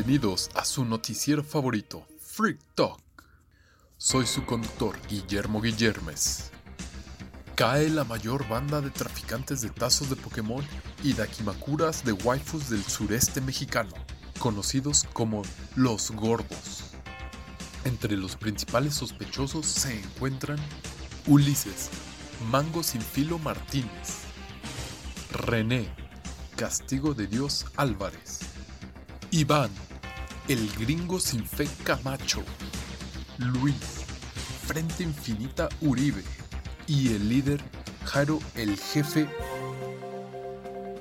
Bienvenidos a su noticiero favorito, Freak Talk. Soy su conductor, Guillermo Guillermes. Cae la mayor banda de traficantes de tazos de Pokémon y dakimakuras de waifus del sureste mexicano, conocidos como los gordos. Entre los principales sospechosos se encuentran Ulises, Mango sin filo Martínez, René, Castigo de Dios Álvarez, Iván, el gringo sin fe Camacho, Luis, Frente Infinita Uribe y el líder Jaro el jefe.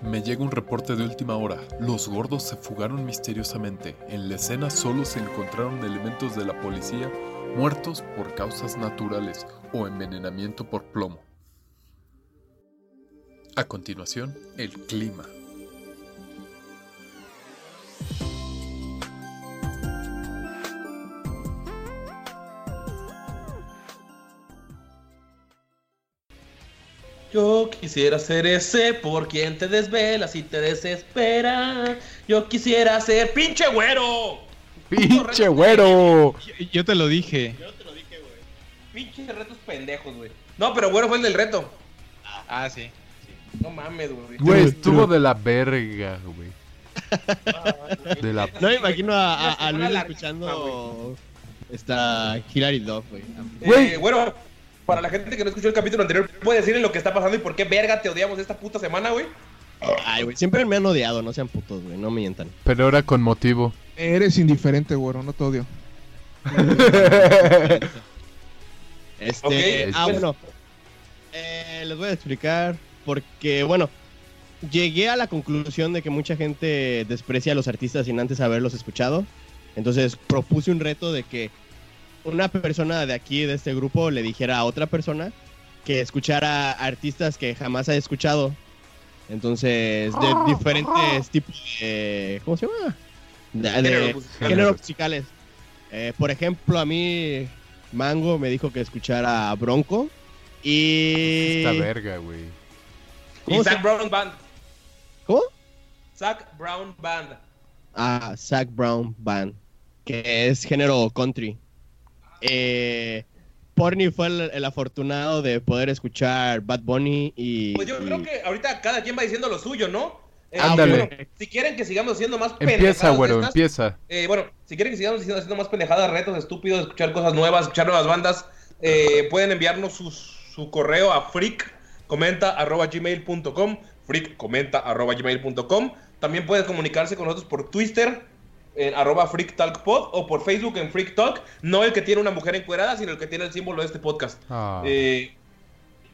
Me llega un reporte de última hora. Los gordos se fugaron misteriosamente. En la escena solo se encontraron elementos de la policía muertos por causas naturales o envenenamiento por plomo. A continuación, el clima. Yo quisiera ser ese por quien te desvelas y te desespera. Yo quisiera ser pinche güero. ¡Pinche güero! Yo, yo te lo dije. Yo te lo dije, güey. Pinche retos pendejos, güey. No, pero güero fue el del reto. Ah, sí. No mames, güey. Güey, estuvo de la verga, güey. De la... No me imagino a, a- a Una Luis escuchando esta Hilary Duff, güey. Güey. Eh, bueno, para la gente que no escuchó el capítulo anterior, ¿puedes decirle lo que está pasando y por qué verga te odiamos esta puta semana, güey? Ay, güey, siempre me han odiado, no sean putos, güey, no mientan. Pero era con motivo. Eres indiferente, güero, no te odio. Este, Ok, ah, pues- bueno, eh, les voy a explicar porque, bueno, llegué a la conclusión de que mucha gente desprecia a los artistas sin antes haberlos escuchado. Entonces propuse un reto de que una persona de aquí, de este grupo, le dijera a otra persona que escuchara artistas que jamás haya escuchado. Entonces, de diferentes tipos de... ¿Cómo se llama? De, géneros musicales. Eh, por ejemplo, a mí Mango me dijo que escuchara Bronco. Y... Esta verga, güey. Y ¿Cómo se- Zach Brown Band. ¿Cómo? Zach Brown Band. Ah, Zach Brown Band, que es género country. Eh, Porni fue el, el afortunado de poder escuchar Bad Bunny y... Pues yo y- creo que ahorita cada quien va diciendo lo suyo, ¿no? Eh, Ándale. bueno, si quieren que sigamos haciendo más Empieza, pendejadas de güero, estas, empieza. eh, bueno, si quieren que sigamos haciendo, haciendo más pendejadas, retos estúpidos, escuchar cosas nuevas, escuchar nuevas bandas, eh, pueden enviarnos su correo a freakcomenta.gmail.com freakcomenta.gmail.com También pueden comunicarse con nosotros por Twitter en arroba freaktalkpod o por Facebook en freaktalk, no el que tiene una mujer encuerada, sino el que tiene el símbolo de este podcast. Ah. Eh,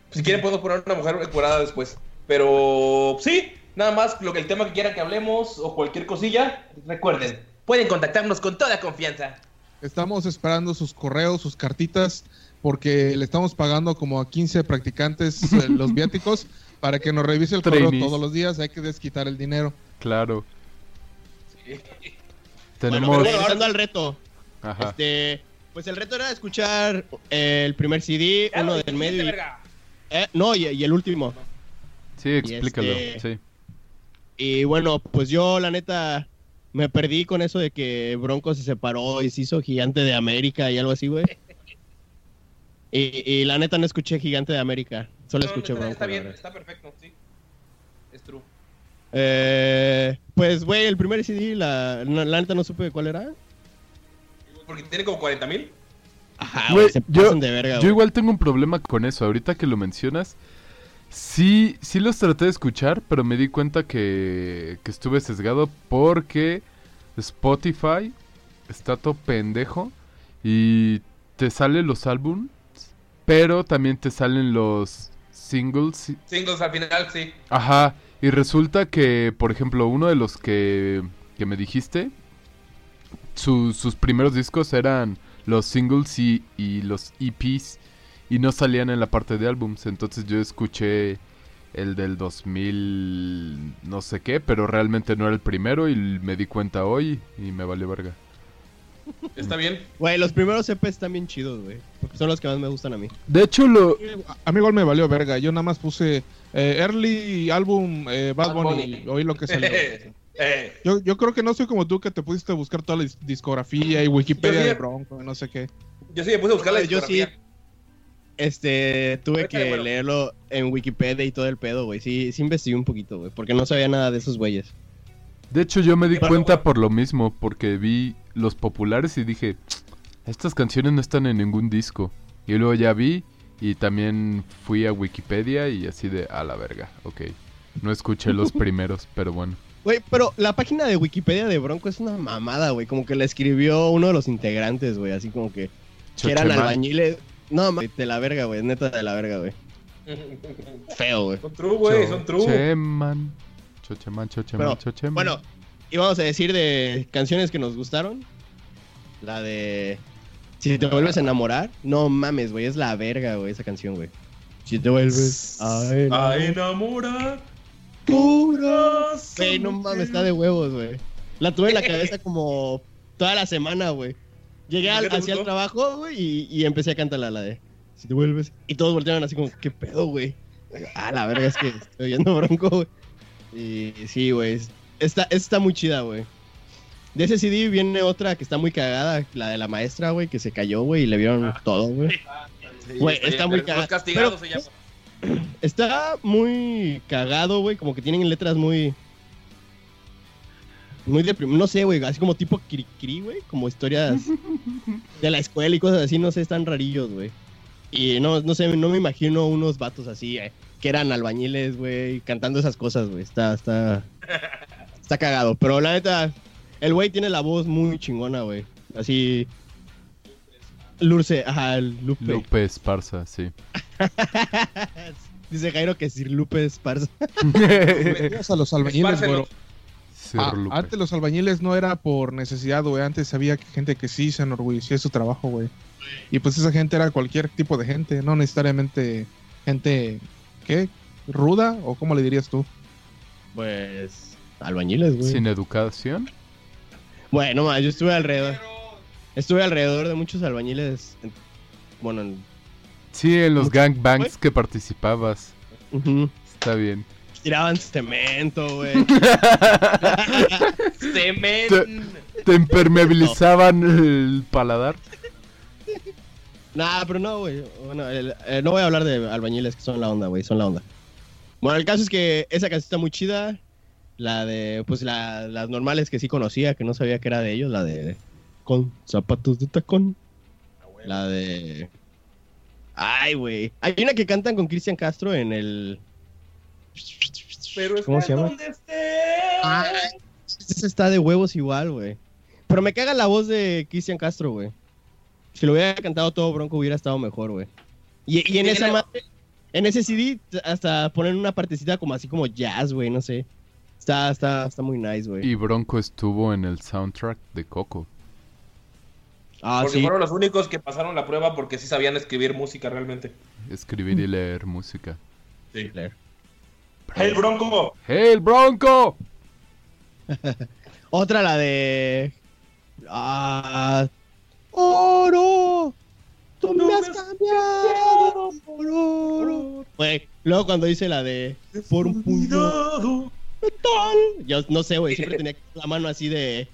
si quieren podemos poner una mujer encuerada después. Pero sí, nada más lo que el tema que quieran que hablemos o cualquier cosilla, recuerden, pueden contactarnos con toda confianza. Estamos esperando sus correos, sus cartitas, porque le estamos pagando como a 15 practicantes eh, los viáticos para que nos revise el correo todos los días. Hay que desquitar el dinero. Claro. Bueno, Tenemos... pero regresando al reto. Ajá. Este, pues el reto era escuchar eh, el primer CD, Ya uno del medio. y- verga. eh, no, y, y el último. Sí, explícalo. este- Sí. Y bueno, pues yo la neta me perdí con eso de que Bronco se separó y se hizo Gigante de América y algo así, güey. Y, y la neta no escuché Gigante de América, solo No, escuché está, Bronco. está bien, está perfecto, sí. Es true. Eh, pues, güey, el primer CD, la, la neta no supe cuál era. Porque tiene como 40 mil. Ajá, Güey, se yo- de verga, Yo igual tengo un problema con eso. Ahorita que lo mencionas, sí, sí los traté de escuchar, pero me di cuenta que, que estuve sesgado porque Spotify está todo pendejo y te salen los álbums, pero también te salen los singles. Singles al final, sí. Ajá, y resulta que, por ejemplo, uno de los que, que me dijiste, su- sus primeros discos eran los singles y, y los EPs y no salían en la parte de álbums. Entonces yo escuché el del 2000 no sé qué, pero realmente no era el primero y me di cuenta hoy y me valió verga. Está bien. Güey, los primeros EPs están bien chidos, güey. Porque son los que más me gustan a mí. De hecho, lo... A mí igual me valió verga. Yo nada más puse eh, early álbum eh, Bad, Bad Bunny. Oí lo que salió. Eh, Yo, yo creo que no soy como tú que te pusiste a buscar toda la dis- discografía y Wikipedia sí. de Bronco, no sé qué. yo sí me puse a buscar la Yo sí. discografía. Este, tuve que bueno. leerlo en Wikipedia y todo el pedo, güey. Sí, sí investigué un poquito, güey, porque no sabía nada de esos güeyes. De hecho, yo me di cuenta bueno. por lo mismo, porque vi los populares y dije, estas canciones no están en ningún disco. Y luego ya vi y también fui a Wikipedia y así de, a la verga, ok. No escuché los primeros, pero bueno. Güey, pero la página de Wikipedia de Bronco es una mamada, güey. Como que la escribió uno de los integrantes, güey. Así como que, que eran albañiles. No, de la verga, güey. Neta de la verga, güey. Feo, güey. Son true, güey, son true. Chocheman. Chocheman, chocheman, chocheman. Bueno, y vamos a decir de canciones que nos gustaron. La de Si te vuelves a enamorar. No mames, güey. Es la verga, güey, esa canción, güey. Si te vuelves a A enamorar. enamorar. Güey, no mames, está de huevos, güey. La tuve en la cabeza como toda la semana, güey. Llegué ¿Por al, hacia el trabajo, güey, y, y empecé a cantar la, la de Si te vuelves. Y todos voltearon así como, ¿qué pedo, güey? Ah, la verga es que estoy oyendo bronco, güey. Y sí, güey. Es- Está, está muy chida, güey. De ese CD viene otra que está muy cagada, la de la maestra, güey, que se cayó, güey, y le vieron todo, güey. Sí, Güey, sí, está muy Los cagado. castigados Pero- se llama. Está muy cagado, güey. Como que tienen letras muy. Muy deprim... No sé, güey. Así como tipo cri güey. Como historias de la escuela y cosas así. No sé, están rarillos, güey. Y no, no sé, no me imagino unos vatos así, eh, que eran albañiles, güey, cantando esas cosas, güey. Está, está. Está cagado. Pero la neta, el güey tiene la voz muy chingona, güey. Así. Lurce, ajá, el Lupe. Lupe Esparza, sí. Dice Jairo que Sir Lupe Esparza. A los albañiles, güey. Ah, antes los albañiles no era por necesidad, güey. Antes había gente que sí se enorgullecía de su trabajo, güey. Y pues esa gente era cualquier tipo de gente, no necesariamente gente, ¿qué? ¿Ruda? ¿O cómo le dirías tú? Pues. Albañiles, güey. Sin educación. Bueno, yo estuve alrededor. Estuve alrededor de muchos albañiles. en- Bueno, en- Sí, en los gangbangs que participabas. Está bien. tiraban cemento, güey. Semen. ¿Te impermeabilizaban el paladar? nah, pero no, güey. Bueno, el- eh, no voy a hablar de albañiles que son la onda, güey. Son la onda. Bueno, el caso es que esa canción está muy chida. La de, pues la- las normales que sí conocía, que no sabía que era de ellos. La de Con zapatos de tacón. La de. Ay, güey. Hay una que cantan con Cristian Castro en el. Pero ¿Cómo se llama? donde. Ay, esa está de huevos igual, güey. Pero me caga la voz de Cristian Castro, güey. Si lo hubiera cantado todo Bronco hubiera estado mejor, güey. Y, y en esa madre- en ese CD hasta ponen una partecita como así como jazz, güey, no sé. Está, está, está muy nice, güey. Y Bronco estuvo en el soundtrack de Coco. Ah, porque sí. fueron los únicos que pasaron la prueba porque sí sabían escribir música realmente. Escribir y leer música. Sí. Claire. ¡Hey, Bronco! ¡Hey, Bronco! Otra, la de. Ah. ¡Oro! ¡Tú me has cambiado por oro! Güey, luego cuando dice la de. Por un puño. Yo no sé, güey. Siempre tenía la mano así de.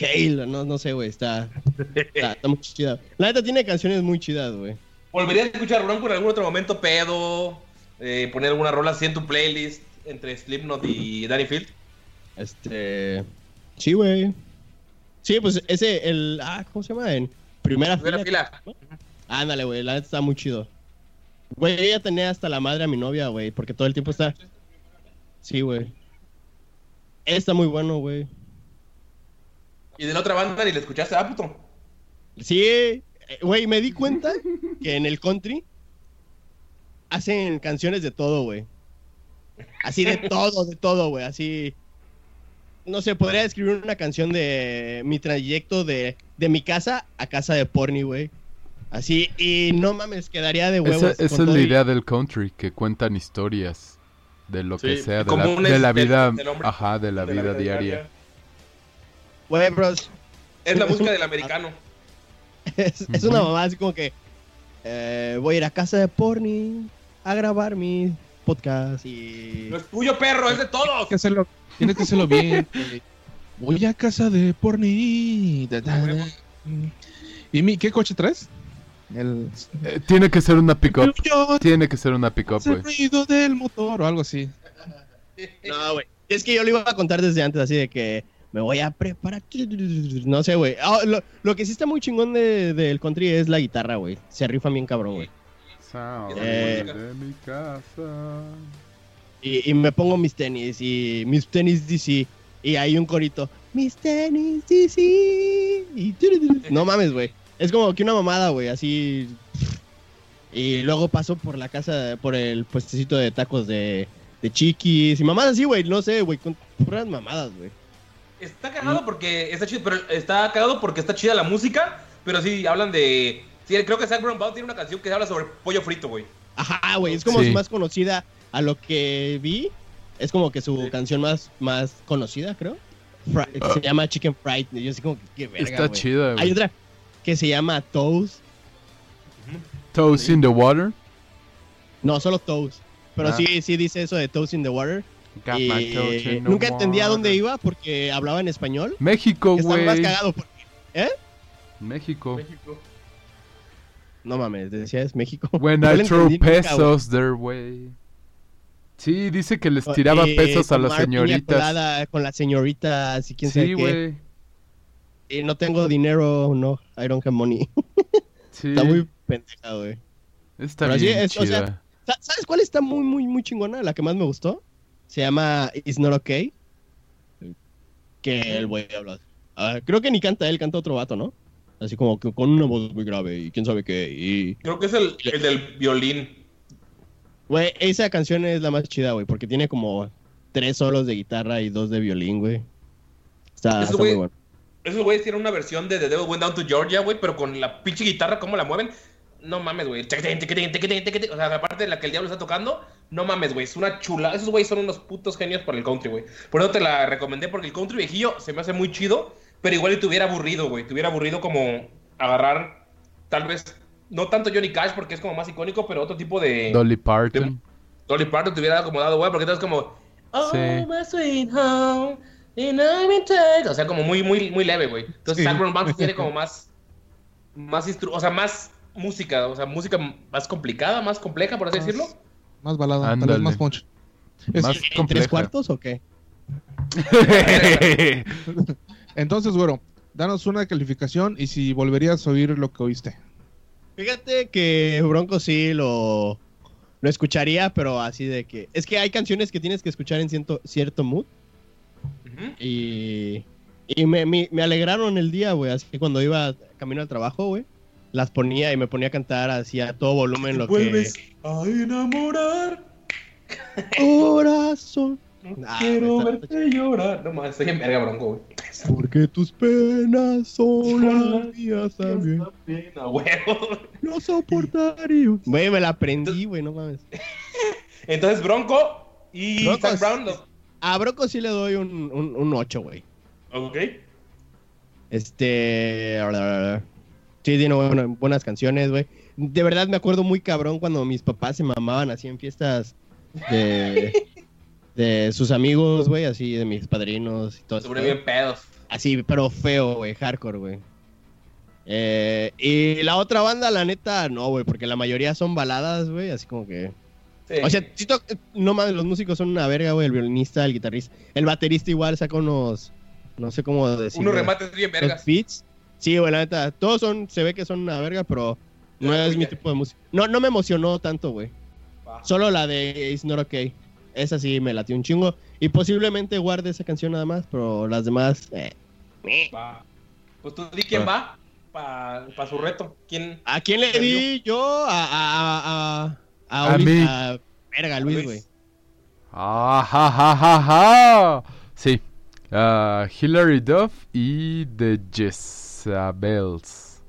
Hail. No, no sé, güey. Está, está, está muy chida. La neta tiene canciones muy chidas, güey. ¿Volverías a escuchar Bronco en algún otro momento, pedo? Eh, poner alguna rola así en tu playlist entre Slipknot y Danny Field. Este. Sí, güey. Sí, pues ese, el. Ah, ¿cómo se llama? En primera, Primera fila. fila. Ándale, güey, la neta está muy chido. Güey, ella tenía hasta la madre a mi novia, güey, porque todo el tiempo está. Sí, güey. Está muy bueno, güey. Y de la otra banda ni le escuchaste a puto. Sí, eh, güey, me di cuenta que en el country hacen canciones de todo, güey. Así de todo, de todo, güey. Así. No sé, podría escribir una canción de mi trayecto de, de mi casa a casa de Porni, güey. Así, y no mames, quedaría de huevos. Esa, esa con es la y- idea del country, que cuentan historias de lo que sea, de la, de vida, del hombre. ajá, de la De vida diaria. Güey, bros. Es la música del americano. Es, es una mamá así como que eh, voy a ir a casa de Porni a grabar mi podcast y... No es tuyo, perro, es de todos. Tienes que hacerlo, tienes que hacerlo bien. Voy a casa de porni. Da, da, da. ¿Y mi, qué coche traes? El, Eh, tiene que ser una pick-up. Tiene que ser una pick-up, el güey. ruido del motor o algo así. No, güey. Es que yo lo iba a contar desde antes, así de que me voy a preparar. No sé, güey. Ah, lo, lo que sí está muy chingón de- del country es la guitarra, güey. Se rifa bien cabrón, güey. Eh. de mi casa. Y, y me pongo mis tenis y mis tenis DC. Y hay un corito. Mis tenis DC. Y no mames, güey. Es como que una mamada, güey. Así. Y luego paso por la casa, por el puestecito de tacos de, de chiquis. Y mamadas así, güey. No sé, güey. Con puras mamadas, güey. Está cagado porque está chido, pero está cagado porque está chida la música, pero sí hablan de sí, creo que Zach Brown Band tiene una canción que habla sobre pollo frito, güey. Ajá, güey. Es como Sí. su más conocida a lo que vi. Es como que su Sí. canción más, más conocida, creo. Fri- se llama Chicken Fried. Yo así como que qué verga, Está güey. chida, Hay güey. otra que se llama Toes. Toes in the water. No, solo Toes. Pero Ah. sí, sí dice eso de Toes in the Water. Y nunca entendía a dónde iba porque hablaba en español. México, Está más güey. cagado porque... México. No mames, decía es México. When No I throw güey. pesos their way. Sí, dice que les tiraba Eh, pesos a las señoritas. colada con las señoritas y quién sabe Sí, qué. Y no tengo dinero, no, I don't have money. Sí. Está muy pendeja, güey. Está pero bien es- o sea, ¿Sabes cuál está muy, muy, muy chingona? La que más me gustó. Se llama It's Not Okay. Que el güey habla. Ah, creo que ni canta él, canta otro vato, ¿no? Así como que con una voz muy grave y quién sabe qué. Y. Creo que es el, el del violín. Güey, esa canción es la más chida, güey, porque tiene como tres solos de guitarra y dos de violín, güey. Está, muy bueno. Esos güeyes tienen una versión de The Devil Went Down to Georgia, güey, pero con la pinche guitarra, ¿cómo la mueven? No mames, güey. O sea, aparte de la que el diablo está tocando, no mames, güey. Es una chula. Esos güeyes son unos putos genios para el country, güey. Por eso te la recomendé, porque el country viejillo se me hace muy chido, pero igual y te hubiera aburrido, güey. Te hubiera aburrido como agarrar, tal vez, no tanto Johnny Cash, porque es como más icónico, pero otro tipo de. Dolly Parton. Dolly Parton te hubiera acomodado, güey, porque estás como. Oh, Sí. my sweet home. And I'm in touch". O sea, como muy, muy, muy leve, güey. Entonces, Sí. Band tiene como más. Más instru o sea, más música. O sea, música más complicada, más compleja, por así Más- decirlo. Más balada, tal Ándale. vez más punch. Es- Más ¿En tres cuartos o qué? Entonces, güero, danos una calificación y si volverías a oír lo que oíste. Fíjate que Bronco sí lo, lo escucharía, pero así de que. Es que hay canciones que tienes que escuchar en cierto, cierto mood. Y, y me, me- me alegraron el día, güey. Así que cuando iba camino al trabajo, güey, las ponía y me ponía a cantar así a todo volumen lo Vuelves a enamorar. que. Corazón. No Ah, quiero verte llorar. No mames, estoy en verga, bronco, güey. Porque tus penas son las mías también. No, soportaría. Güey, me la aprendí, güey, no mames. Entonces, Bronco y Zach Brown. A Bronco sí le doy un, un, un 8, güey. Ok. Este. Sí, tiene buena- buenas canciones, güey. De verdad me acuerdo muy cabrón cuando mis papás se mamaban así en fiestas de, de sus amigos, güey, así de mis padrinos y todo eso. Sobreviven pedos. Así, pero feo, güey, hardcore, güey. Eh, y la otra banda, la neta, no, güey, porque la mayoría son baladas, güey, así como que... Sí. O sea, to- no mames, los músicos son una verga, güey, el violinista, el guitarrista. El baterista igual saca unos, no sé cómo decirlo. unos remates bien Los vergas. beats. Sí, güey, la neta, todos son, se ve que son una verga, pero no es mi tipo de música. No, no me emocionó tanto, güey. Solo la de It's Not Okay. Esa sí me latió un chingo. Y posiblemente guarde esa canción nada más, pero las demás... eh. Va. Pues tú di quién va para su reto. ¿Quién? ¿A quién le di yo? A... A, a, a, A Luis- mí. a- verga, Luis, güey. Ah, ja, ja, ja, ja. Sí. Ah, Hilary Duff y The Jezabels.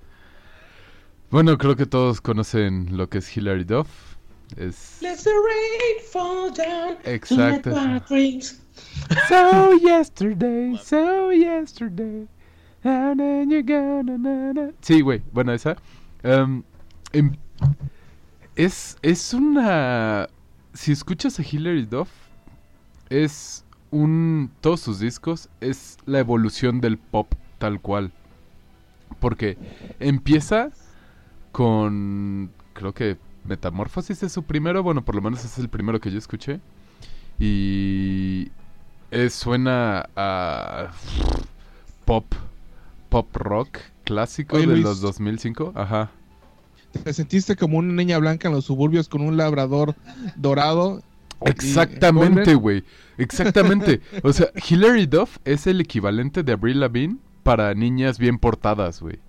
Bueno, creo que todos conocen lo que es Hilary Duff. Es Let the rain fall down. exacto. So yesterday, so yesterday. And then you're gonna, na, na. Sí, güey, bueno, esa. Em, es, es una. Si escuchas a Hilary Duff, es un... Todos sus discos es la evolución del pop tal cual. Porque empieza con... Creo que Metamorfosis es su primero. Bueno, por lo menos es el primero que yo escuché. Y... es- suena a... Pop. Pop rock clásico Oye, de Luis. los 2005. Ajá. Te sentiste como una niña blanca en los suburbios con un labrador dorado. Exactamente, güey. Exactamente. O sea, Hilary Duff es el equivalente de Avril Lavigne para niñas bien portadas, güey.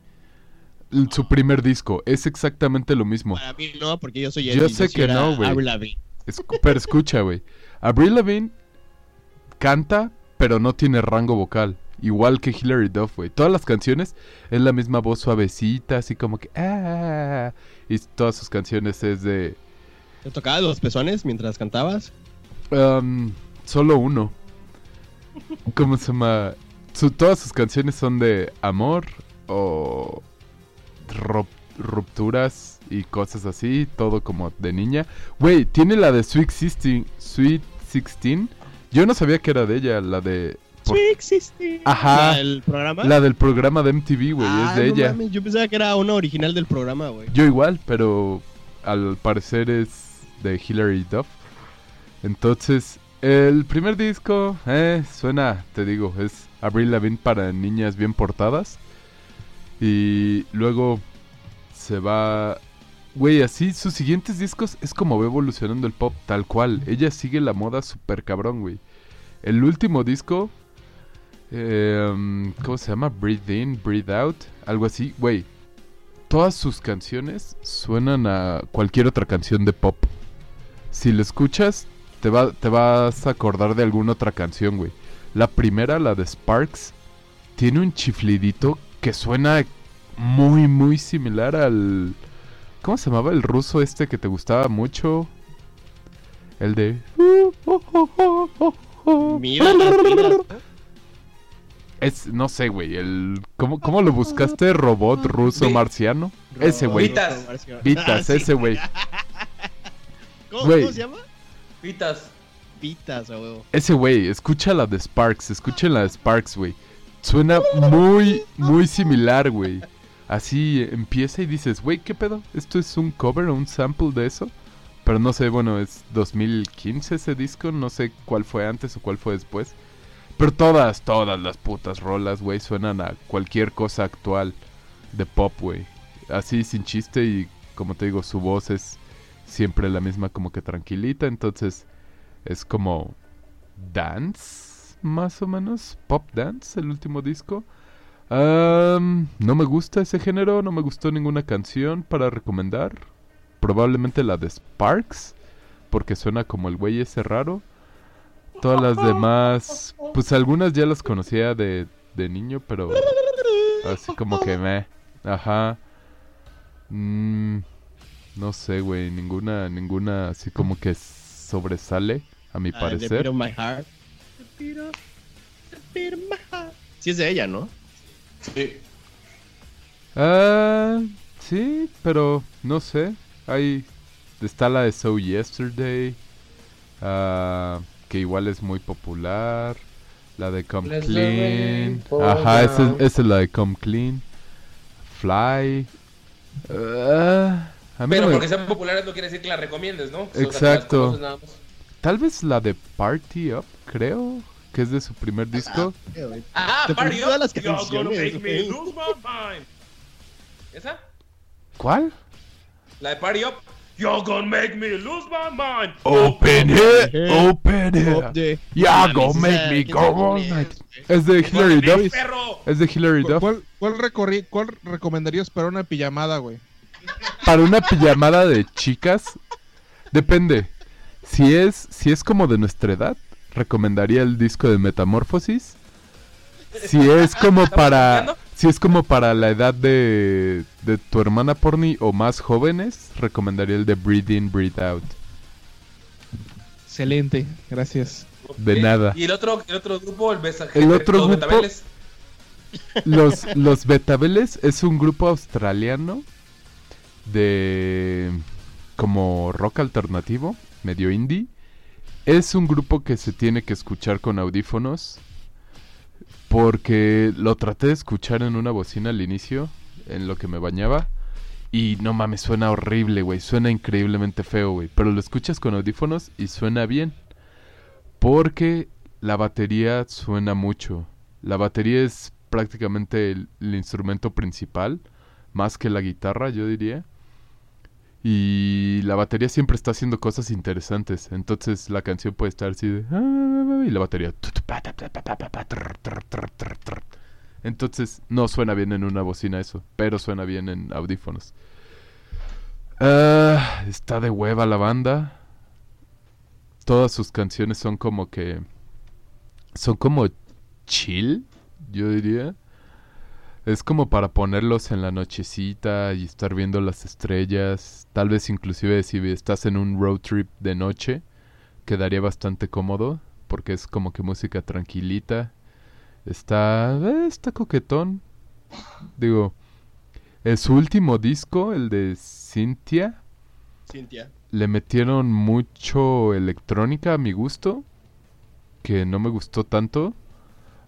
Su primer disco es exactamente lo mismo. Para mí no, porque yo soy Yo Eddie, sé que no, güey. Avril Lavigne. Pero escucha, güey. Avril Lavigne canta, pero no tiene rango vocal. Igual que Hilary Duff, güey. Todas las canciones es la misma voz suavecita, así como que... "Ah", y todas sus canciones es de... ¿Te tocabas los pezones mientras cantabas? Um, solo uno. ¿Cómo se llama? Su- todas sus canciones son de amor o rupturas y cosas así, todo como de niña. Güey, tiene la de Sweet 16, Sweet 16. Yo no sabía que era de ella, la de... por- 16. Ajá. ¿El programa? La del programa de MTV, güey, Ah, es de no ella. mames, yo pensaba que era una original del programa, güey. Yo igual, pero al parecer es de Hilary Duff. Entonces, el primer disco, eh, suena, te digo, es Avril Lavigne para niñas bien portadas. Y luego se va... Güey, así sus siguientes discos es como va evolucionando el pop, tal cual. Ella sigue la moda super cabrón, güey. El último disco, eh, ¿cómo se llama? Breathe In, Breathe Out, algo así, güey todas sus canciones suenan a cualquier otra canción de pop. Si lo escuchas, te, te vas a acordar de alguna otra canción, güey. La primera, la de Sparks, tiene un chiflidito que suena muy, muy similar al... ¿Cómo se llamaba el ruso este que te gustaba mucho? El de... Es, no sé, güey, el... ¿Cómo, ¿Cómo lo buscaste? ¿Robot ruso Vi- marciano? Ese, güey. Vitas. Vitas, Ah, ese, güey. ¿Cómo, se llama? A huevo. Ese güey, escucha la de Sparks, escuchen la de Sparks, güey. Suena muy, muy similar, güey. Así empieza y dices, güey, ¿qué pedo? ¿Esto es un cover o un sample de eso? Pero no sé, bueno, es 2015 ese disco, no sé cuál fue antes o cuál fue después. Pero todas, todas las putas rolas, güey, suenan a cualquier cosa actual de pop, güey. Así sin chiste y como te digo, su voz es siempre la misma como que tranquilita, entonces es como dance, más o menos, pop dance, el último disco. No me gusta ese género, no me gustó ninguna canción para recomendar. Probablemente la de Sparks, porque suena como el güey ese raro. Todas las demás, pues algunas ya las conocía de, de niño, pero así como que me, ajá. Mm, no sé, güey, ninguna, ninguna así como que sobresale, a mi Ah, The parecer. Beat of My Heart. The Beat of- the Beat of My Heart. Sí es de ella, ¿no? Sí. Ah, sí, pero no sé. Ahí está la de So Yesterday, ah, que igual es muy popular. La de Come Let the Clean. Ajá, esa, es la de Come Clean. Fly. Ah, a mí Pero no me- porque sean populares no quiere decir que las recomiendes, ¿no? O sea, Exacto. nada más. Tal vez la de Party Up, creo, que es de su primer disco. Ah, Te Party pones Up. las You're gonna make me lose my mind. ¿Esa? ¿Cuál? La de Party Up. You're gonna make me lose my mind. Open it, open it. de- Yeah, No go mames, make me ¿quién go all night. Es de Hilary Igual, Duff. Es de Hilary Duff. ¿Cuál, cuál, recorri- ¿Cuál recomendarías para una pijamada, güey? Para una pijamada de chicas, depende. Si es, si es como de nuestra edad, recomendaría el disco de Metamorfosis. Si es como ¿Estamos para? Si es como para la edad de, de tu hermana Porni o más jóvenes, recomendaría el de Breathe In, Breathe Out. Excelente, gracias. De nada. Y el otro, el otro grupo, el Besa El otro los grupo- Betabeles. Los, los Betabeles es un grupo australiano de como rock alternativo, medio indie. es un grupo que se tiene que escuchar con audífonos. Porque lo traté de escuchar en una bocina al inicio, en lo que me bañaba. Y no mames, suena horrible, güey. Suena increíblemente feo, güey. Pero lo escuchas con audífonos y suena bien. Porque la batería suena mucho. La batería es prácticamente el, el instrumento principal. Más que la guitarra, yo diría. Y la batería siempre está haciendo cosas interesantes. Entonces la canción puede estar así de... "Ah", Y la batería... Entonces no suena bien en una bocina eso. Pero suena bien en audífonos. Ah, está de hueva la banda. Todas sus canciones son como que... Son como chill, yo diría. Es como para ponerlos en la nochecita y estar viendo las estrellas. Tal vez inclusive si estás en un road trip de noche, quedaría bastante cómodo. Porque es como que música tranquilita. Está... eh, está coquetón. Digo, en su último disco, el de Cynthia, Cintia. le metieron mucho electrónica a mi gusto. Que no me gustó tanto.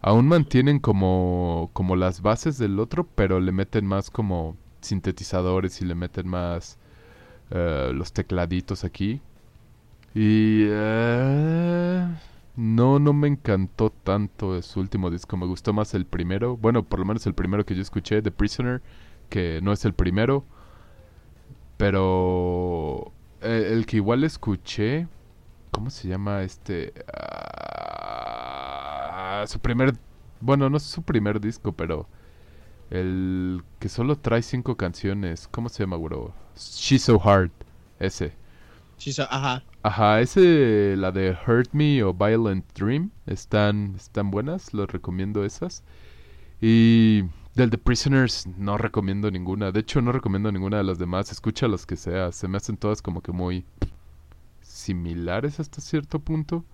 Aún mantienen como, como las bases del otro, pero le meten más como sintetizadores y le meten más eh, los tecladitos aquí. Y eh, no, no me encantó tanto su último disco. Me gustó más el primero. Bueno, por lo menos el primero que yo escuché, The Prisoner, que no es el primero. Pero eh, el que igual escuché, ¿cómo se llama este? Su primer, bueno, no es su primer disco, pero el que solo trae cinco canciones, ¿cómo se llama, bro? She's So Hard, ese. So- ajá. Ajá, ese, la de Hurt Me o Violent Dream, están, están buenas, los recomiendo esas. Y del The Prisoners no recomiendo ninguna, de hecho no recomiendo ninguna de las demás, escucha las que sea, se me hacen todas como que muy similares hasta cierto punto.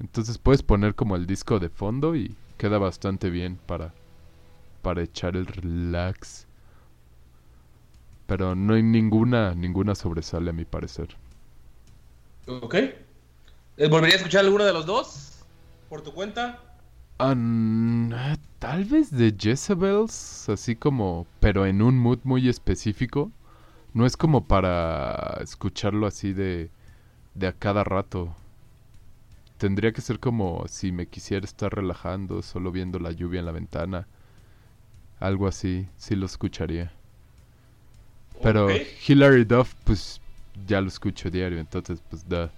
Entonces puedes poner como el disco de fondo y queda bastante bien para, para echar el relax. Pero no hay ninguna, ninguna sobresale a mi parecer. Ok. Eh, ¿Volvería a escuchar alguno de los dos? ¿Por tu cuenta? Ah, tal vez de Jezebels, así como, pero en un mood muy específico. No es como para escucharlo así de, de a cada rato. Tendría que ser como si me quisiera estar relajando, solo viendo la lluvia en la ventana. Algo así, sí lo escucharía. Pero Ok. Hilary Duff, pues ya lo escucho diario, entonces pues da.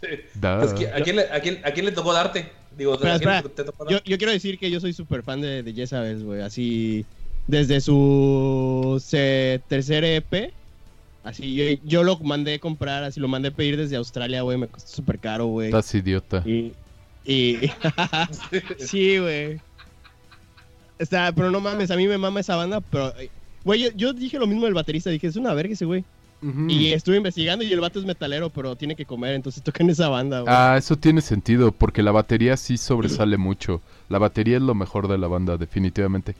Sí. Da. Pues, ¿qui- ¿a, quién le, a, quién, ¿A quién le tocó darte? Digo, Espera, ¿a quién espera. te tocó Yo, yo quiero decir que yo soy súper fan de, de Jezabel, güey. Así, desde su se- tercer EP, así, yo, yo lo mandé comprar, así lo mandé pedir desde Australia, güey. Me costó súper caro, güey. Estás idiota. Y. y sí, güey. Está, pero no mames, a mí me mama esa banda, pero. eh, Güey, yo, yo dije lo mismo del baterista, dije, es una verga ese güey. Y estuve investigando y el vato es metalero, pero tiene que comer, entonces toca en esa banda, güey. Ah, eso tiene sentido, porque la batería sí sobresale mucho. La batería es lo mejor de la banda, definitivamente.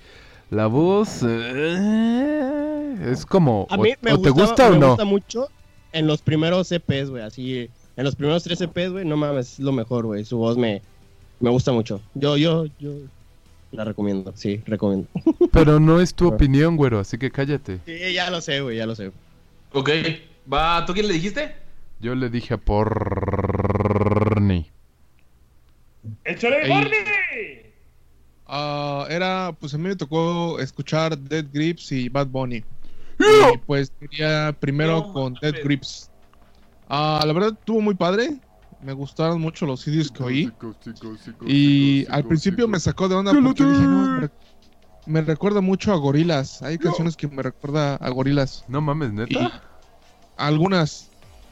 La voz eh, es como... A o, mí me, o te gustaba- gusta o me no? gusta mucho en los primeros EPs, güey, así, en los primeros tres EPs, güey, no mames, es lo mejor, güey, su voz me, me gusta mucho. Yo, yo, yo la recomiendo, sí, recomiendo. Pero no es tu opinión, güero, así que cállate. Sí, ya lo sé, güey, ya lo sé. Ok. Va, ¿tú quién le dijiste? Yo le dije a Porni. ¡Échale, Ey. Ah, era, pues a mí me tocó escuchar Dead Grips y Bad Bunny. Y pues quería primero No con. Dead Grips. Ah, la verdad estuvo muy padre. Me gustaron mucho los CDs que oí. Y al principio me sacó de onda porque dije, no, me, re- me recuerda mucho a Gorilas. Hay canciones que me recuerda a Gorilas. No mames, neta. Algunas.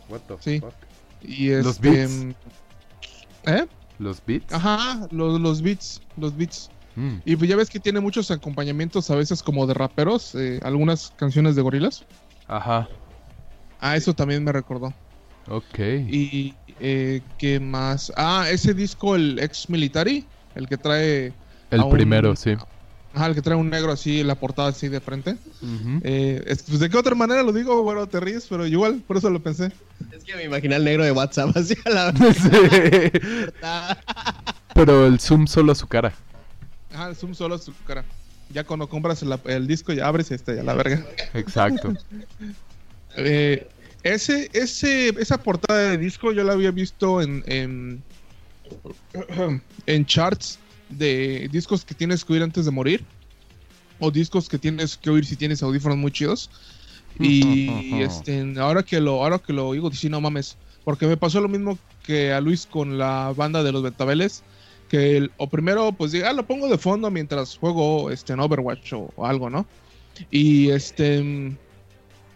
What the Sí. fuck? Y Los este, beats. mm, ¿Eh? ¿Los beats? Ajá, los, los beats, los beats. Mm. Y pues ya ves que tiene muchos acompañamientos a veces como de raperos, eh, algunas canciones de gorilas. Ajá. Ah, eso también me recordó. Ok. Y eh, ¿qué más? Ah, ese disco, el ex military, el que trae El a un- primero, sí. Ajá, el que trae un negro así, la portada así de frente. Eh, es- pues, ¿De qué otra manera lo digo? Bueno, te ríes, pero igual, por eso lo pensé. Es que me imaginé al negro de WhatsApp así a la Sí. puerta. Pero el zoom solo a su cara. El zoom solo es su cara. Ya cuando compras el, el disco, ya abres este, ya la verga. Exacto. Eh, ese, ese, esa portada de disco yo la había visto en, en, en charts de discos que tienes que oír antes de morir. O discos que tienes que oír si tienes audífonos muy chidos. Y este, ahora que lo, ahora que lo oigo, sí, no mames. Porque me pasó lo mismo que a Luis con la banda de los Betabeles. Que el- o primero, pues diga, ah, lo pongo de fondo mientras juego este, en Overwatch o, o algo, ¿no? Y este.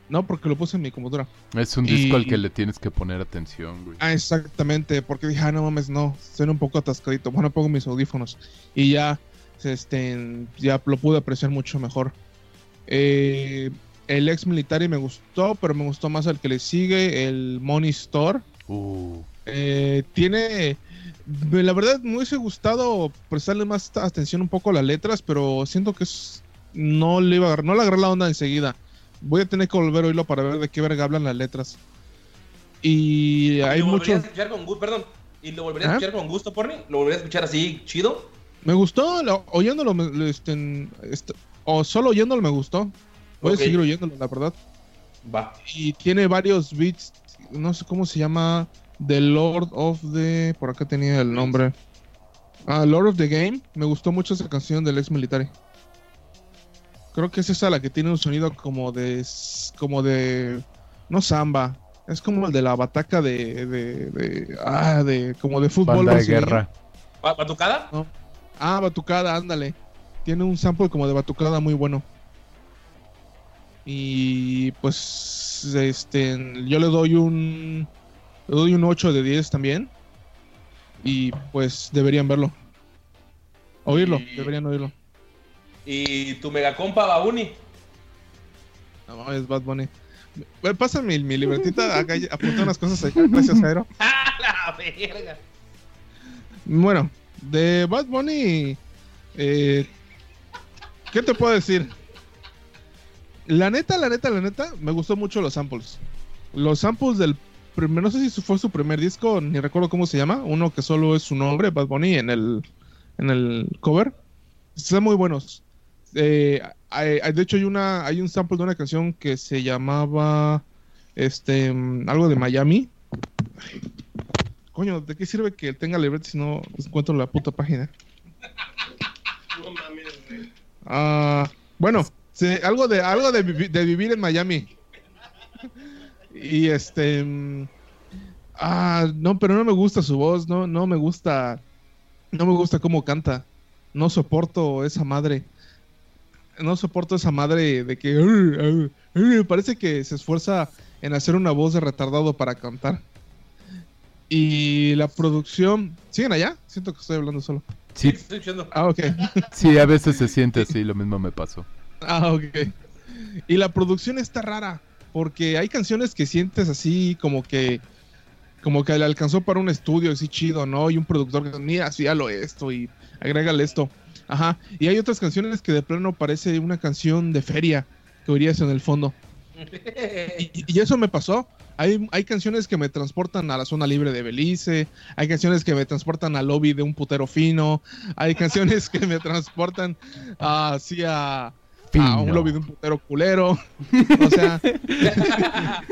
No, porque lo puse en mi computadora. Es un disco al que le tienes que poner atención, güey. Ah, exactamente, porque dije, ah, no mames, no, suena un poco atascadito. Bueno, pongo mis audífonos y ya, este, ya lo pude apreciar mucho mejor. Eh, el ex militar me gustó, pero me gustó más el que le sigue, el Money Store. Uh, Eh, tiene, la verdad, me hubiese gustado prestarle más atención un poco a las letras, pero siento que es- no le iba a agarrar, no le agarré la onda enseguida. Voy a tener que volver a oírlo para ver de qué verga hablan las letras. Y hay ¿Lo volverías muchos. a escuchar con gusto, perdón? ¿Y lo volverías a ¿Ah? escuchar con gusto, Porni? ¿Lo volverías a escuchar así, chido? Me gustó, lo- oyéndolo, este, este, o solo oyéndolo me gustó. Voy a seguir oyéndolo, la verdad. Va. Y tiene varios beats, no sé cómo se llama, The Lord of the... Por acá tenía el nombre. Ah, Lord of the Game. Me gustó mucho esa canción del ex militar. Creo que es esa la que tiene un sonido como de... como de... no samba. Es como el de la bataca de... de, de- ah, de... como de fútbol. banda de brasileño. guerra. ¿Va- ¿Batucada? Ah, batucada, ándale. Tiene un sample como de batucada muy bueno. Y pues este yo le doy un le doy un 8 de 10 también. Y pues deberían verlo. Oírlo, Y- deberían oírlo. ¿Y tu megacompa Babuni? No, es Bad Bunny. Pasa mi, mi libretita, acá apunté unas cosas ahí. Gracias, Jairo. ¡Ah, la verga! Bueno, de Bad Bunny, eh, ¿qué te puedo decir? La neta, la neta, la neta, me gustó mucho los samples. Los samples del primer, no sé si fue su primer disco, ni recuerdo cómo se llama, uno que solo es su nombre, Bad Bunny, en el, en el cover. Están muy buenos. Eh, hay- hay- de hecho, hay una, hay un sample de una canción que se llamaba, este, algo de Miami. Coño, ¿de qué sirve que tenga libreta si no encuentro la puta página? Ah, bueno, algo de algo de, de vivir en Miami. Y este mm, ah, no, pero no me gusta su voz, no no me gusta no me gusta cómo canta. No soporto esa madre. No soporto esa madre de que parece que se esfuerza en hacer una voz de retardado para cantar. Y la producción, ¿siguen allá? Siento que estoy hablando solo. Sí, Estoy. Ah, ok. sí, a veces se siente así, lo mismo me pasó. Ah, ok. Y la producción está rara, porque hay canciones que sientes así como que como que le alcanzó para un estudio así chido, ¿no? Y un productor que mira, así lo esto y agrégale esto. Ajá. Y hay otras canciones que de plano parece una canción de feria que oirías en el fondo. Y, y eso me pasó. Hay, hay canciones que me transportan a la zona libre de Belice, hay canciones que me transportan al lobby de un putero fino, hay canciones que me transportan ah, así a, a un Fino. lobby de un putero culero. O sea,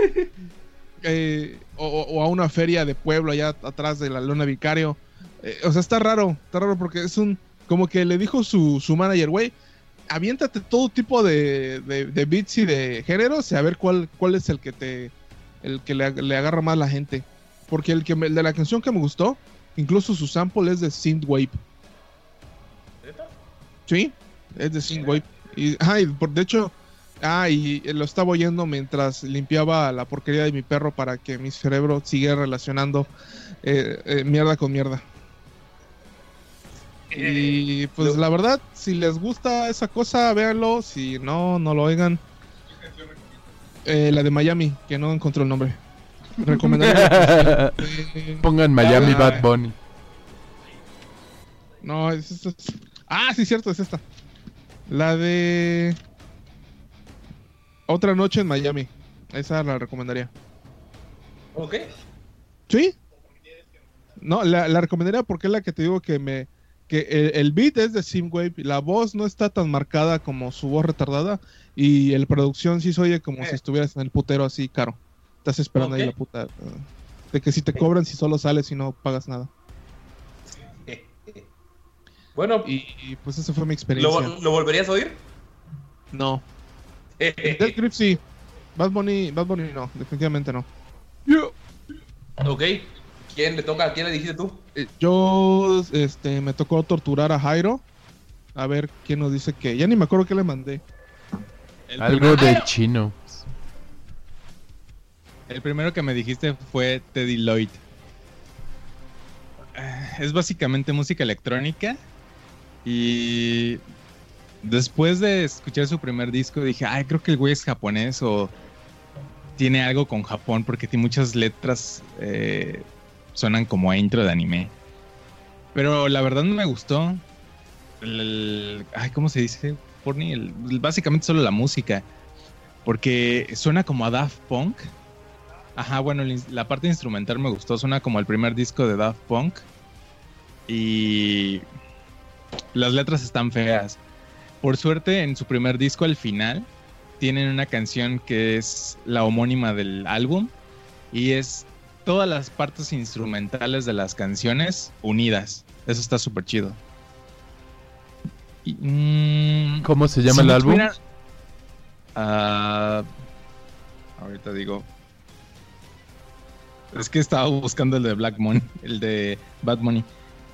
eh, o, o a una feria de pueblo allá atrás de la lona Vicario. Eh, o sea, está raro, está raro porque es un. Como que le dijo su, su manager, güey, aviéntate todo tipo de, de, de beats y de géneros y a ver cuál, cuál es el que te. el que le, le agarra más la gente. Porque el que me- el de la canción que me gustó, incluso su sample es de Synthwave. Sí, es de Synthwave. Y, ajá, y por, de hecho, ah, y lo estaba oyendo mientras limpiaba la porquería de mi perro para que mi cerebro siguiera relacionando eh, eh, mierda con mierda. Y pues la verdad, si les gusta esa cosa, véanlo. Si no, no lo oigan. Eh, la de Miami, que no encontró el nombre. Recomendaría. Eh, Pongan Miami Ah. Bad Bunny. no, es esta. Ah, sí, cierto, es esta. La de Otra noche en Miami. Esa la recomendaría. ¿Ok? ¿Sí? No, la, la recomendaría porque es la que te digo que me que el, el beat es de Simwave, la voz no está tan marcada como su voz retardada y el producción sí se oye como Eh. si estuvieras en el putero así caro. Estás esperando ahí la puta. de que si te cobran si solo sales y no pagas nada. Bueno, Y, y, pues esa fue mi experiencia. ¿lo, lo volverías a oír? No. Death Grip sí. Bad Bunny, Bad Bunny no, definitivamente no. ok. ¿Quién le toca? ¿A quién le dijiste tú? Eh, Yo este me tocó torturar a Jairo. A ver quién nos dice que. Ya ni me acuerdo qué le mandé. El Algo primero- de chino. El primero que me dijiste fue Teddy Lloyd. Eh, Es básicamente música electrónica. Y después de escuchar su primer disco dije, ay, creo que el güey es japonés o tiene algo con Japón porque tiene muchas letras eh, suenan como a intro de anime. Pero la verdad no me gustó. Ay, ¿cómo se dice? Porni? Básicamente solo la música. Porque suena como a Daft Punk. Ajá, bueno, la parte instrumental me gustó. Suena como el primer disco de Daft Punk. Y las letras están feas. Por suerte, en su primer disco, al final, tienen una canción que es la homónima del álbum. Y es todas las partes instrumentales de las canciones unidas. Eso está súper chido. Y, mm, ¿Cómo se llama si el álbum? tuviera- Ah, ahorita digo. Es que estaba buscando el de Black Moon, el de Bad Money.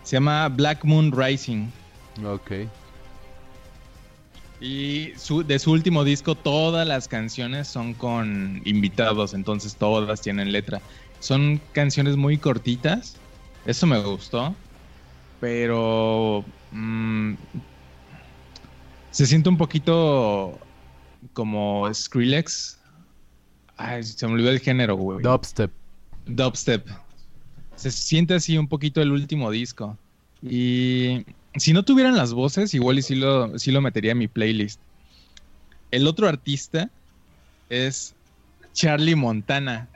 Se llama Black Moon Rising. Ok. Y su- de su último disco, todas las canciones son con invitados, entonces todas tienen letra. Son canciones muy cortitas, eso me gustó, pero mm, se siente un poquito como Skrillex. Ay, se me olvidó el género, güey. Dubstep. Dubstep. Se siente así un poquito el último disco. Y si no tuvieran las voces, igual y sí lo, sí lo metería en mi playlist. El otro artista es Charlie Montana.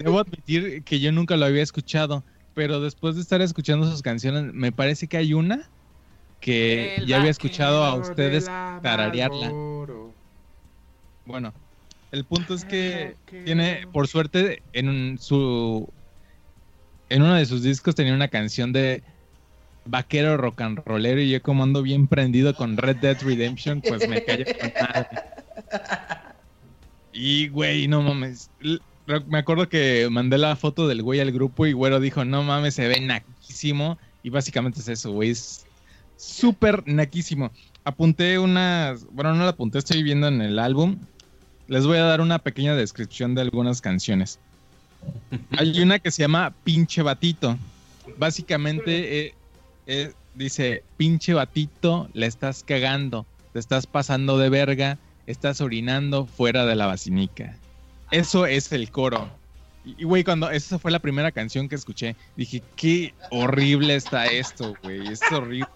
Debo admitir que yo nunca lo había escuchado, pero después de estar escuchando sus canciones, me parece que hay una que ya había escuchado a ustedes tararearla. Bueno, el punto es que tiene, por suerte, en su en uno de sus discos tenía una canción de vaquero rock and rollero y yo como ando bien prendido con Red Dead Redemption, pues me callo con madre. Y güey, no mames. Me acuerdo que mandé la foto del güey al grupo y güero dijo, no mames, se ve naquísimo. Y básicamente es eso, güey. Es súper naquísimo. Apunté unas, bueno, no la apunté, estoy viendo en el álbum. Les voy a dar una pequeña descripción de algunas canciones. Hay una que se llama Pinche Batito. Básicamente eh, eh, dice, pinche batito, le estás cagando, te estás pasando de verga, estás orinando fuera de la basinica. Eso es el coro. Y güey, cuando esa fue la primera canción que escuché, dije, qué horrible está esto, güey, es horrible.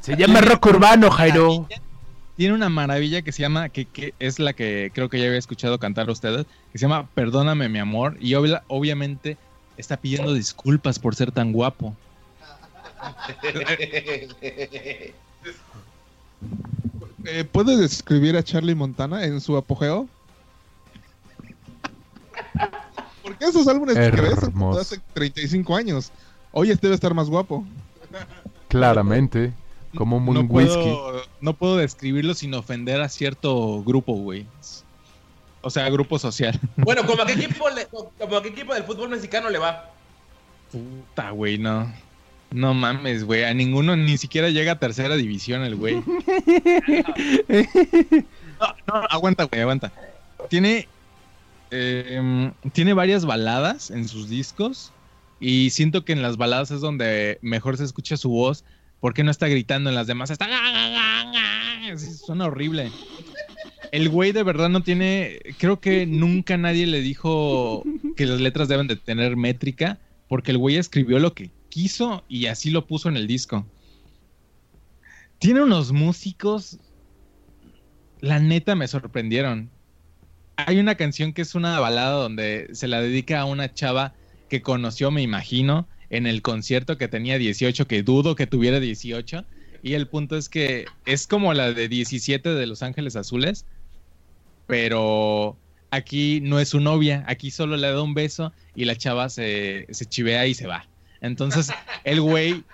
Se llama rock urbano, Jairo. Tiene una maravilla que se llama, que, que es la que creo que ya había escuchado cantar a ustedes, que se llama Perdóname mi amor, y obvia- obviamente está pidiendo disculpas por ser tan guapo. Eh, ¿Puedes describir a Charlie Montana en su apogeo? Porque esos álbumes que ves Hermoso. hace 35 años. Hoy este debe estar más guapo. Claramente. Como un no whisky. puedo, no puedo describirlo sin ofender a cierto grupo, güey. O sea, grupo social. Bueno, ¿como a qué equipo, le- como a qué equipo del fútbol mexicano le va? Puta, güey, no. No mames, güey. A ninguno ni siquiera llega a tercera división el güey. No, no, aguanta, güey, aguanta. Tiene. eh, tiene varias baladas en sus discos. Y siento que en las baladas es donde mejor se escucha su voz. Porque no está gritando en las demás. Está. Suena horrible. El güey de verdad no tiene. Creo que nunca nadie le dijo que las letras deben de tener métrica. Porque el güey escribió lo que quiso y así lo puso en el disco. tiene unos músicos, la neta me sorprendieron. Hay una canción que es una balada donde se la dedica a una chava que conoció, me imagino, en el concierto que tenía 18, que dudo que tuviera 18. Y el punto es que es como la de 17 de Los Ángeles Azules, pero aquí no es su novia, aquí solo le da un beso y la chava se, se chivea y se va. Entonces el güey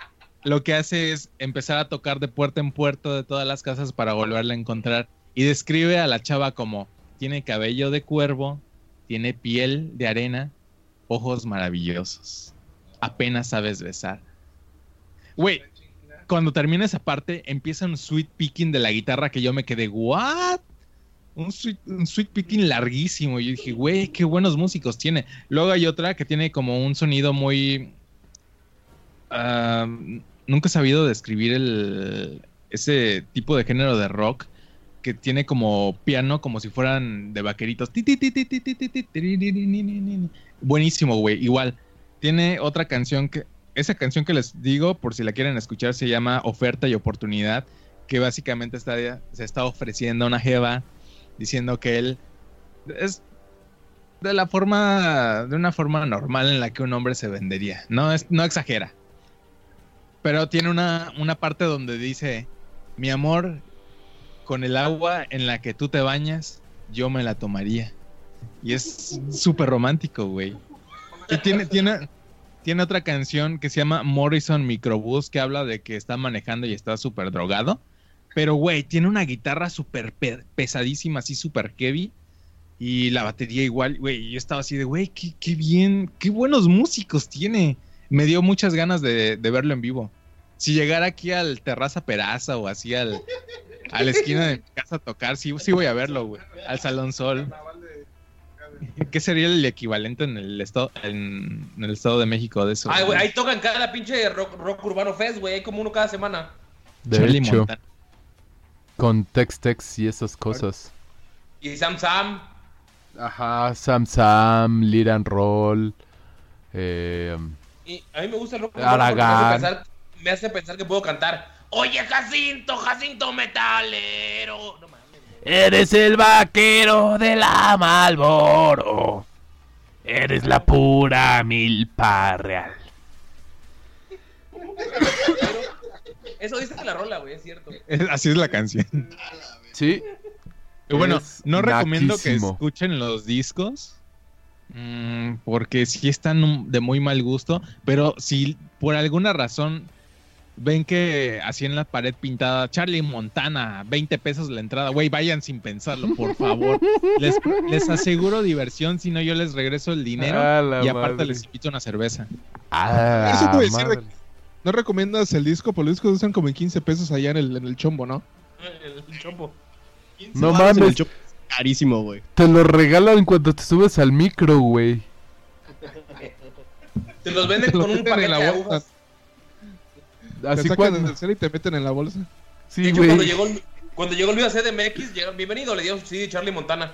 lo que hace es empezar a tocar de puerta en puerta de todas las casas para volverla a encontrar y describe a la chava como tiene cabello de cuervo, tiene piel de arena, ojos maravillosos, apenas sabes besar. Güey, cuando termina esa parte empieza un sweet picking de la guitarra que yo me quedé, ¿what? Un sweet, un sweet picking larguísimo. Y yo dije, güey, qué buenos músicos tiene. Luego hay otra que tiene como un sonido muy nunca he sabido describir el, ese tipo de género de rock que tiene como piano, como si fueran de vaqueritos. Buenísimo, güey. Igual, tiene otra canción que... Esa canción que les digo, por si la quieren escuchar, se llama Oferta y Oportunidad, que básicamente está, se está ofreciendo a una jeva diciendo que él es de la forma, de una forma normal en la que un hombre se vendería. No, es, no exagera, pero tiene una, una parte donde dice, mi amor, con el agua en la que tú te bañas, yo me la tomaría. Y es súper romántico, güey. Y tiene, tiene, tiene otra canción que se llama Morrison Microbus, que habla de que está manejando y está súper drogado. Pero, güey, tiene una guitarra súper pe- pesadísima, así súper heavy. Y la batería igual, güey. Yo estaba así de, güey, qué, qué bien, qué buenos músicos tiene. Me dio muchas ganas de, de verlo en vivo. Si llegara aquí al Terraza Peraza o así al, a la esquina de mi casa a tocar, sí, sí voy a verlo, güey. Al Salón Sol. ¿Qué sería el equivalente en el estado, en, en el estado de México de eso? Ay, güey, ahí tocan cada pinche rock, rock urbano fest, güey. Hay como uno cada semana. De Charlie hecho, Montana. con Tex-Tex y esas cosas. Y Sam Sam. Ajá, Sam Sam, Liran Roll. Eh, Y a mí me gusta el rock Aragán. me hace, pensar, me hace pensar que puedo cantar. Oye, Jacinto, Jacinto Metalero. No mames. Eres el vaquero de la Malboro. Eres la pura milpa real. Eso dice la rola, güey, es cierto. Así es la canción. sí, Y bueno, no recomiendo que escuchen los discos. Mm, porque sí están de muy mal gusto. Pero si por alguna razón ven que así en la pared pintada Charlie Montana, 20 pesos la entrada, güey, vayan sin pensarlo, por favor. Les, les aseguro diversión, si no yo les regreso el dinero. Y aparte madre. les invito una cerveza. Ah, Eso te iba a decir de madre. No recomiendas el disco, porque los discos están como en 15 pesos allá en el, en el chombo, ¿no? El chombo. No en el mames, shop. Carísimo, güey. te lo regalan cuando te subes al micro, güey. Te los venden Te con un meten en paquete la de bolsa. agujas. Te Así sacan cuando... del y te meten en la bolsa. De Sí, hecho, cuando güey. llegó, el- cuando llegó el video a CDMX, llegó- bienvenido, le dio CD Charlie Montana.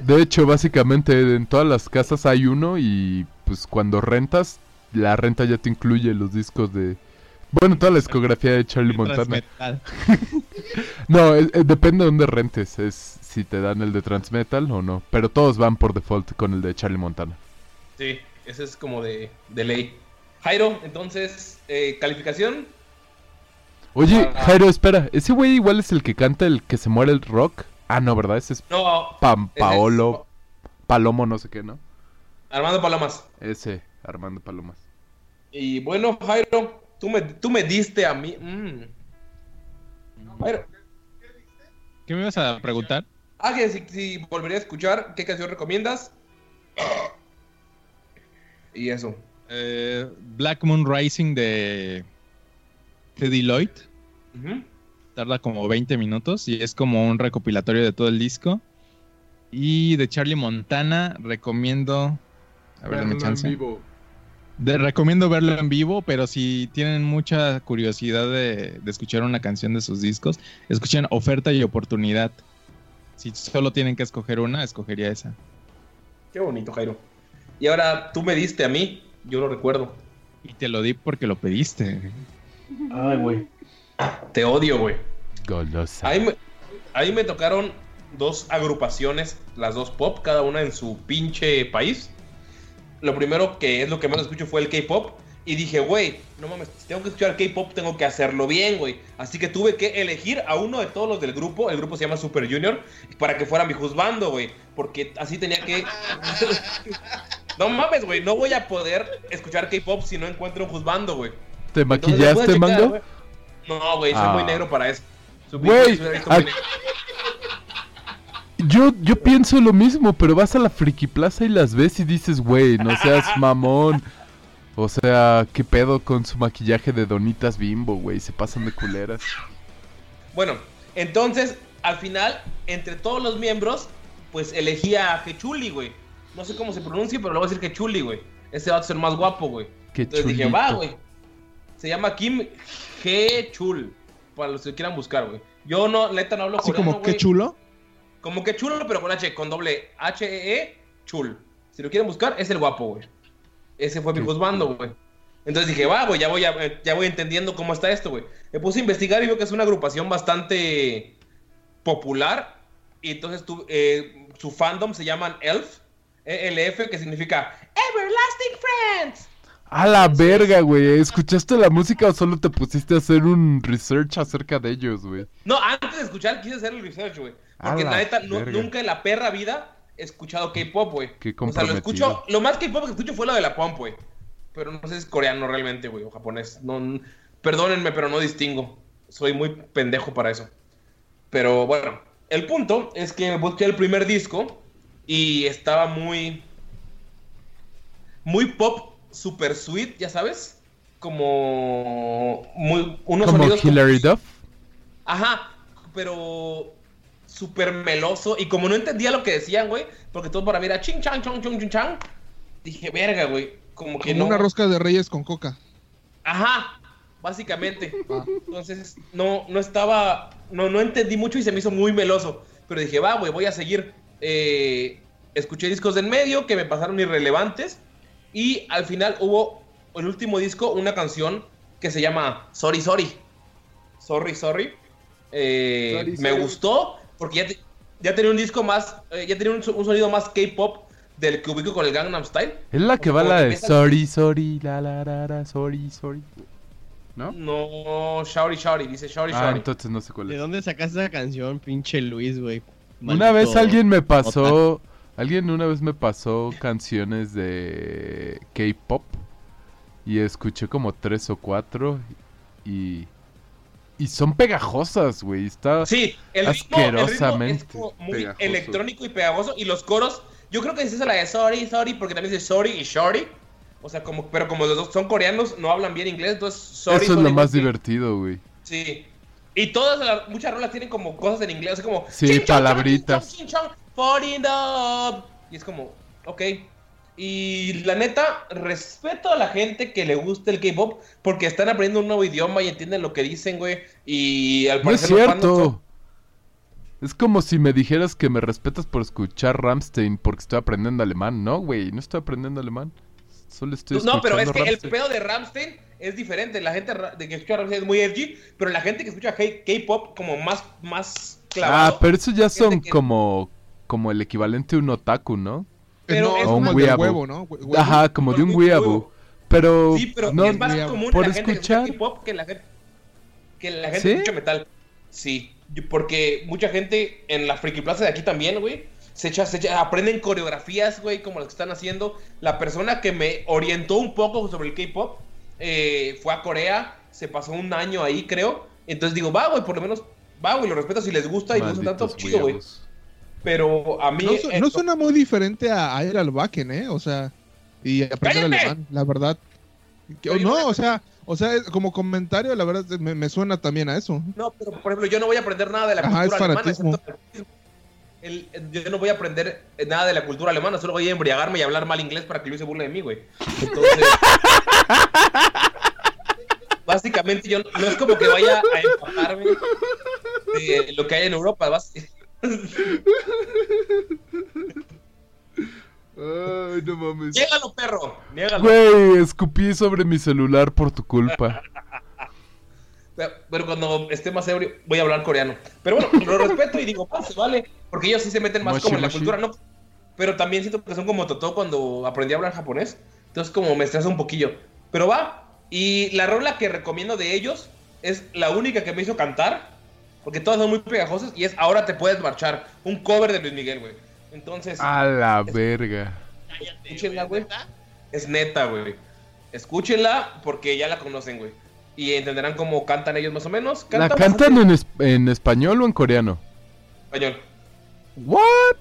De hecho, básicamente en todas las casas hay uno y pues cuando rentas, la renta ya te incluye los discos de... Bueno, toda la discografía de Charlie Montana. Transmetal. No, eh, depende de dónde rentes, es si te dan el de Transmetal o no. Pero todos van por default con el de Charlie Montana. Sí, ese es como de, de ley. Jairo, entonces, eh, calificación. Oye, Ah. Jairo, espera, ¿ese güey igual es el que canta el que se muere el rock? Ah, no, ¿verdad? Ese es No, Pam, ese es Paolo, Palomo, no sé qué, ¿no? Armando Palomas. Ese, Armando Palomas. Y bueno, Jairo, tú me, tú me diste a mí. mm. Jairo, ¿Qué me ibas a preguntar? ah, que si, si volvería a escuchar, ¿qué canción recomiendas? Y eso. Eh, Black Moon Rising de Teddy Lloyd. Tarda como 20 minutos y es como un recopilatorio de todo el disco. Y de Charlie Montana recomiendo... A ver, dame chance. De- recomiendo verlo en vivo, pero si tienen mucha curiosidad de, de escuchar una canción de sus discos, escuchen Oferta y Oportunidad. Si solo tienen que escoger una, escogería esa. Qué bonito, Jairo. Y ahora tú me diste a mí, yo lo recuerdo. Y te lo di porque lo pediste. Ay, güey. Te odio, güey. Golosa. Ahí me, ahí me tocaron dos agrupaciones, las dos pop, cada una en su pinche país. Lo primero que es lo que más escucho fue el K-pop. Y dije, güey, no mames, si tengo que escuchar K-pop, tengo que hacerlo bien, güey. Así que tuve que elegir a uno de todos los del grupo. El grupo se llama Super Junior. Para que fuera mi juzgando, güey. Porque así tenía que. no mames, güey. No voy a poder escuchar K-pop si no encuentro un juzgando, güey. ¿Te Entonces, ¿me puedes maquillaste, checar, Mango? güey? No, güey, soy Ah. muy negro para eso. Güey, soy muy ah, negro. Yo, yo pienso lo mismo, pero vas a la Friki Plaza y las ves y dices, güey, no seas mamón. O sea, ¿qué pedo con su maquillaje de donitas bimbo, güey? Se pasan de culeras. Bueno, entonces, al final, entre todos los miembros, pues elegí a Hechuli, güey. No sé cómo se pronuncia, pero le voy a decir Hechuli, güey. Ese va a ser más guapo, güey. Qué Entonces dije, va, güey. Se llama Kim Hechul. Para los que quieran buscar, güey. Yo no, neta, no hablo Así coreano, como qué chulo. Como que chulo, pero con H, con doble H-E-E, chul. Si lo quieren buscar, es el guapo, güey. Ese fue mi juzgando, güey. Entonces dije, va, güey, ya voy, a- ya voy entendiendo cómo está esto, güey. Me puse a investigar y veo que es una agrupación bastante popular. Y entonces tu- eh, su fandom se llaman ELF, E-L-F, que significa Everlasting Friends. A la verga, güey. ¿Escuchaste la música o solo te pusiste a hacer un research acerca de ellos, güey? No, antes de escuchar quise hacer el research, güey. Porque la neta, no- nunca en la perra vida he escuchado K-pop, güey. O sea, lo escucho. Lo más K-pop que escucho fue lo de la Pump, güey. Pero no sé si es coreano realmente, güey, o japonés. No, perdónenme, pero no distingo. Soy muy pendejo para eso. Pero bueno, el punto es que busqué el primer disco y estaba muy. Muy pop, super sweet, ya sabes. Como. Muy, unos Como Hilary Duff. Ajá, pero súper meloso. Y como no entendía lo que decían, güey, porque todo para mí era ching chang chong chong ching chang, dije, verga, güey, como que Como no. una rosca de reyes con coca. Ajá, básicamente. Entonces, no, no estaba, no, no entendí mucho y se me hizo muy meloso. Pero dije, va, güey, voy a seguir. Eh, escuché discos del medio que me pasaron irrelevantes. Y al final hubo, el último disco, una canción que se llama Sorry, Sorry. Sorry, Sorry. Eh, Sorry, me sorry. gustó porque ya, te- ya tenía un disco más, eh, ya tenía un, un sonido más K-pop del que ubico con el Gangnam Style. Es la que O sea, va la de sorry, sorry, la la la la, sorry, sorry. ¿No? No, Shouty, Shouty, dice Shouty, Ah, Shouty. entonces no sé cuál ¿De es. dónde sacaste esa canción, pinche Luis, güey? Una vez alguien me pasó, alguien una vez me pasó canciones de K-pop y escuché como tres o cuatro y y son pegajosas, güey. Está Sí, el ritmo, el ritmo es Asquerosamente como muy pegajoso. electrónico y pegajoso. Y los coros, yo creo que es esa la de sorry, sorry, porque también dice sorry y shorty. O sea, como, pero como los dos son coreanos, no hablan bien inglés, entonces sorry. eso es sorry, lo más sorry. divertido, güey. Sí. Y todas las, muchas rolas tienen como cosas en inglés, o sea, como... Sí, palabritas. Y es como, ok. Y la neta, respeto a la gente que le gusta el K-pop porque están aprendiendo un nuevo idioma y entienden lo que dicen, güey. Y al No es parecer los fans cierto. Es como si me dijeras que me respetas por escuchar Ramstein porque estoy aprendiendo alemán. No, güey, no estoy aprendiendo alemán. Solo estoy escuchando No, pero es que el pedo de Ramstein es diferente. La gente que escucha Ramstein es muy edgy, pero la gente que escucha K-pop como más, más clavado. Ah, pero eso ya son que- como como el equivalente a un otaku, ¿no? Pero no, es como weeaboo. huevo, ¿no? Ajá, como de un weeaboo. huevo. Pero Sí, pero no, es más común por la gente escuchar. escucha K-pop que la gente que la gente ¿Sí? escucha metal. Sí, porque mucha gente en la Friki Plaza de aquí también, güey, se echa, se echa- aprenden coreografías, güey, como las que están haciendo. La persona que me orientó un poco sobre el K-pop eh, fue a Corea, se pasó un año ahí, creo. Entonces digo, va, güey, por lo menos, va, güey, lo respeto si les gusta y les gusta tanto, chido, güey. Pero a mí. No, su- eh, no suena muy diferente a, ir al Wacken, ¿eh? O sea, y aprender ¡Cállate! alemán, la verdad. Que- no, o sea, o sea, como comentario, la verdad me, me suena también a eso. No, pero por ejemplo, yo no voy a aprender nada de la Ajá, cultura alemana. el- el- yo no voy a aprender nada de la cultura alemana, solo voy a embriagarme y hablar mal inglés para que Luis se burle de mí, güey. Entonces. básicamente, yo no es como que vaya a empaparme de lo que hay en Europa. bas- Ay, no mames. Niégalo, perro. Niégalo. Güey, escupí sobre mi celular por tu culpa. Pero, cuando esté más ebrio, voy a hablar coreano. Pero bueno, lo respeto y digo, "Ah, se vale. Porque ellos sí se meten más Moshi, como en la moshi. cultura, ¿no? Pero también siento que son como Totó cuando aprendí a hablar japonés. Entonces, como me estresa un poquillo. Pero va. Y la rola que recomiendo de ellos es la única que me hizo cantar. Porque todas son muy pegajosas. Y es Ahora te puedes marchar. Un cover de Luis Miguel, güey. Entonces, A la verga. escúchenla, güey. Es neta, güey. Escúchenla porque ya la conocen, güey. Y entenderán cómo cantan ellos más o menos. ¿La Cantan en, es- en español o en coreano? español. ¿What?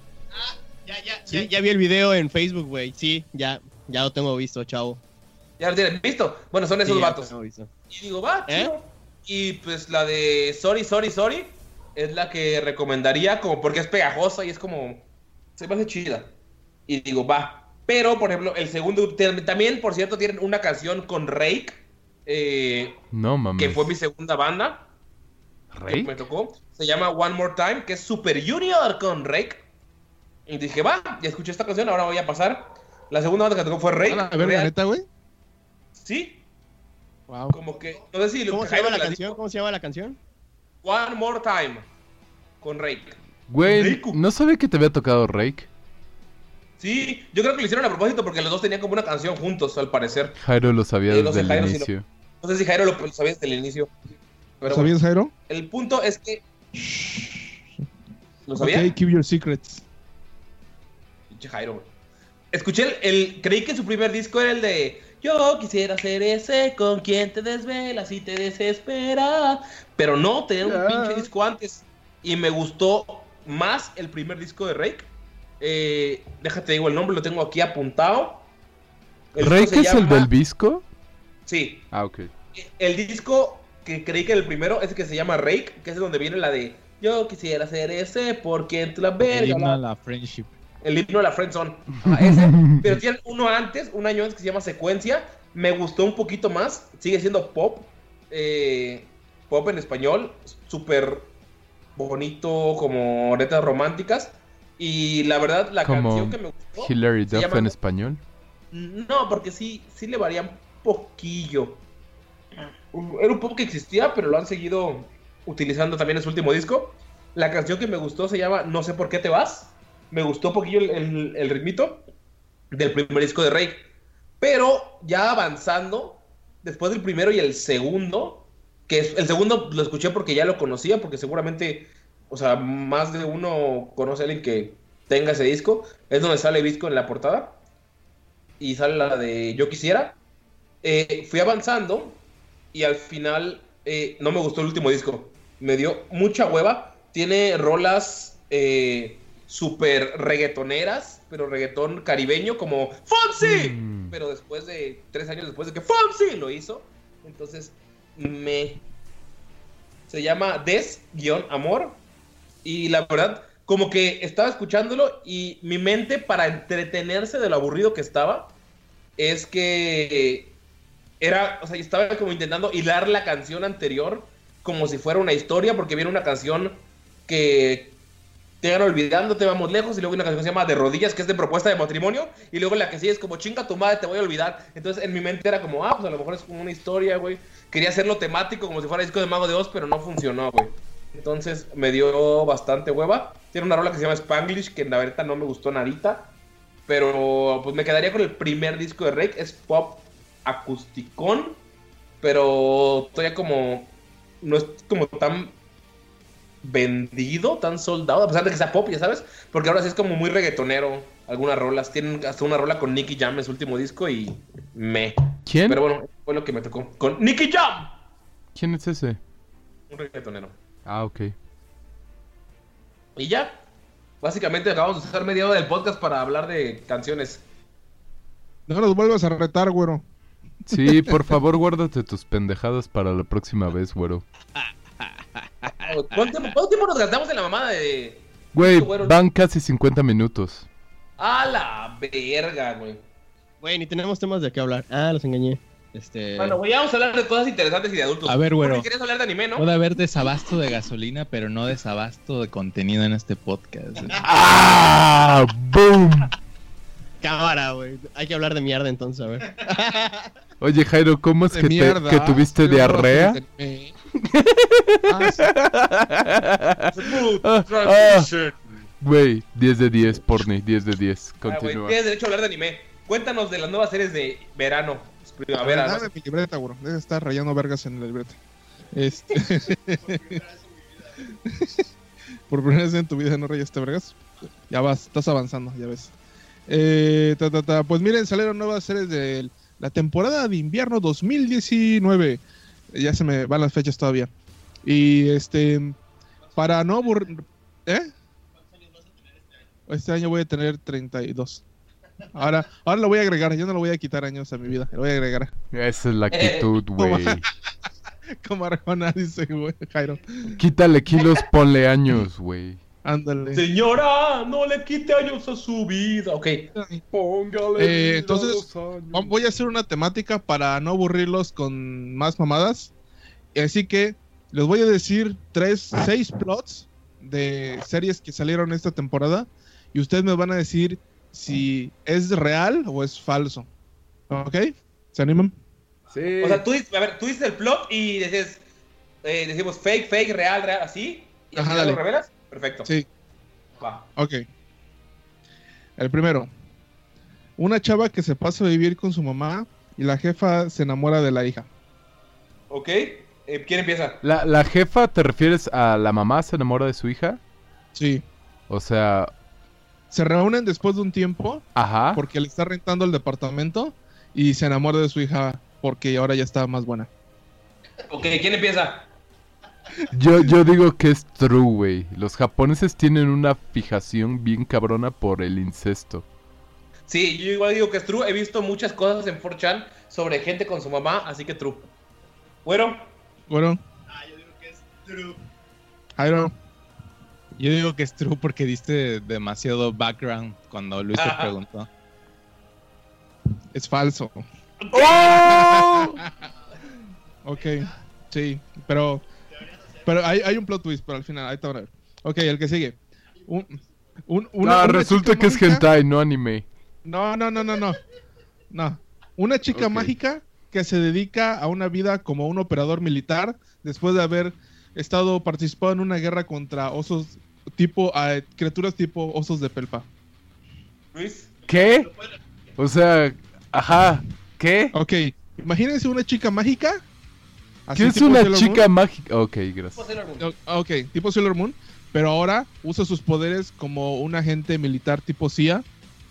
Ya, ya, ya, ya vi el video en Facebook, güey. Sí, ya, ya lo tengo visto, chavo. ¿Ya lo tienen visto? Bueno, son esos Sí, vatos. Y digo, va, ¿Eh? chido. Y pues la de Sorry, Sorry, Sorry es la que recomendaría como porque es pegajosa y es como... Se me hace chida. Y digo, va. Pero, por ejemplo, el segundo... También, por cierto, tienen una canción con Rake. eh, No mames. que fue mi segunda banda. que ¿Rey? me tocó. Se llama One More Time, que es Super Junior con Rake. Y dije, va, ya escuché esta canción, ahora voy a pasar. La segunda banda que tocó fue Rake. A la verga, Real- neta, güey. Sí, Wow. como que. No sé si lo ¿Cómo se llama la canción? ¿Cómo se llama la canción? One More Time con Rake. Güey, no sabía que te había tocado Rake. Sí, yo creo que lo hicieron a propósito porque los dos tenían como una canción juntos, al parecer. Jairo lo sabía Eh, no desde el lo- inicio. No sé si Jairo lo, lo sabía desde el inicio. Pero bueno, ¿Sabías, Jairo? el punto es que. ¿Lo sabía? Ok, keep your secrets. Pinche Jairo, güey. Escuché el, el- Creí que su primer disco era el de. Yo quisiera ser ese con quien te desvelas y te desespera. Pero no, tenía un pinche disco antes. Y me gustó más el primer disco de Rake. Eh, déjate digo el nombre, lo tengo aquí apuntado. El disco ¿Rake es el del visco? Sí. Ah, ok. El disco que creí que era el primero es el que se llama Rake, que es donde viene la de. Yo quisiera ser ese por quien tú la verga. himno bla, a la friendship. El himno de la Friendzone. Ese. Pero tienen uno antes, un año antes que se llama Secuencia. Me gustó un poquito más. Sigue siendo pop. eh, pop en español. Súper bonito, como letras románticas. Y la verdad, la Como canción que me gustó. Hilary Duff llama- en español. No, porque sí, sí le varía un poquillo. Era un pop que existía, pero lo han seguido utilizando también en su último disco. La canción que me gustó se llama No sé por qué te vas. Me gustó un poquillo el, el, el ritmito del primer disco de Rey. Pero ya avanzando, después del primero y el segundo, que es, el segundo lo escuché porque ya lo conocía, porque seguramente, o sea, más de uno conoce a alguien que tenga ese disco. Es donde sale Visco en la portada y sale la de Yo Quisiera. Eh, fui avanzando y al final eh, no me gustó el último disco. Me dio mucha hueva. Tiene rolas eh, súper reggaetoneras, pero reggaetón caribeño como Fonsi. Mm. Pero después de tres años después de que Fonsi lo hizo, entonces me... Se llama Des-Amor. Y la verdad, como que estaba escuchándolo y mi mente para entretenerse de lo aburrido que estaba, es que era, o sea, yo estaba como intentando hilar la canción anterior como si fuera una historia, porque viene una canción que te olvidando, te vamos lejos, y luego una canción que se llama De Rodillas, que es de propuesta de matrimonio, y luego la que sigue es como chinga tu madre, te voy a olvidar. Entonces en mi mente era como, ah, pues a lo mejor es como una historia, güey. Quería hacerlo temático como si fuera disco de Mago de Oz, pero no funcionó, güey. Entonces me dio bastante hueva. Tiene una rola que se llama Spanglish, que la verdad no me gustó nadita. Pero pues me quedaría con el primer disco de Rake. Es pop acusticón. Pero todavía como. No es como tan vendido, tan soldado. A pesar de que sea pop, ya sabes. Porque ahora sí es como muy reggaetonero. Algunas rolas. Tienen hasta una rola con Nicky Jam en su último disco y me. ¿Quién? Pero bueno, fue lo que me tocó. Con Nicky Jam. ¿Quién es ese? Un reggaetonero. Ah, ok. Y ya. Básicamente acabamos de usar media hora del podcast para hablar de canciones. No nos vuelvas a retar, güero. Sí, por favor, guárdate tus pendejadas para la próxima vez, güero. ¿Cuánto tiempo, cuánto tiempo nos gastamos en la mamada de. Güey, van casi 50 minutos. A la verga, güey. Güey, ni tenemos temas de qué hablar. Ah, los engañé. Este. Bueno, güey, ya vamos a hablar de cosas interesantes y de adultos. A ver. Porque querías hablar de anime, ¿no? Puede haber desabasto de gasolina, pero no desabasto de contenido en este podcast. ¡Ah! ¡Boom! Cámara, güey. Hay que hablar de mierda entonces, a ver. Oye, Jairo, ¿cómo es De que, te- que tuviste diarrea? horror anime. Ah, sí. Ah, transition. Güey, 10 de 10, porni, 10 de 10. Ah, güey, Continúa. tienes derecho a hablar de anime. Cuéntanos de las nuevas series de verano, primavera. ¿no? Dame mi libreta, güey. Deja de estar rayando vergas en la libreta. Este. Por primera vez en tu vida no rayaste vergas. Ya vas, estás avanzando, ya ves. Eh, ta, ta, ta. Pues miren, salieron nuevas series de la temporada de invierno 2019. Ya se me van las fechas todavía. Y este. Para no aburrir. ¿Eh? Este año voy a tener 32. Ahora, ahora lo voy a agregar. Yo no lo voy a quitar años a mi vida. Lo voy a agregar. Esa es la actitud, güey. Como Arjona dice, güey, Jairo. Quítale kilos, ponle años, güey. Ándale. Señora, no le quite años a su vida. Ok. Póngale. Eh, entonces, voy a hacer una temática para no aburrirlos con más mamadas. Así que les voy a decir tres, seis plots de series que salieron esta temporada. Y ustedes me van a decir si es real o es falso. ¿Ok? ¿Se animan? Sí. O sea, tú, dices- a ver, tú dices el plot y dices, eh, decimos fake, fake, real, real, así. Y al Ajá, lo revelas. Perfecto. Sí. Va. Ok. El primero. Una chava que se pasa a vivir con su mamá y la jefa se enamora de la hija. Ok. Eh, ¿Quién empieza? ¿La, ¿La jefa te refieres a la mamá se enamora de su hija? Sí. O sea, Se reúnen después de un tiempo ajá. porque le está rentando el departamento y se enamora de su hija porque ahora ya está más buena. Ok, ¿quién empieza? Yo, yo digo que es true, güey. Los japoneses tienen una fijación bien cabrona por el incesto. Sí, yo igual digo que es true. He visto muchas cosas en 4chan sobre gente con su mamá, así que true. Bueno, Bueno. Jairo. Yo digo que es true porque diste demasiado background cuando Luis te preguntó. Es falso. Ok, sí, pero pero hay, hay un plot twist, pero al final, ahí te van a ver. Ok, el que sigue. Un, un- una- ah, una resulta chica que es mágica- hentai, no anime. No, no, no, no, no. No. Una chica mágica que se dedica a una vida como un operador militar después de haber estado participando en una guerra contra osos tipo ah, criaturas tipo osos de pelpa. Luis. ¿Qué? O sea, ajá. ¿Qué? Ok, imagínense una chica mágica. Así ¿Qué es tipo una Sailor chica Moon. mágica? Ok, gracias. ¿Cómo Sailor Moon? O- Ok, tipo Sailor Moon, pero ahora usa sus poderes como un agente militar tipo CIA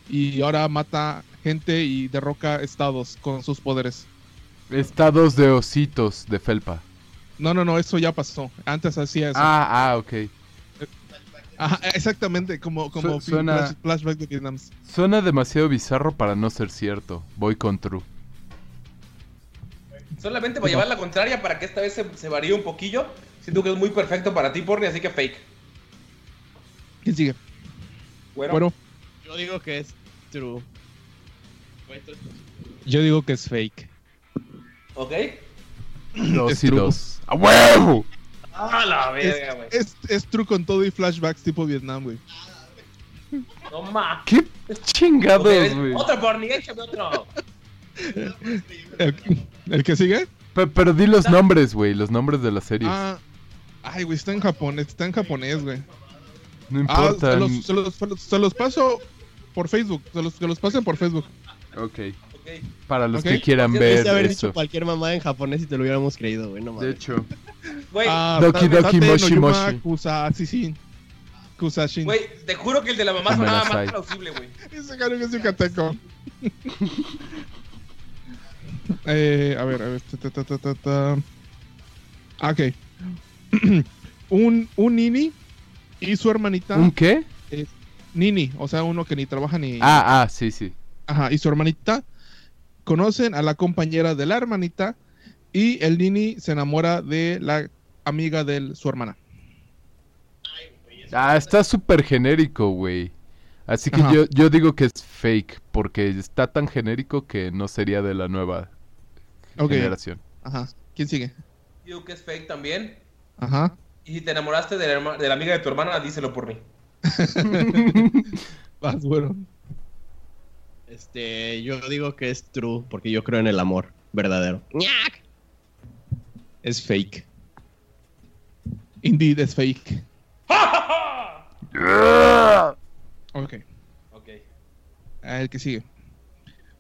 y ahora mata gente y derroca estados con sus poderes. Estados de ositos de felpa. No, no, no, eso ya pasó. Antes hacía eso. Ah, ah, ok. Ajá, exactamente, como, como Su- suena- flash- flashback de Vietnam. Suena demasiado bizarro para no ser cierto. Voy con true. Solamente para llevar la contraria para que esta vez se, se varíe un poquillo. Siento que es muy perfecto para ti, Porni, así que fake. ¿Quién sigue? Bueno, Bueno, Yo digo que es true. Yo digo que es fake. ok. Dos Es y true. dos. ¡A huevo! A la es, verga, güey. es, es true con todo y flashbacks tipo Vietnam, güey. No ma. ¿Qué chingados, güey? Otro Porni, échame otro. ¿El, que sigue? Pe- Pero di los nombres, güey. Los nombres de las series. Ah, ay, güey, está en japonés, está en japonés, güey. no Ah, importa. se los, se, los, se los- se los paso por Facebook, se los, se los pasen por Facebook. Ok. Para los Ok. que quieran Debiste ver haber dicho cualquier mamada en japonés y te lo hubiéramos creído, güey, no De mames. hecho. Güey, Ah, Doki Doki Tate no Moshi Yuma Moshi. Kusashin. Kusashin. güey, te juro que el de la mamá sonaba más plausible, güey. Ese caro que es yucateco. eh, a ver, a ver. ta, ta, ta, ta, ta, ta. Ah, Ok. un, un Nini y su hermanita. ¿Un qué? Nini, o sea, uno que ni trabaja ni. Ah, ah, sí, sí. Ajá, y su hermanita conocen a la compañera de la hermanita y el Nini se enamora de la amiga de su hermana. Ah, está súper genérico, güey. Así que yo, yo digo que es fake, porque está tan genérico que no sería de la nueva Ok. generación. Ajá. ¿Quién sigue? Digo que es fake también. Ajá. Y si te enamoraste de la, herma- de la amiga de tu hermana, díselo por mí. Vas, bueno. Este, yo digo que es true porque yo creo en el amor verdadero. Es fake. Indeed es fake. Yeah. Ok. Ok. Ah, El que sigue.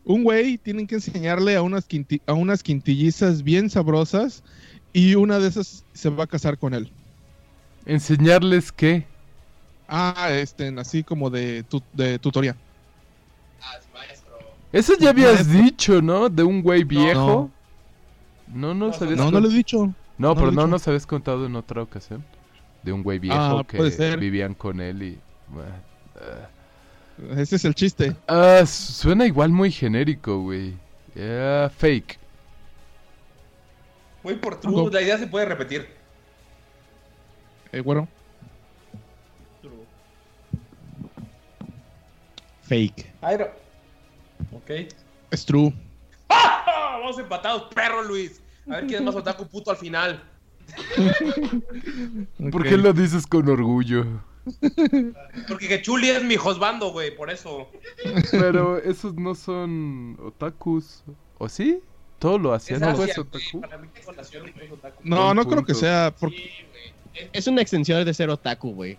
Un güey tienen que enseñarle a unas, quinti- a unas quintillizas bien sabrosas y una de esas se va a casar con él. ¿Enseñarles qué? Ah, este, así como de, tu- de tutoría. Eso ya habías dicho, ¿no? De un güey viejo. No, no, No. No, con- no lo he dicho. No, no pero no dicho. nos habías contado en otra ocasión. De un güey viejo Ah, que puede ser. vivían con él y. bueno, ah. Ese es el chiste. Ah, suena igual muy genérico, güey. Yeah, fake. Voy por true. No. La idea se puede repetir. Eh, bueno, Fake. Airo. Ok. es true. ¡Ah! Vamos empatados, perro Luis. A ver quién es más otaku puto al final. ¿Por qué lo dices con orgullo? Porque que Chuli es mi josbando, güey, por eso. Pero esos no son otakus. ¿O sí? Todo lo hacían no es otaku. No, no creo que sea. por- Es una extensión de ser otaku, güey.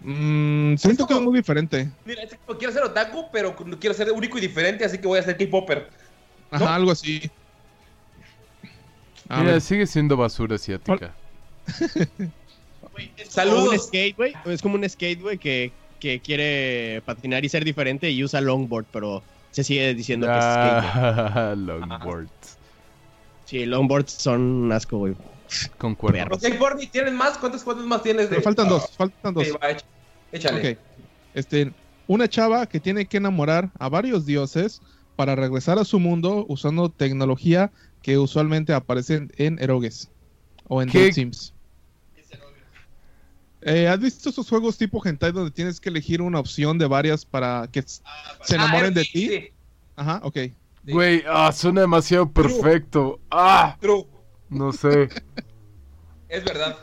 Mm, siento que es muy diferente. Mira, es como quiero ser otaku, pero quiero ser único y diferente, así que voy a ser K-Popper. Ajá, algo así. A Mira, ver, sigue siendo basura asiática. Como Saludos. un skate, güey. Es como un skate, güey, que, que quiere patinar y ser diferente y usa longboard, pero se sigue diciendo que es skate. Ah, longboards. Sí, longboards son un asco, güey. Concuerdo. Borny, ¿tienes más? ¿Cuántos cuántos más tienes? pero faltan dos, faltan dos. Va, échale. Ok. Este, una chava que tiene que enamorar a varios dioses para regresar a su mundo usando tecnología que usualmente aparecen en erogues o en ¿Qué? Dead Sims. Eh, ¿Has visto esos juegos tipo hentai donde tienes que elegir una opción de varias para que se enamoren Ah, de sí, ti? sí. Ajá, ok. Güey, ah, suena demasiado perfecto. Ah, True. no sé. Es verdad.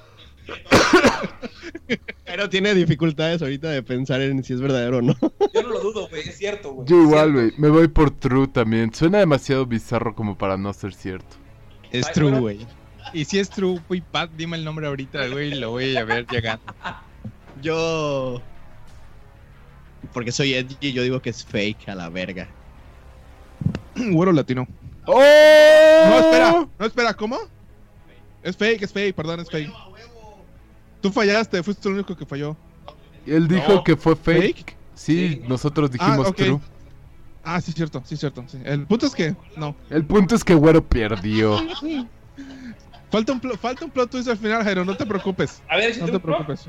Pero tiene dificultades ahorita de pensar en si es verdadero o no. Yo no lo dudo, güey. Es cierto, güey. Yo igual, güey. Me voy por True también. Suena demasiado bizarro como para no ser cierto. Es Ay, true, bueno. güey. Y si es true, güey, Pat, dime el nombre ahorita, güey, y lo voy a ver llegando. Yo. Porque soy edgy, yo digo que es fake a la verga. Güero latino. ¡Oh! No, espera, no, espera, ¿cómo? Es fake, es fake, perdón, es fake. Tú fallaste, fuiste el único que falló. Él dijo No. que fue fake. ¿Fake? Sí, Sí. nosotros dijimos Ah, ok. True. Ah, sí, cierto, sí, cierto. sí. El punto es que, no. El punto es que Güero perdió. Falta un, falta un plot twist al final, Jairo, no te preocupes. A ver, No échate te preocupes.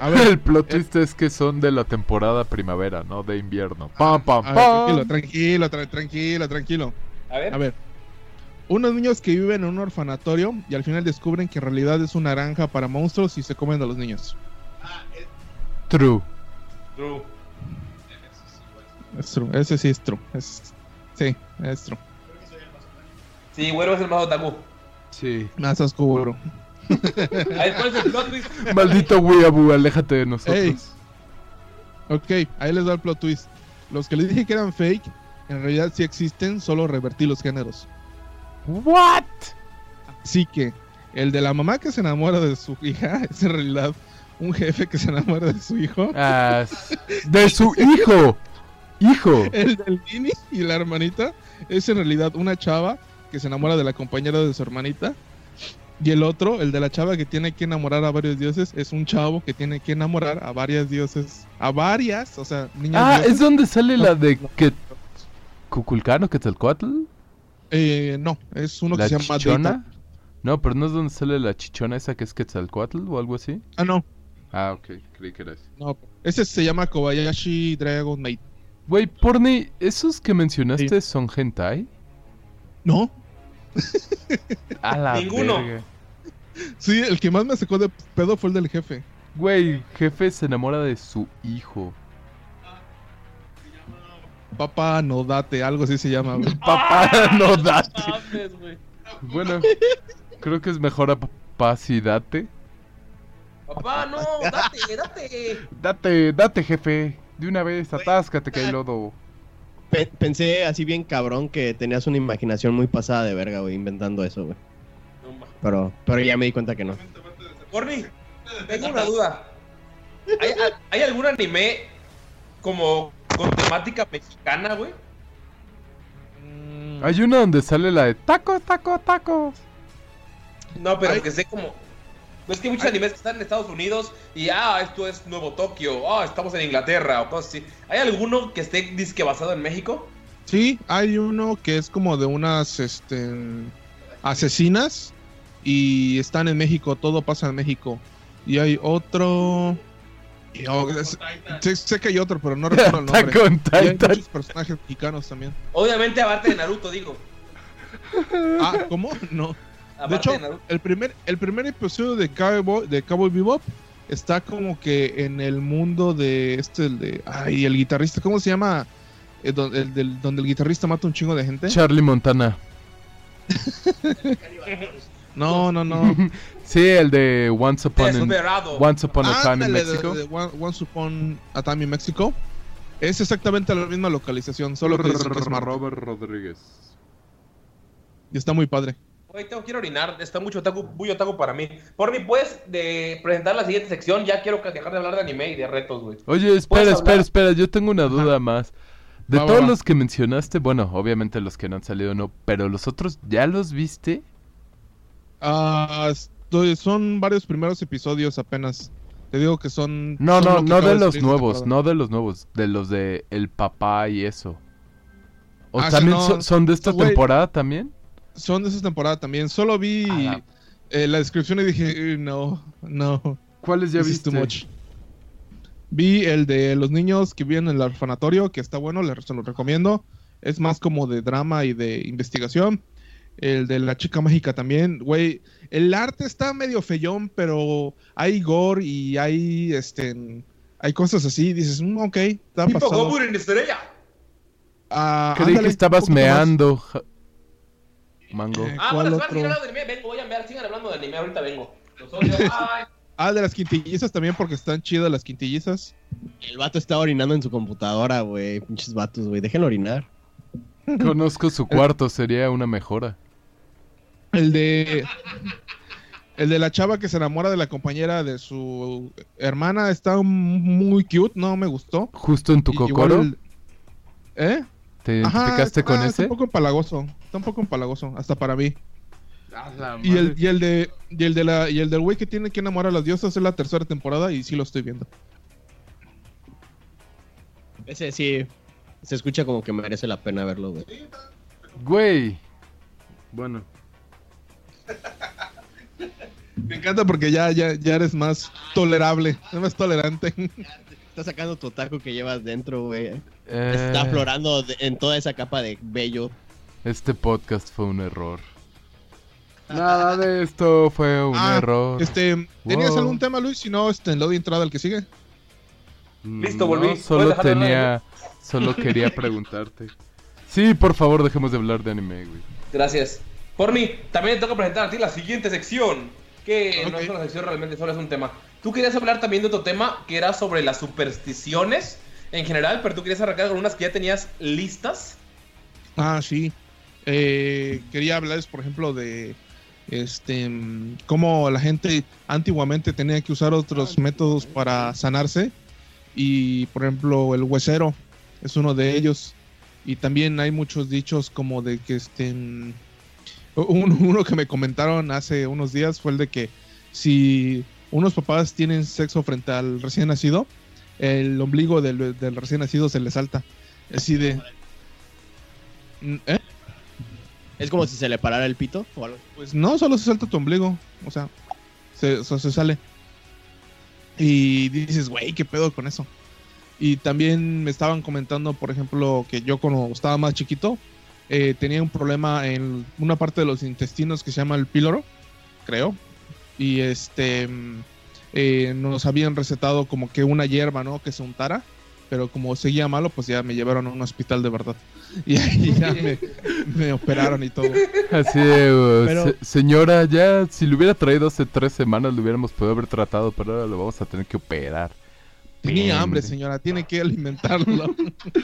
A ver. El plot twist es que son de la temporada primavera, no de invierno. Pam, pam, ver, pam. tranquilo, tranquilo, tra- tranquilo, tranquilo. A ver. A ver. Unos niños que viven en un orfanatorio y al final descubren que en realidad es una granja para monstruos y se comen a los niños. True. True. Es true, ese sí es true. Es, sí, es true. Sí, güero es el más otaku. Sí. Más oscuro. A ver, ¿cuál es el plot twist? Maldito Weeaboo, aléjate de nosotros. Ey. Ok, ahí les da el plot twist. Los que les dije que eran fake, en realidad sí existen, solo revertí los géneros. What? Así que el de la mamá que se enamora de su hija es en realidad un jefe que se enamora de su hijo. Ah, de su hijo. Hijo. El del Nini y la hermanita es en realidad una chava que se enamora de la compañera de su hermanita. Y el otro, el de la chava que tiene que enamorar a varios dioses, es un chavo que tiene que enamorar a varias dioses. A varias, o sea, niñas Ah, dioses. es donde sale la de que Cuculcano, Quetzalcoatl. Eh, no, es uno la que se llama chichona. No, pero no es donde sale la chichona esa que es Quetzalcoatl o algo así. Ah, no, Ah, ok, creí que era eso. no. Ese se llama Kobayashi Dragon Maid. Güey, Porni, ¿esos que mencionaste son hentai? No, A la Ninguno. verga. sí, el que más me sacó de pedo fue el del jefe. Güey, jefe se enamora de su hijo. Papá, no date, algo así se llama. güey. Papá, no date. Bueno, creo que es mejor a papá si date. Papá, no, date, date. Date, date, jefe. De una vez, atáscate que hay lodo. Pe- pensé así bien cabrón que tenías una imaginación muy pasada de verga, güey, inventando eso, güey. No, Pero, pero ya me di cuenta que no. Corny, tengo una duda. ¿Hay, hay algún anime como con temática mexicana, güey? Hay una donde sale la de taco, taco, taco. No, pero Hay- que sé como. Es que hay muchos animes que están en Estados Unidos y, ah, esto es Nuevo Tokio, ah, estamos en Inglaterra o cosas así. ¿Hay alguno que esté disque basado en México? Sí, hay uno que es como de unas este, asesinas y están en México, todo pasa en México. Y hay otro... y, oh, es- sé, sé que hay otro, pero no recuerdo el nombre. Taco on Y hay muchos personajes mexicanos también. Obviamente, aparte de Naruto, digo. Ah, ¿cómo? No. De hecho, el primer, el primer episodio de Cowboy, de Cowboy Bebop está como que en el mundo de este, el de... Ay, el guitarrista, ¿cómo se llama? Eh, el del- donde el guitarrista mata un chingo de gente. Charlie Montana. No, no, no. Sí, el de Once Upon, in-. Once Upon a Time in de- Mexico. de One- Once Upon a Time in Mexico. Es exactamente la misma localización, solo que que es Marte. Robert Rodríguez. Y está muy padre. Güey, tengo que ir a orinar. Está mucho otaku, muy otaku para mí. Por mí, puedes de presentar la siguiente sección. Ya quiero dejar de hablar de anime y de retos, güey. Oye, espera, ¿Puedes espera, espera, yo tengo una duda más. De Va, todos va. los que mencionaste, bueno, obviamente los que no han salido no, pero los otros, ¿ya los viste? Ah, estoy- son varios primeros episodios apenas. Te digo que son. No, son no, no de los nuevos, no de los nuevos, de los de El Papá y eso. ¿O Ah, también no, son, son de esta temporada también? Son de esa temporada también. Solo vi la- eh, la descripción y dije, "Eh, no, no. ¿Cuáles ya this is viste? too much". Vi el de los niños que viven en el orfanatorio, que está bueno, les se lo recomiendo. Es más como de drama y de investigación. El de la chica mágica también, güey. El arte está medio feyón, pero hay gore y hay este hay cosas así. Dices, "Mm, ok, está Tipo pasado. Goku en estrella. Ah, Creí ándale, que estabas más. Mango. Eh, Ah, ¿Cuál bueno, si van a otro? de anime, vengo, voy a ver, sigan hablando de anime, ahorita vengo. Los odio. Ay. Ah, de las quintillizas también, porque están chidas las quintillizas. El vato está orinando en su computadora, güey. Pinches vatos, güey. Déjenlo orinar. Conozco su cuarto, sería una mejora. El de. El de la chava que se enamora de la compañera de su hermana está muy cute, no me gustó. Justo en tu cocoro, ¿Eh? ¿Te Ajá, identificaste con está- ese? Está un poco empalagoso. Está un poco empalagoso, hasta para mí. Y el, y el de. Y el de la. Y el del güey que tiene que enamorar a las diosas es la tercera temporada y sí lo estoy viendo. Ese sí. Se escucha como que merece la pena verlo, güey. Güey. Bueno. Me encanta porque ya, ya, ya eres más tolerable, eres más tolerante. Está sacando tu taco que llevas dentro, güey. eh, Está aflorando en toda esa capa de vello. Este podcast fue un error. Nada de esto fue un Ah, error. Este, ¿tenías Wow. algún tema, Luis? Si no, este, le doy entrada al que sigue. Listo, No, volví. ¿Puedes Solo tenía. Solo quería preguntarte. Sí, por favor, dejemos de hablar de anime, güey. Gracias. Porni, también te toca presentar a ti la siguiente sección. Que no es una sección realmente, solo es un tema. Tú querías hablar también de otro tema que era sobre las supersticiones en general, pero tú querías arrancar con unas que ya tenías listas. Ah, sí. Eh, quería hablarles, por ejemplo, de este mm, cómo la gente antiguamente tenía que usar otros métodos para sanarse. Y, por ejemplo, el huesero es uno de ellos. Y también hay muchos dichos como de que este mm, un- uno que me comentaron hace unos días fue el de que si unos papás tienen sexo frente al recién nacido, el ombligo del, del recién nacido se le salta. Así de. ¿Eh? Es como si se le parara el pito o algo. Pues no, solo se salta tu ombligo. O sea, se, se sale. Y dices, güey, ¿qué pedo con eso? Y también me estaban comentando, por ejemplo, que yo cuando estaba más chiquito, eh, tenía un problema en una parte de los intestinos que se llama el píloro, creo. Y este, eh, nos habían recetado como que una hierba, ¿no? Que se untara. Pero como seguía malo, pues ya me llevaron a un hospital de verdad. Y ahí ya me, me operaron y todo. Así de, Pero- se- señora, ya si lo hubiera traído hace tres semanas lo hubiéramos podido haber tratado, pero ahora lo vamos a tener que operar. Tenía Bien, hambre, señora, tiene que alimentarlo.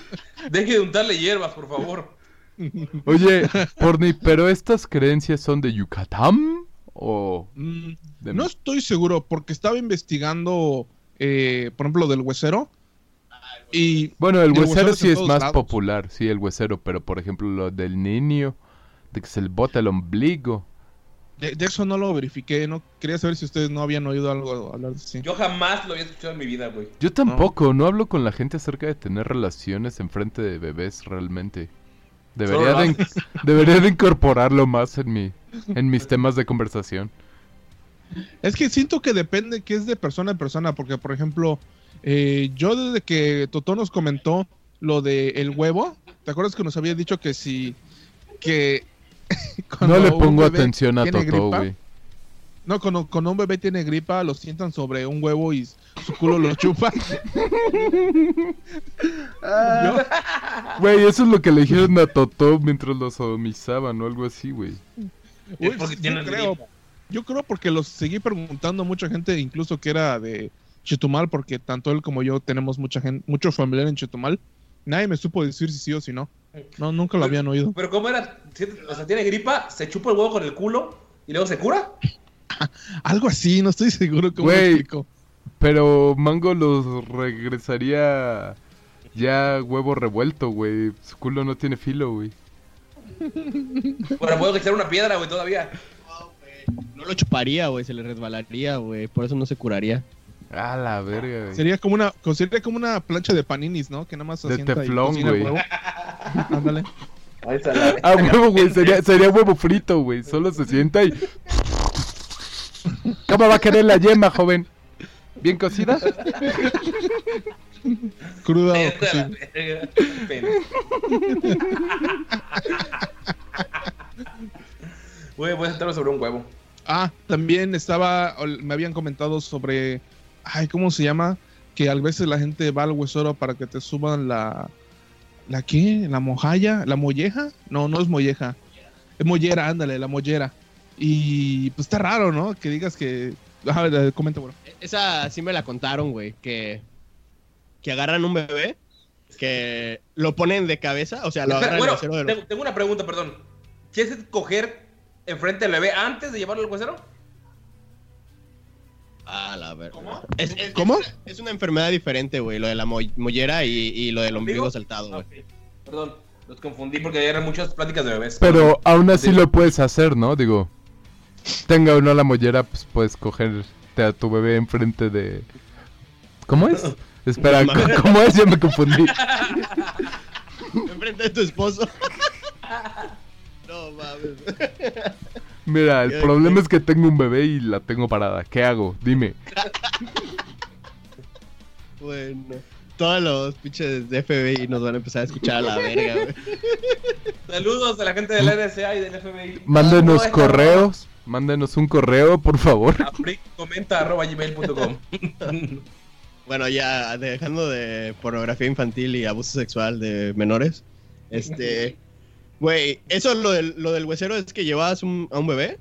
Deje de untarle hierbas, por favor. Oye, Porni, ¿pero estas creencias son de Yucatán ¿O Mm, de- No estoy seguro, porque estaba investigando, eh, por ejemplo, lo del huesero. Y Bueno, el huesero huesero es sí es más lados. popular, sí, el huesero, pero por ejemplo lo del niño, de que se le bota el ombligo. de, de eso no lo verifiqué. No quería saber si ustedes no habían oído algo hablar de sí. Yo jamás lo había escuchado en mi vida, güey. Yo tampoco, no hablo con la gente acerca de tener relaciones en frente de bebés realmente. Debería de, debería de incorporarlo más en mi en mis temas de conversación. Es que siento que depende que es de persona a persona, porque por ejemplo, eh, yo desde que Totó nos comentó lo de el huevo, ¿te acuerdas que nos había dicho que si que No le pongo atención a Totó, güey. No, cuando, cuando un bebé tiene gripa, lo sientan sobre un huevo y su culo lo chupa. Yo- Güey, eso es lo que le dijeron a Totó mientras lo sodomizaban o algo así, güey. Uy, Es porque yo tienen creo, gripa. yo creo porque los seguí preguntando a mucha gente, incluso que era de Chetumal, porque tanto él como yo tenemos mucha gente, mucho familiar en Chetumal. Nadie me supo decir si sí o si no. No, nunca lo habían oído. Pero ¿cómo era? O sea, tiene gripa, se chupa el huevo con el culo y luego se cura. Algo así, no estoy seguro cómo Güey. explico. Pero Mango los regresaría ya huevo revuelto, güey. Su culo no tiene filo, güey. Bueno, puedo echar una piedra, güey, todavía. No lo chuparía, güey, se le resbalaría, güey, por eso no se curaría. A la verga, güey. Sería como una, sería como una plancha de paninis, ¿no? Que nada más De teflón, güey. Ándale. Ah, huevo, güey. Sería, sería huevo frito, güey. Solo se sienta y. ¿Cómo va a querer la yema, joven? ¿Bien cocida? Cruda o. Güey, voy a sentarme sobre un huevo. Ah, también estaba, me habían comentado sobre, ay, ¿cómo se llama? Que a veces la gente va al huesero para que te suban la, ¿la qué? ¿La mojalla? ¿La molleja? No, no es molleja. Es mollera, ándale, la mollera. Y pues está raro, ¿no? Que digas que... Ajá, eh, comenta, bueno. Esa sí me la contaron, güey, que, que agarran un bebé, que lo ponen de cabeza, o sea, lo Espera, agarran bueno, el de los- tengo, una pregunta, perdón. ¿Quieres coger enfrente del bebé antes de llevarlo al huesero? Ah, la verdad. ¿Cómo? Es, es- ¿Cómo? Es una, es una enfermedad diferente, güey, lo de la mo- mollera y, y lo del ombligo saltado, güey. Perdón, los confundí porque eran muchas pláticas de bebés. Pero aún así lo puedes hacer, ¿no? Digo, tenga o no la mollera, pues puedes cogerte a tu bebé enfrente de... ¿Cómo es? Espera, No. ¿cómo es? Ya me confundí. Enfrente de tu esposo. no mames. Mira, el problema es que tengo un bebé y la tengo parada. ¿Qué hago? Dime. Bueno, todos los pinches de FBI nos van a empezar a escuchar a la verga, güey. Saludos a la gente del NSA y del FBI. Mándenos No, correos. Mándenos un correo, por favor. a frickcomenta@gmail.com. Bueno, ya dejando de pornografía infantil y abuso sexual de menores. Este. Güey, eso lo del, lo del huesero es que llevas un- a un bebé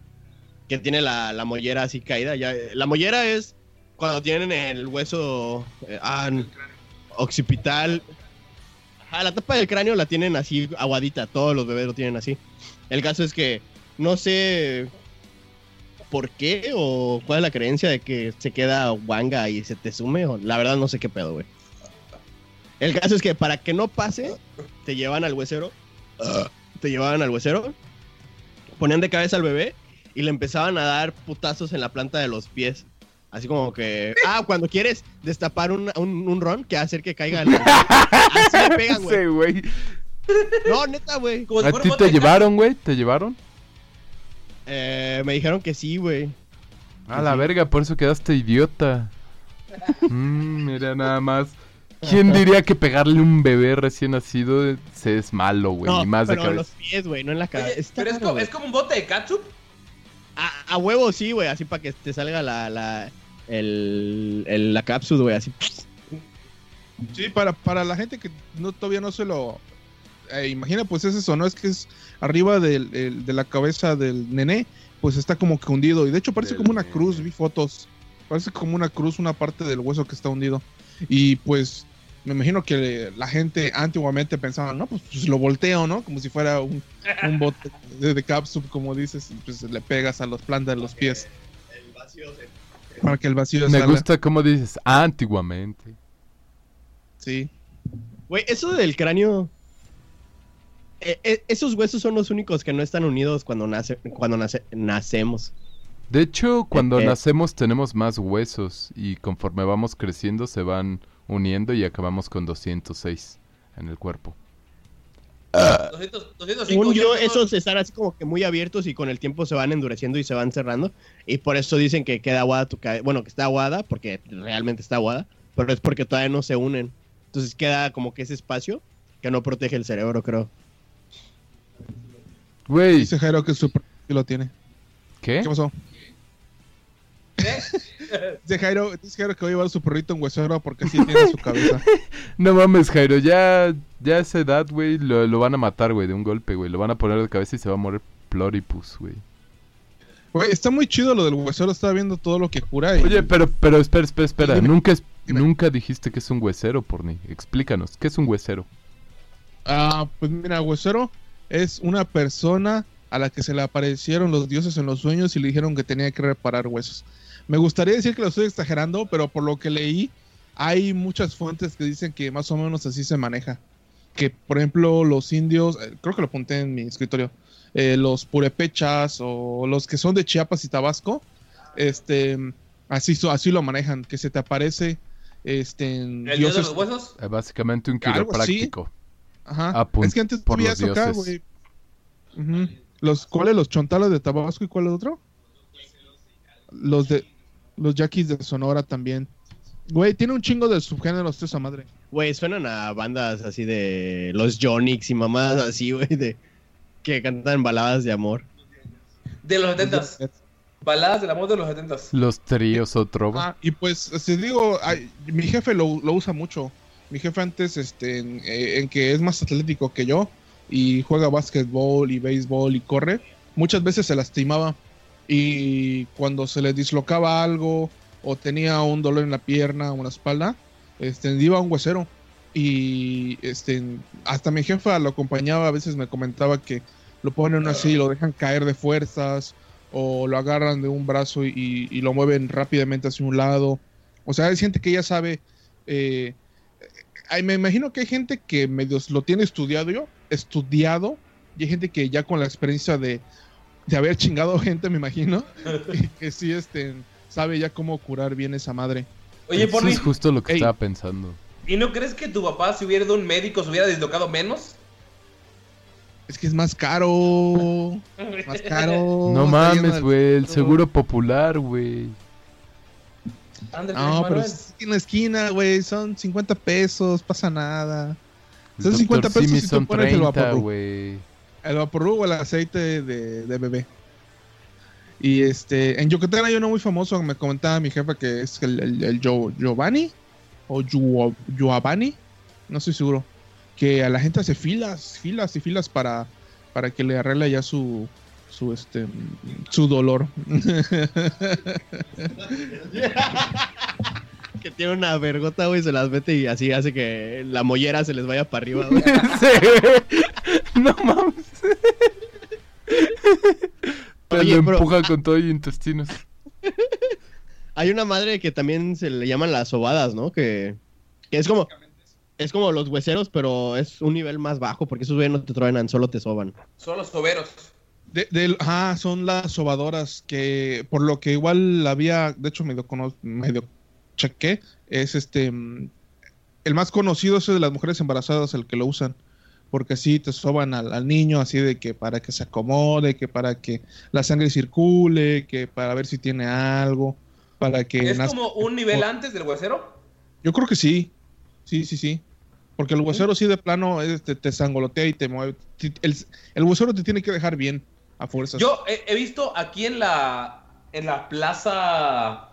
que tiene la, la mollera así caída. Ya, la mollera es cuando tienen el hueso eh, ah, occipital. Ajá, la tapa del cráneo la tienen así aguadita. Todos los bebés lo tienen así. El caso es que no sé por qué o cuál es la creencia de que se queda guanga y se te sume. O, la verdad no sé qué pedo, güey. El caso es que para que no pase, te llevan al huesero. Te llevaban al huesero. Ponían de cabeza al bebé y le empezaban a dar putazos en la planta de los pies. Así como que. Ah, cuando quieres destapar un, un, un ron que hacer que caiga el. Así le pegan, güey. Sí. No, neta, güey. ¿A ti te llevaron, güey? ¿Te llevaron? Eh, me dijeron que sí, güey. A la verga, por eso quedaste idiota. Mm, mira nada más. ¿Quién diría que pegarle un bebé recién nacido se es malo, güey? No, Ni más de pero en los cabeza. pies, güey, no en la Oye, cabeza. Pero es raro, como, es como un bote de ketchup. A, a huevo sí, güey, así para que te salga la, la, el, el- la cápsula, güey, así. Sí, para, para la gente que no, todavía no se lo eh, imagina, pues es eso, ¿no? Es que es arriba del, el- de la cabeza del nené, pues está como que hundido. Y de hecho parece Del como una cruz, vi fotos. Parece como una cruz, una parte del hueso que está hundido. Y pues me imagino que la gente antiguamente pensaba, no, pues, pues lo volteo, ¿no? Como si fuera un, un bote de, de capsup, como dices, y pues le pegas a las plantas de los pies El vacío se- para que el vacío Me salga. gusta cómo dices antiguamente. Sí. Güey, eso del cráneo. Eh, eh, esos huesos son los únicos que no están unidos cuando nace, cuando nace, nacemos. De hecho, cuando Eh, nacemos tenemos más huesos y conforme vamos creciendo se van uniendo y acabamos con 206 en el cuerpo. 200, 205, Según yo, tengo- esos están así como que muy abiertos y con el tiempo se van endureciendo y se van cerrando. Y por eso dicen que queda aguada tu cabeza. Bueno, que está aguada, porque realmente está aguada, pero es porque todavía no se unen. Entonces queda como que ese espacio que no protege el cerebro, creo. Güey, Dice Jairo que sí lo tiene. ¿qué? ¿Qué pasó? ¿Eh? Dice Jairo, dice Jairo que va a llevar su perrito en huesero porque así tiene su cabeza. No mames, Jairo, ya, ya a esa edad, güey, lo, lo van a matar, güey, de un golpe, güey. Lo van a poner de cabeza y se va a morir Ploripus, güey. Güey, está muy chido lo del huesero, estaba viendo todo lo que cura y... Oye, pero, pero, espera, espera, espera. Dime. Nunca, Dime. nunca dijiste que es un huesero, Porni. Explícanos, ¿qué es un huesero? Ah, pues mira, huesero es una persona a la que se le aparecieron los dioses en los sueños y le dijeron que tenía que reparar huesos. Me gustaría decir que lo estoy exagerando, pero por lo que leí, hay muchas fuentes que dicen que más o menos así se maneja. Que, por ejemplo, los indios, eh, creo que lo apunté en mi escritorio, eh, los purepechas o los que son de Chiapas y Tabasco, este, así, así lo manejan, que se te aparece, este, ¿El dios de los huesos? Eh, Básicamente un Algo así. quiropráctico. Ajá. Apun- es que antes por los acá, güey. Ujú. Los, ¿Cuáles? Los chontales de Tabasco y cuál es otro? Los de los yaquis de Sonora también. Güey, tiene un chingo de subgéneros esa madre. Güey, suenan a bandas así de los Jonix y mamadas así, güey, de que cantan baladas de amor. De los 70 Baladas del amor de los 70 Los tríos o trova. Ah, y pues, te digo, ay, mi jefe lo, lo usa mucho. Mi jefe antes, este, en, eh, en que es más atlético que yo y juega básquetbol y béisbol y corre, muchas veces se lastimaba y cuando se le dislocaba algo o tenía un dolor en la pierna o en la espalda, este, iba a un huesero y este, hasta mi jefa lo acompañaba, a veces me comentaba que lo ponen así lo dejan caer de fuerzas o lo agarran de un brazo y, y lo mueven rápidamente hacia un lado. O sea, hay gente que ya sabe. eh, me imagino que hay gente que medio lo tiene estudiado yo, estudiado, y hay gente que ya con la experiencia de, de haber chingado gente, me imagino, que sí este, sabe ya cómo curar bien esa madre. Oye, Eso Porni, es justo lo que Ey. estaba pensando. ¿y no crees que tu papá, si hubiera ido a un médico, se hubiera dislocado menos? Es que es más caro. Más caro. No mames, güey, el seguro popular, güey. No, pero es en la esquina, güey, son 50 pesos, pasa nada. Son El 50 Dr. pesos Simi si son tú pones el 30, Vaporub. güey. El Vaporub o el aceite de, de bebé. Y este, en Yucatán hay uno muy famoso, me comentaba mi jefa que es el, el, el Gio- Giovanni o Gio- Giovanni, no estoy seguro. Que a la gente hace filas, filas y filas para, para que le arregle ya su, su, este, su dolor. Que tiene una vergota, güey, se las mete y así hace que la mollera se les vaya para arriba, güey. Sí, güey. No mames. Te Oye, lo pero- empuja con todo y intestinos. Hay una madre que también se le llaman las sobadas, ¿no? Que, que es como es como los hueseros, pero es un nivel más bajo porque esos güeyes no te truenan, solo te soban. Son los soberos. De, del- ah, son las sobadoras que por lo que igual había, de hecho medio, medio chequé, es este, mm, el más conocido es el de las mujeres embarazadas, el que lo usan, porque así te soban al, al niño, así de que para que se acomode, que para que la sangre circule, que para ver si tiene algo, para que ¿Es nazca- como un nivel antes del huesero? Yo creo que sí, sí, sí, sí. Porque el huesero sí de plano es- te, te sangolotea y te mueve. El, el huesero te tiene que dejar bien, a fuerzas. Yo he, he visto aquí en la, en la plaza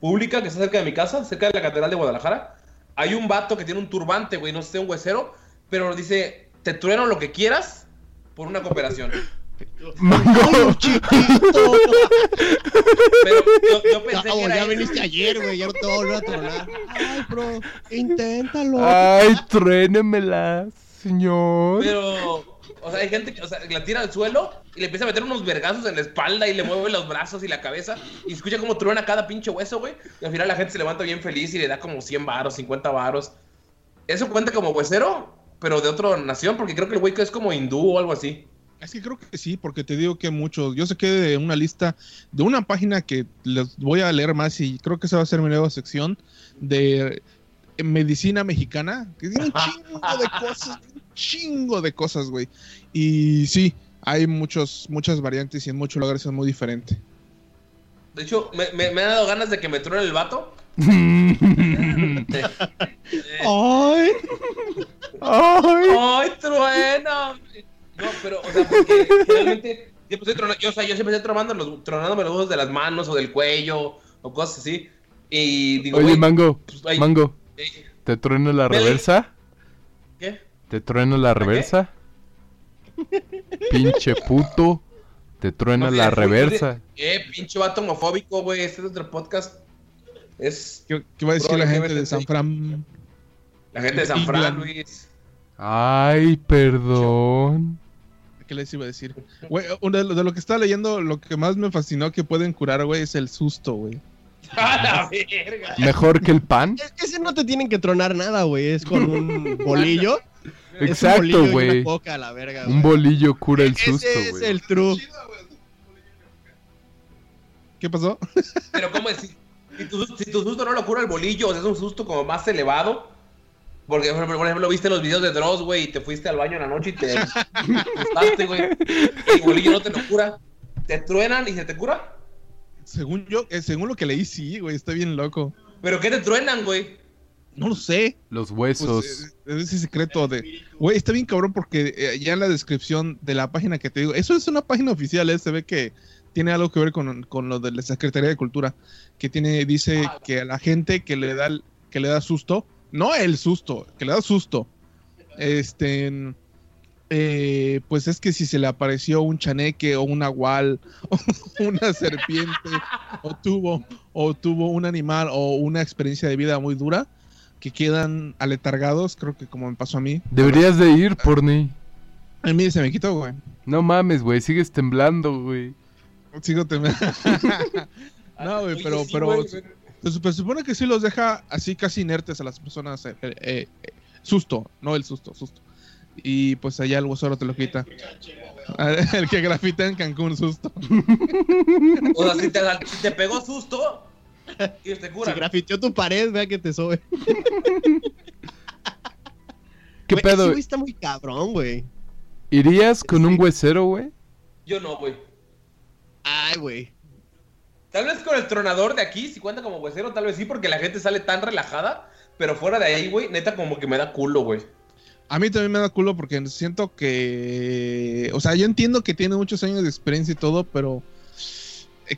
pública que está cerca de mi casa, cerca de la Catedral de Guadalajara, hay un vato que tiene un turbante, güey, no sé, un huesero, pero dice, te trueno lo que quieras por una cooperación. Mango. chiquito! Pero yo, yo pensé que era ya eso. viniste ayer, güey. Ya no te voy a volver a tronar. Ay, bro, inténtalo. Ay, truénemela, señor. Pero, o sea, hay gente que o sea, la tira al suelo y le empieza a meter unos vergazos en la espalda y le mueve los brazos y la cabeza y escucha como truena cada pinche hueso, güey. Y al final la gente se levanta bien feliz y le da como 100 varos, 50 varos. Eso cuenta como huesero, pero de otra nación, porque creo que el güey que es como hindú o algo así. Es que creo que sí, porque te digo que muchos. Yo saqué de una lista de una página que les voy a leer más y creo que esa va a ser mi nueva sección de medicina mexicana, que tiene un chingo de cosas, un chingo de cosas, güey. Y sí, hay muchos, muchas variantes y en muchos lugares es muy diferente. De hecho, me, me, me ha dado ganas de que me truene el vato. Eh, Ay, Ay. ¡Ay, truena! No, pero, o sea, porque realmente siempre estoy tronando, yo, o sea, yo siempre estoy tronando los, tronándome los ojos de las manos o del cuello o cosas así. Y digo, Oye, Mango, pues, ay, Mango, ¿te trueno la reversa? ¿Qué? ¿Te trueno la reversa? Pinche puto. Te truena No, la reversa. Eh, pinche vato homofóbico, güey. Este es otro podcast. Es ¿Qué, qué va a decir la ¿qué gente de? San Fran? la gente de San Fran. Luis. Ay, perdón. ¿Qué les iba a decir? Güey, uno de lo, de lo que estaba leyendo, lo que más me fascinó que pueden curar, güey, es el susto, güey. ¡A la verga! ¿Mejor que el pan? es que ese no te tienen que tronar nada, güey. Es con un bolillo. Es Exacto, güey. una coca a la verga, Un bolillo cura el Ese susto, es güey. el true. ¿Qué pasó? Pero, ¿cómo es? Si, si tu, si tu susto no lo cura el bolillo, o sea, es un susto como más elevado. Porque, por ejemplo, viste los videos de Dross, güey, y te fuiste al baño en la noche y te asustaste, güey. Y el bolillo no te lo cura. Te truenan y se te cura. Según yo, eh, según lo que leí, sí, güey, está bien loco. ¿Pero qué te truenan, güey? No lo sé. Los Pues, huesos. eh, es ese secreto de. Güey, está bien cabrón porque eh, ya en la descripción de la página que te digo, eso es una página oficial, eh, se ve que tiene algo que ver con, con lo de la Secretaría de Cultura, que tiene, dice que a la gente que le da, que le da susto, no el susto, que le da susto, este, eh, pues es que si se le apareció un chaneque o un nahual o una serpiente o tuvo o tuvo un animal o una experiencia de vida muy dura que quedan aletargados, creo que como me pasó a mí. Deberías de ir, Porni. A mí se me quitó, güey. No mames, güey. Sigues temblando, güey. Sigo temblando. no, güey, pero, sí, pero se supone que sí los deja así casi inertes a las personas. eh, eh, eh, susto, no el susto, susto. Y pues allá el solo te lo quita. El que grafita en Cancún, susto. O sea, si te, si te pegó susto y te cura. Si grafiteó tu pared, vea que te sube. ¿Qué pedo? ese güey está muy cabrón, güey. ¿Irías con un huesero, güey? Yo no, güey. Ay, güey. Tal vez con el tronador de aquí, si cuenta como huesero, tal vez sí, porque la gente sale tan relajada. Pero fuera de ahí, güey, neta como que me da culo, güey. A mí también me da culo porque siento que. O sea, yo entiendo que tiene muchos años de experiencia y todo, pero.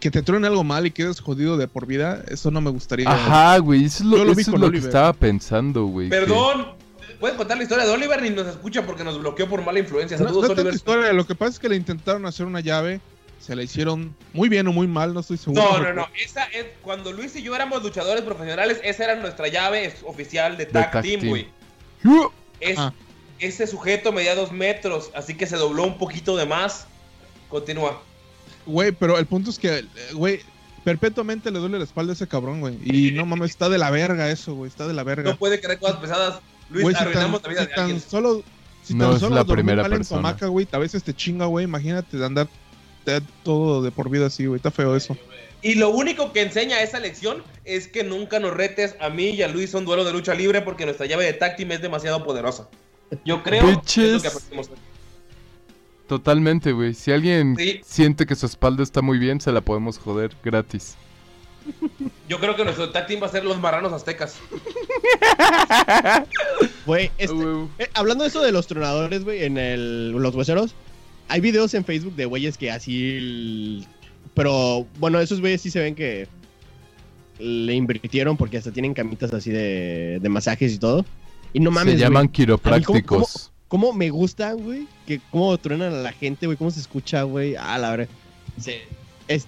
Que te truene algo mal y quedes jodido de por vida, eso no me gustaría. Ajá, güey. Eso es lo, lo eso es lo que estaba pensando, güey. que- Perdón. Puedes contar la historia de Oliver ni nos escucha porque nos bloqueó por mala influencia. No, no Saludos, es tanta Oliver. historia, lo que pasa es que le intentaron hacer una llave, se la hicieron muy bien o muy mal, no estoy seguro. No, no, no. Esa es cuando Luis y yo éramos luchadores profesionales, esa era nuestra llave oficial de De tag, team, güey. Es- Ese sujeto medía dos metros, así que se dobló un poquito de más. Continúa. Güey, pero el punto es que, eh, güey, perpetuamente le duele la espalda a ese cabrón, güey. Y no mames, está de la verga eso, güey, está de la verga. No puede creer cosas pesadas. Luis, Güey, si arruinamos tan, la vida si de tan alguien. solo, si No tan es solo la dormir primera mal en tu persona. hamaca, güey, a veces te chinga, güey, imagínate de andar todo de por vida así, güey, está feo eso. Y lo único que enseña esa lección es que nunca nos retes a mí y a Luis a un duelo de lucha libre porque nuestra llave de team es demasiado poderosa. Yo creo que es lo que. Totalmente, güey. Si alguien Sí. siente que su espalda está muy bien, se la podemos joder gratis. Yo creo que nuestro tag team va a ser los marranos aztecas. Güey, este- eh, hablando de eso de los tronadores, güey, en el, los hueseros, hay videos en Facebook de güeyes que así. el- Pero bueno, esos güeyes sí se ven que le invirtieron porque hasta tienen camitas así de, de masajes y todo. Y no mames. Se llaman A mí, ¿cómo- quiroprácticos. cómo me gustan, güey. Que cómo truenan a la gente, güey. Cómo se escucha, güey. Ah, la verdad. Se- es.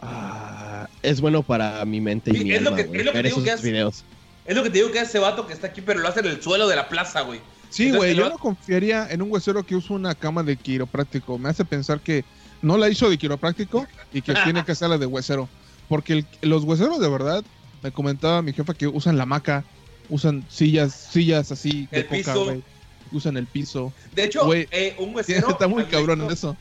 Ah, es bueno para mi mente y Sí, mi es lo alma, que- es lo que ver esos que es- videos. Es lo que te digo que es ese vato que está aquí, pero lo hace en el suelo de la plaza, güey. Sí, güey, yo no confiaría en un huesero que usa una cama de quiropráctico. Me hace pensar que no la hizo de quiropráctico y que tiene que hacerla de huesero. Porque el- los hueseros de verdad, me comentaba mi jefa que usan la hamaca, usan sillas, sillas así de El coca, piso. güey. Usan el piso. De hecho, eh, un huesero. está muy cabrón en eso.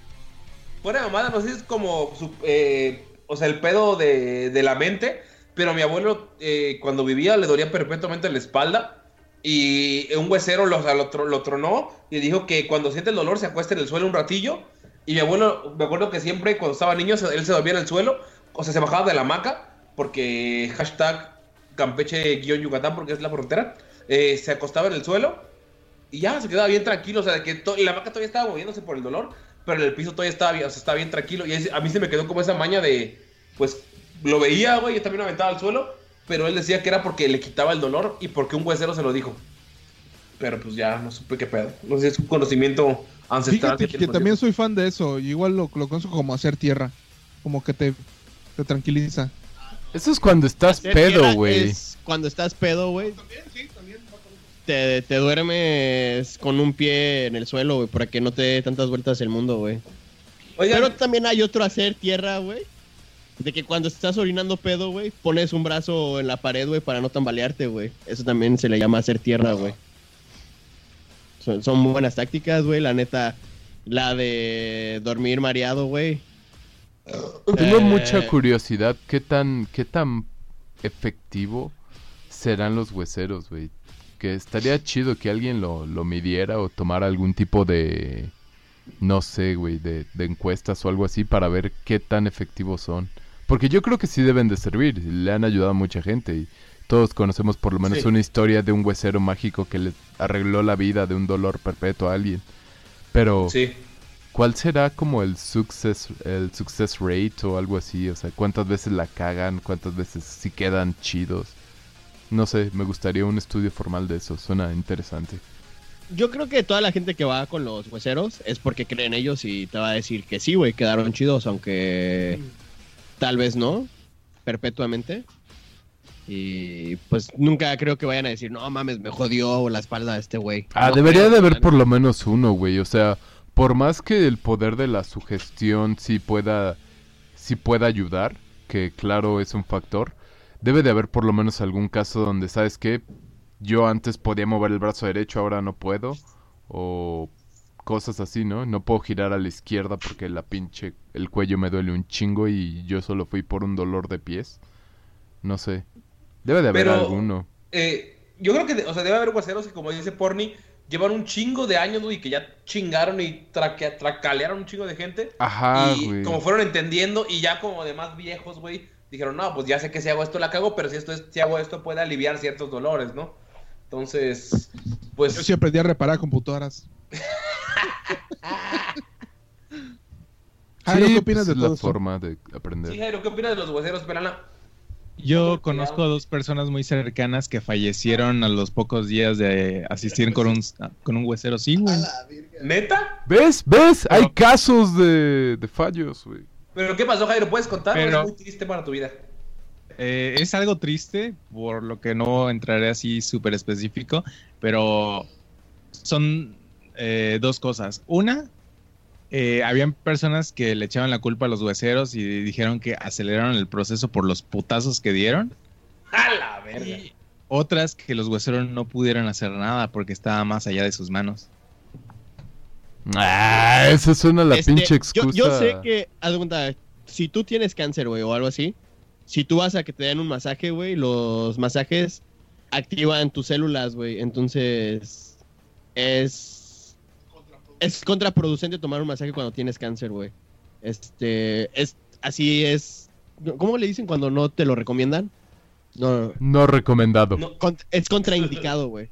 Fuera mamada, no sé si es como. su- eh, o sea, el pedo de, de la mente. Pero a mi abuelo, eh, cuando vivía, le dolía perpetuamente la espalda. Y un huesero lo, lo, tro- lo tronó. Y dijo que cuando siente el dolor se acuesta en el suelo un ratillo. Y mi abuelo, me acuerdo que siempre cuando estaba niño, se- él se dormía en el suelo. O sea, se bajaba de la hamaca. Porque hashtag Campeche-Yucatán, porque es la frontera. eh, se acostaba en el suelo. Y ya se quedaba bien tranquilo. O sea, que la hamaca todavía estaba moviéndose por el dolor pero en el piso todavía estaba bien, o sea, estaba bien tranquilo. Y a mí se me quedó como esa maña de, pues, lo veía, güey, yo también aventaba al suelo, pero él decía que era porque le quitaba el dolor y porque un huesero se lo dijo. Pero pues ya no supe qué pedo. No sé si es un conocimiento ancestral. Fíjate que también soy fan de eso. Igual lo, lo conozco como hacer tierra. Como que te, te tranquiliza. Eso es cuando estás Hacer pedo, güey. es Cuando estás pedo, güey. Te, te duermes con un pie en el suelo, güey, para que no te dé tantas vueltas el mundo, güey. Pero también hay otro hacer tierra, güey. De que cuando estás orinando pedo, güey, pones un brazo en la pared, güey, para no tambalearte, güey. Eso también se le llama hacer tierra, güey. Son, son muy buenas tácticas, güey. La neta, la de dormir mareado, güey. Tengo Eh, mucha curiosidad. ¿Qué tan, qué tan efectivo serán los hueseros, güey? Que estaría chido que alguien lo, lo midiera o tomara algún tipo de, no sé, güey, de, de encuestas o algo así para ver qué tan efectivos son. Porque yo creo que sí deben de servir. Le han ayudado a mucha gente y todos conocemos por lo menos Sí. una historia de un huesero mágico que le arregló la vida de un dolor perpetuo a alguien. Pero... sí. ¿Cuál será como el success, el success rate o algo así? O sea, ¿cuántas veces la cagan? ¿Cuántas veces sí quedan chidos? No sé, me gustaría un estudio formal de eso. Suena interesante. Yo creo que toda la gente que va con los hueseros es porque cree en ellos y te va a decir que sí, güey, quedaron chidos, aunque tal vez no, perpetuamente. Y pues nunca creo que vayan a decir, no mames, me jodió la espalda este güey. Ah, No debería de haber por lo menos uno, güey. O sea, por más que el poder de la sugestión sí pueda, sí pueda ayudar, que claro es un factor, debe de haber por lo menos algún caso donde, ¿sabes qué? Yo antes podía mover el brazo derecho, ahora no puedo. O cosas así, ¿no? No puedo girar a la izquierda porque la pinche, el cuello me duele un chingo y yo solo fui por un dolor de pies. No sé. Debe de haber Pero- alguno. Eh, yo creo que, o sea, debe haber hueseros que, como dice Porni, llevan un chingo de años, güey, que ya chingaron y traque- tracalearon un chingo de gente. Ajá, y güey. como fueron entendiendo y ya como de más viejos, güey, dijeron, no, pues ya sé que si hago esto la cago, pero si, esto es, si hago esto puede aliviar ciertos dolores, ¿no? Entonces, pues... Yo sí aprendí a reparar computadoras. Jairo, Sí, ¿qué opinas pues de es todo la forma de aprender. Sí, Jairo, ¿qué opinas de los hueseros, Perana? Yo conozco a dos personas muy cercanas que fallecieron a los pocos días de asistir con un, con un huesero. Sí, güey. ¿Neta? ¿Ves? ¿Ves? Hay casos de, de fallos, güey. ¿Pero qué pasó, Jairo? ¿Puedes contar? Pero- Es muy triste para tu vida. Eh, es algo triste, por lo que no entraré así súper específico, pero son eh, dos cosas. Una, eh, habían personas que le echaban la culpa a los hueseros y dijeron que aceleraron el proceso por los putazos que dieron. ¡A la verga! Y otras que los hueseros no pudieron hacer nada porque estaba más allá de sus manos. Ah, esa suena la Este, pinche excusa. Yo, sé que, haz de cuenta, si tú tienes cáncer, güey, o algo así, si tú vas a que te den un masaje, güey, los masajes activan tus células, güey. Entonces, es. Es contraproducente tomar un masaje cuando tienes cáncer, güey. Este. Es. Así es. ¿Cómo le dicen cuando no te lo recomiendan? No, No recomendado. No, es contraindicado, güey.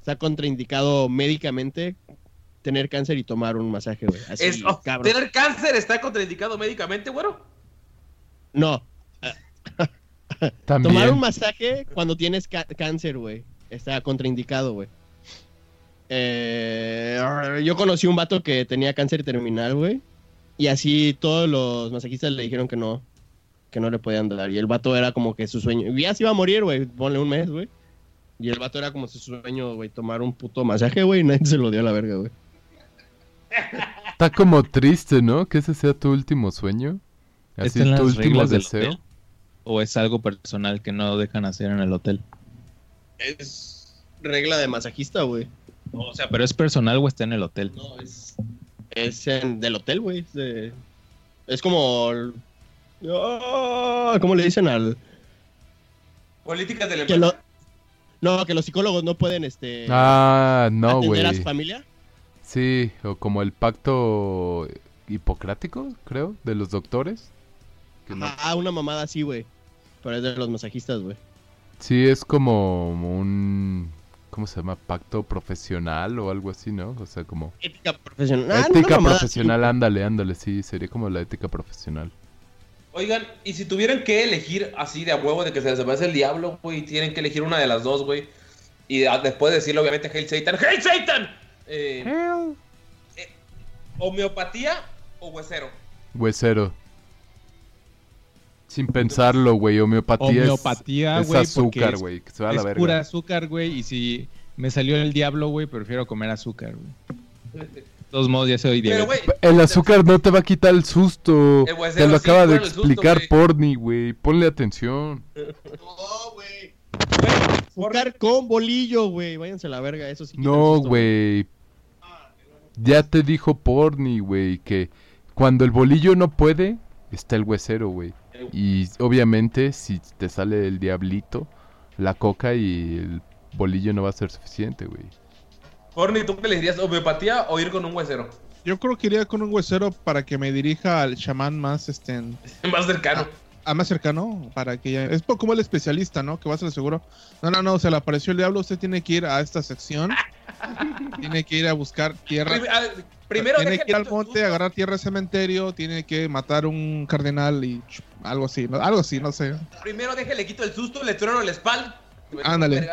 Está contraindicado médicamente tener cáncer y tomar un masaje, güey. Así, es, oh, cabrón. ¿Tener cáncer está contraindicado médicamente, güero? No, También. tomar un masaje cuando tienes cáncer, güey. Está contraindicado, güey. Eh, yo conocí un vato que tenía cáncer terminal, güey. Y así todos los masajistas le dijeron que no, que no le podían dar. Y el vato era como que su sueño. y Ya se iba a morir, güey. Ponle un mes, güey. Y el vato era como su sueño, güey, tomar un puto masaje, güey. Y nadie se lo dio a la verga, güey. Está como triste, ¿no? Que ese sea tu último sueño. Así ¿Está en tu las último reglas del deseo. hotel? ¿O es algo personal que no dejan hacer en el hotel? Es regla de masajista, güey. O sea, pero es personal o está en el hotel. No, es. Es en- del hotel, güey. Es, de- es como. el- Ah, ¿Cómo le dicen al.? Políticas de la Que lo- No, que los psicólogos no pueden este, Ah, no, atender a su familia. Sí, o como el pacto hipocrático, creo, de los doctores. Que no- Ah, una mamada así, güey. Pero es de los masajistas, güey. Sí, es como un... ¿Cómo se llama? Pacto profesional o algo así, ¿no? O sea, como... Ética profesional. Ah, ética profesional, ándale, ándale, sí, sería como la ética profesional. Oigan, y si tuvieran que elegir así de a huevo de que se les aparece el diablo, güey, tienen que elegir una de las dos, güey. Y a- después decirle, obviamente, Hail Satan. ¡Hail Satan! Eh, eh, ¿Homeopatía o huesero? Huesero. Sin pensarlo, güey, homeopatía, es- Homeopatía, es, güey, azúcar, porque es- güey, que se va a la es verga. pura azúcar, güey. Y si me salió el diablo, güey, prefiero comer azúcar, güey. De todos modos, ya soy güey, El azúcar no te va a quitar el susto. Huesero Te lo sí, acaba de susto, explicar güey. Porni, güey. Ponle atención. No, güey. güey, Azúcar con bolillo, güey. Váyanse a la verga, eso sí. No, susto, güey. Ya te dijo Porni, güey, que cuando el bolillo no puede, está el huesero, güey. Y obviamente, si te sale el diablito, la coca y el bolillo no va a ser suficiente, güey. Porni, ¿tú qué le dirías? ¿Homeopatía o ir con un huesero? Yo creo que iría con un huesero para que me dirija al chamán más, este, Más cercano. a más cercano, para que ya... Es como el especialista, ¿no? Que va a ser seguro. No, no, no, se le apareció el diablo, usted tiene que ir a esta sección. tiene que ir a buscar tierra. Prim- Primero tiene que ir al monte, susto. agarrar tierra de cementerio, tiene que matar un cardenal y algo así, ¿no? algo así, no sé. Primero déjale quito el susto, le trueno la espalda. Ándale.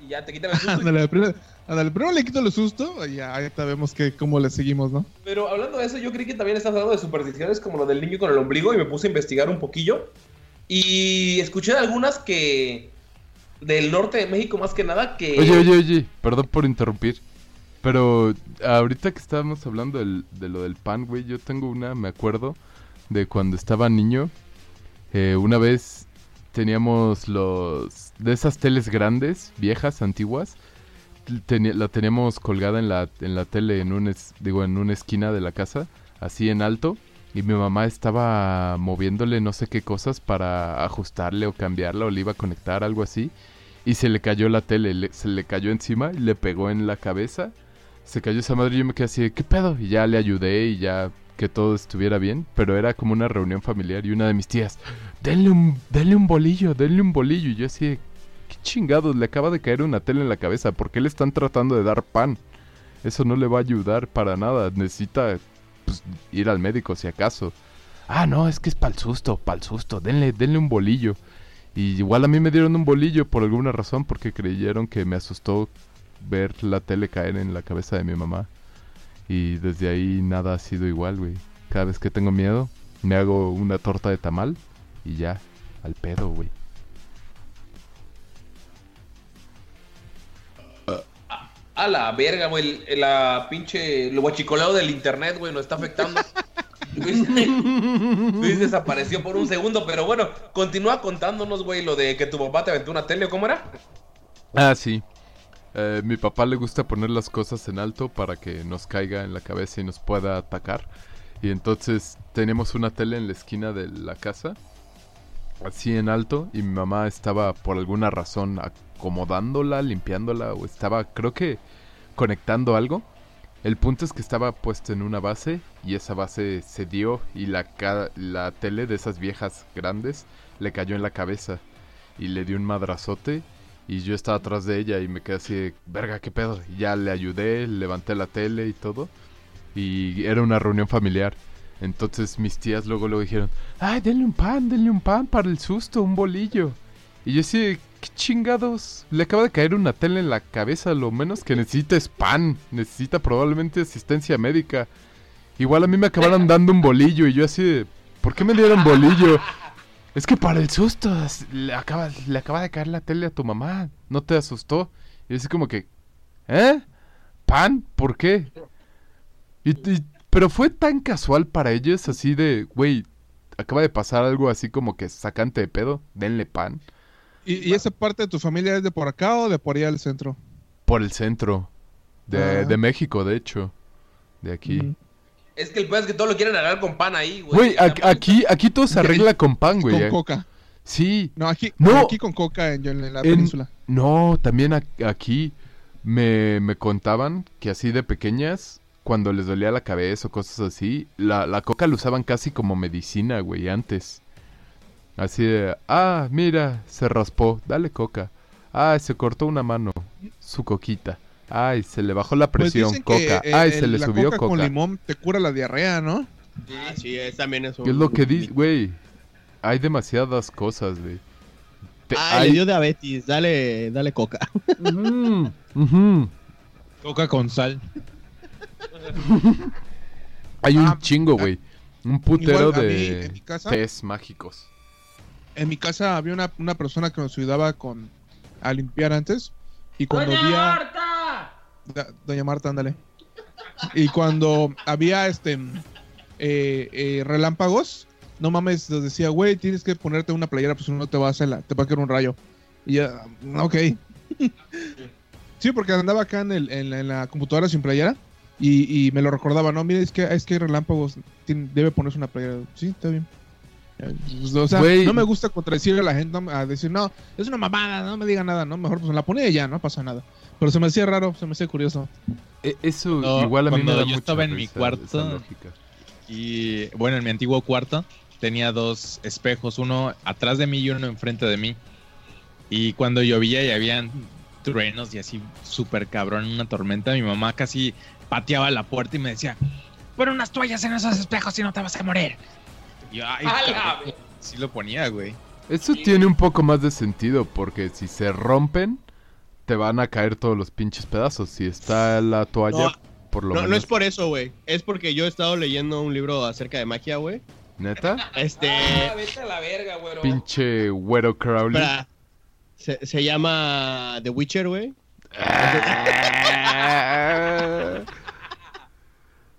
Y ya te quitan el susto. Ándale, primero, ándale, primero le quito el susto y ya ahorita vemos que, cómo le seguimos, ¿no? Pero hablando de eso, yo creí que también estás hablando de supersticiones como lo del niño con el ombligo y me puse a investigar un poquillo. Y escuché de algunas que. Del norte de México más que nada que. Oye, oye, oye, perdón por interrumpir. Pero ahorita que estábamos hablando del- de lo del pan, güey, yo tengo una, me acuerdo, de cuando estaba niño. Eh, una vez teníamos los... de esas teles grandes, viejas, antiguas. teni- la teníamos colgada en la, en la tele, en un es- digo, en una esquina de la casa, así en alto. Y mi mamá estaba moviéndole no sé qué cosas para ajustarle o cambiarla o le iba a conectar, algo así. Y se le cayó la tele, le- se le cayó encima y le pegó en la cabeza. Se cayó esa madre y yo me quedé así, ¿qué pedo? Y ya le ayudé y ya que todo estuviera bien. Pero era como una reunión familiar y una de mis tías, denle un, denle un bolillo, denle un bolillo. Y yo así, ¿qué chingados? Le acaba de caer una tele en la cabeza. ¿Por qué le están tratando de dar pan? Eso no le va a ayudar para nada. Necesita pues, ir al médico si acaso. Ah, no, es que es para el susto, para el susto. Denle, denle un bolillo. Y igual a mí me dieron un bolillo por alguna razón porque creyeron que me asustó ver la tele caer en la cabeza de mi mamá. Y desde ahí nada ha sido igual, güey. Cada vez que tengo miedo, me hago una torta de tamal y ya, al pedo, güey. A la verga, güey. el- La pinche. Lo guachicoleo del internet, güey, nos está afectando. Luis, Luis desapareció por un segundo, pero bueno, continúa contándonos, güey, lo de que tu papá te aventó una tele, ¿o ¿cómo era? Ah, sí. Eh, mi papá le gusta poner las cosas en alto para que nos caiga en la cabeza y nos pueda atacar. Y entonces tenemos una tele en la esquina de la casa, así en alto, y mi mamá estaba por alguna razón acomodándola, limpiándola, o estaba, creo que, conectando algo. El punto es que estaba puesto en una base y esa base se dio y la, la tele de esas viejas grandes le cayó en la cabeza y le dio un madrazote y yo estaba atrás de ella y me quedé así de, verga, qué pedo. Y ya le ayudé, levanté la tele y todo. Y era una reunión familiar. Entonces mis tías luego luego dijeron, ay, denle un pan, denle un pan para el susto, un bolillo. Y yo sí, ¿Qué chingados? Le acaba de caer una tele en la cabeza. Lo menos que necesita es pan. Necesita probablemente asistencia médica. Igual a mí me acabaron dando un bolillo y yo así de... ¿Por qué me dieron bolillo? Es que para el susto le acaba, le acaba de caer la tele a tu mamá. ¿No te asustó? Y así como que... ¿Eh? ¿Pan? ¿Por qué? Y, y- pero fue tan casual para ellos así de... Güey, acaba de pasar algo así como que sacante de pedo. Denle pan. ¿Y, y esa parte de tu familia es de por acá o de por allá del centro? Por el centro. De, Ah. de México, de hecho. De aquí. Mm. Es que el peor es que todo lo quieren arreglar con pan ahí, güey. Güey, aquí, aquí, aquí todo se arregla con pan, güey. Con eh. coca. Sí. No, aquí, No. aquí con coca en, en la En- península. No, también aquí me, me contaban que así de pequeñas, cuando les dolía la cabeza o cosas así, la, la coca la usaban casi como medicina, güey, antes. Así de, ah, mira, se raspó, dale coca. Ay, se cortó una mano, su coquita. Ay, se le bajó la Pues presión, que, coca. eh, Ay, el- se le la subió coca con coca. limón te cura la diarrea, ¿no? Ah, sí, es, también es un... ¿Qué es lo que dice, güey? Hay demasiadas cosas, güey. Te- Ah, hay- le dio diabetes, dale, dale coca. Coca con sal. Hay un Ah, chingo, güey. Un putero igual mí, de en mi casa- tés mágicos. En mi casa había una, una persona que nos ayudaba con a limpiar antes. Y cuando ¡Doña había. Marta! Da- Doña Marta, ándale. Y cuando había este eh, eh, relámpagos, no mames, nos decía, güey, tienes que ponerte una playera, pues no te va a hacer la, te va a caer un rayo. Y ya, ok. sí, porque andaba acá en, el- en la, en la computadora sin playera y, y me lo recordaba, no, mire, es que, es que hay relámpagos, tiene- debe ponerse una playera. Sí, está bien. O sea, Güey. no me gusta contradecir a la gente, no, a decir, no, es una mamada, no me diga nada, no, mejor pues la pone y ya, no pasa nada. Pero se me hacía raro, se me hacía curioso. E- eso No, igual a mí me cuando da yo mucha estaba en mi cuarto. Y bueno, en mi antiguo cuarto tenía dos espejos, uno atrás de mí y uno enfrente de mí. Y cuando llovía y habían truenos y así súper cabrón, una tormenta, mi mamá casi pateaba la puerta y me decía, pon unas toallas en esos espejos y no te vas a morir. Y yo, ay, ¡A la cabrón". ver- sí lo ponía, güey. Eso tiene un poco más de sentido porque si se rompen, te van a caer todos los pinches pedazos. Si está la toalla, No, por lo No, menos. no es por eso, güey. Es porque yo he estado leyendo un libro acerca de magia, güey. ¿Neta? Este... Ah, vete a la verga, güero. Pinche güero Crowley. espera, se, se llama The Witcher, güey.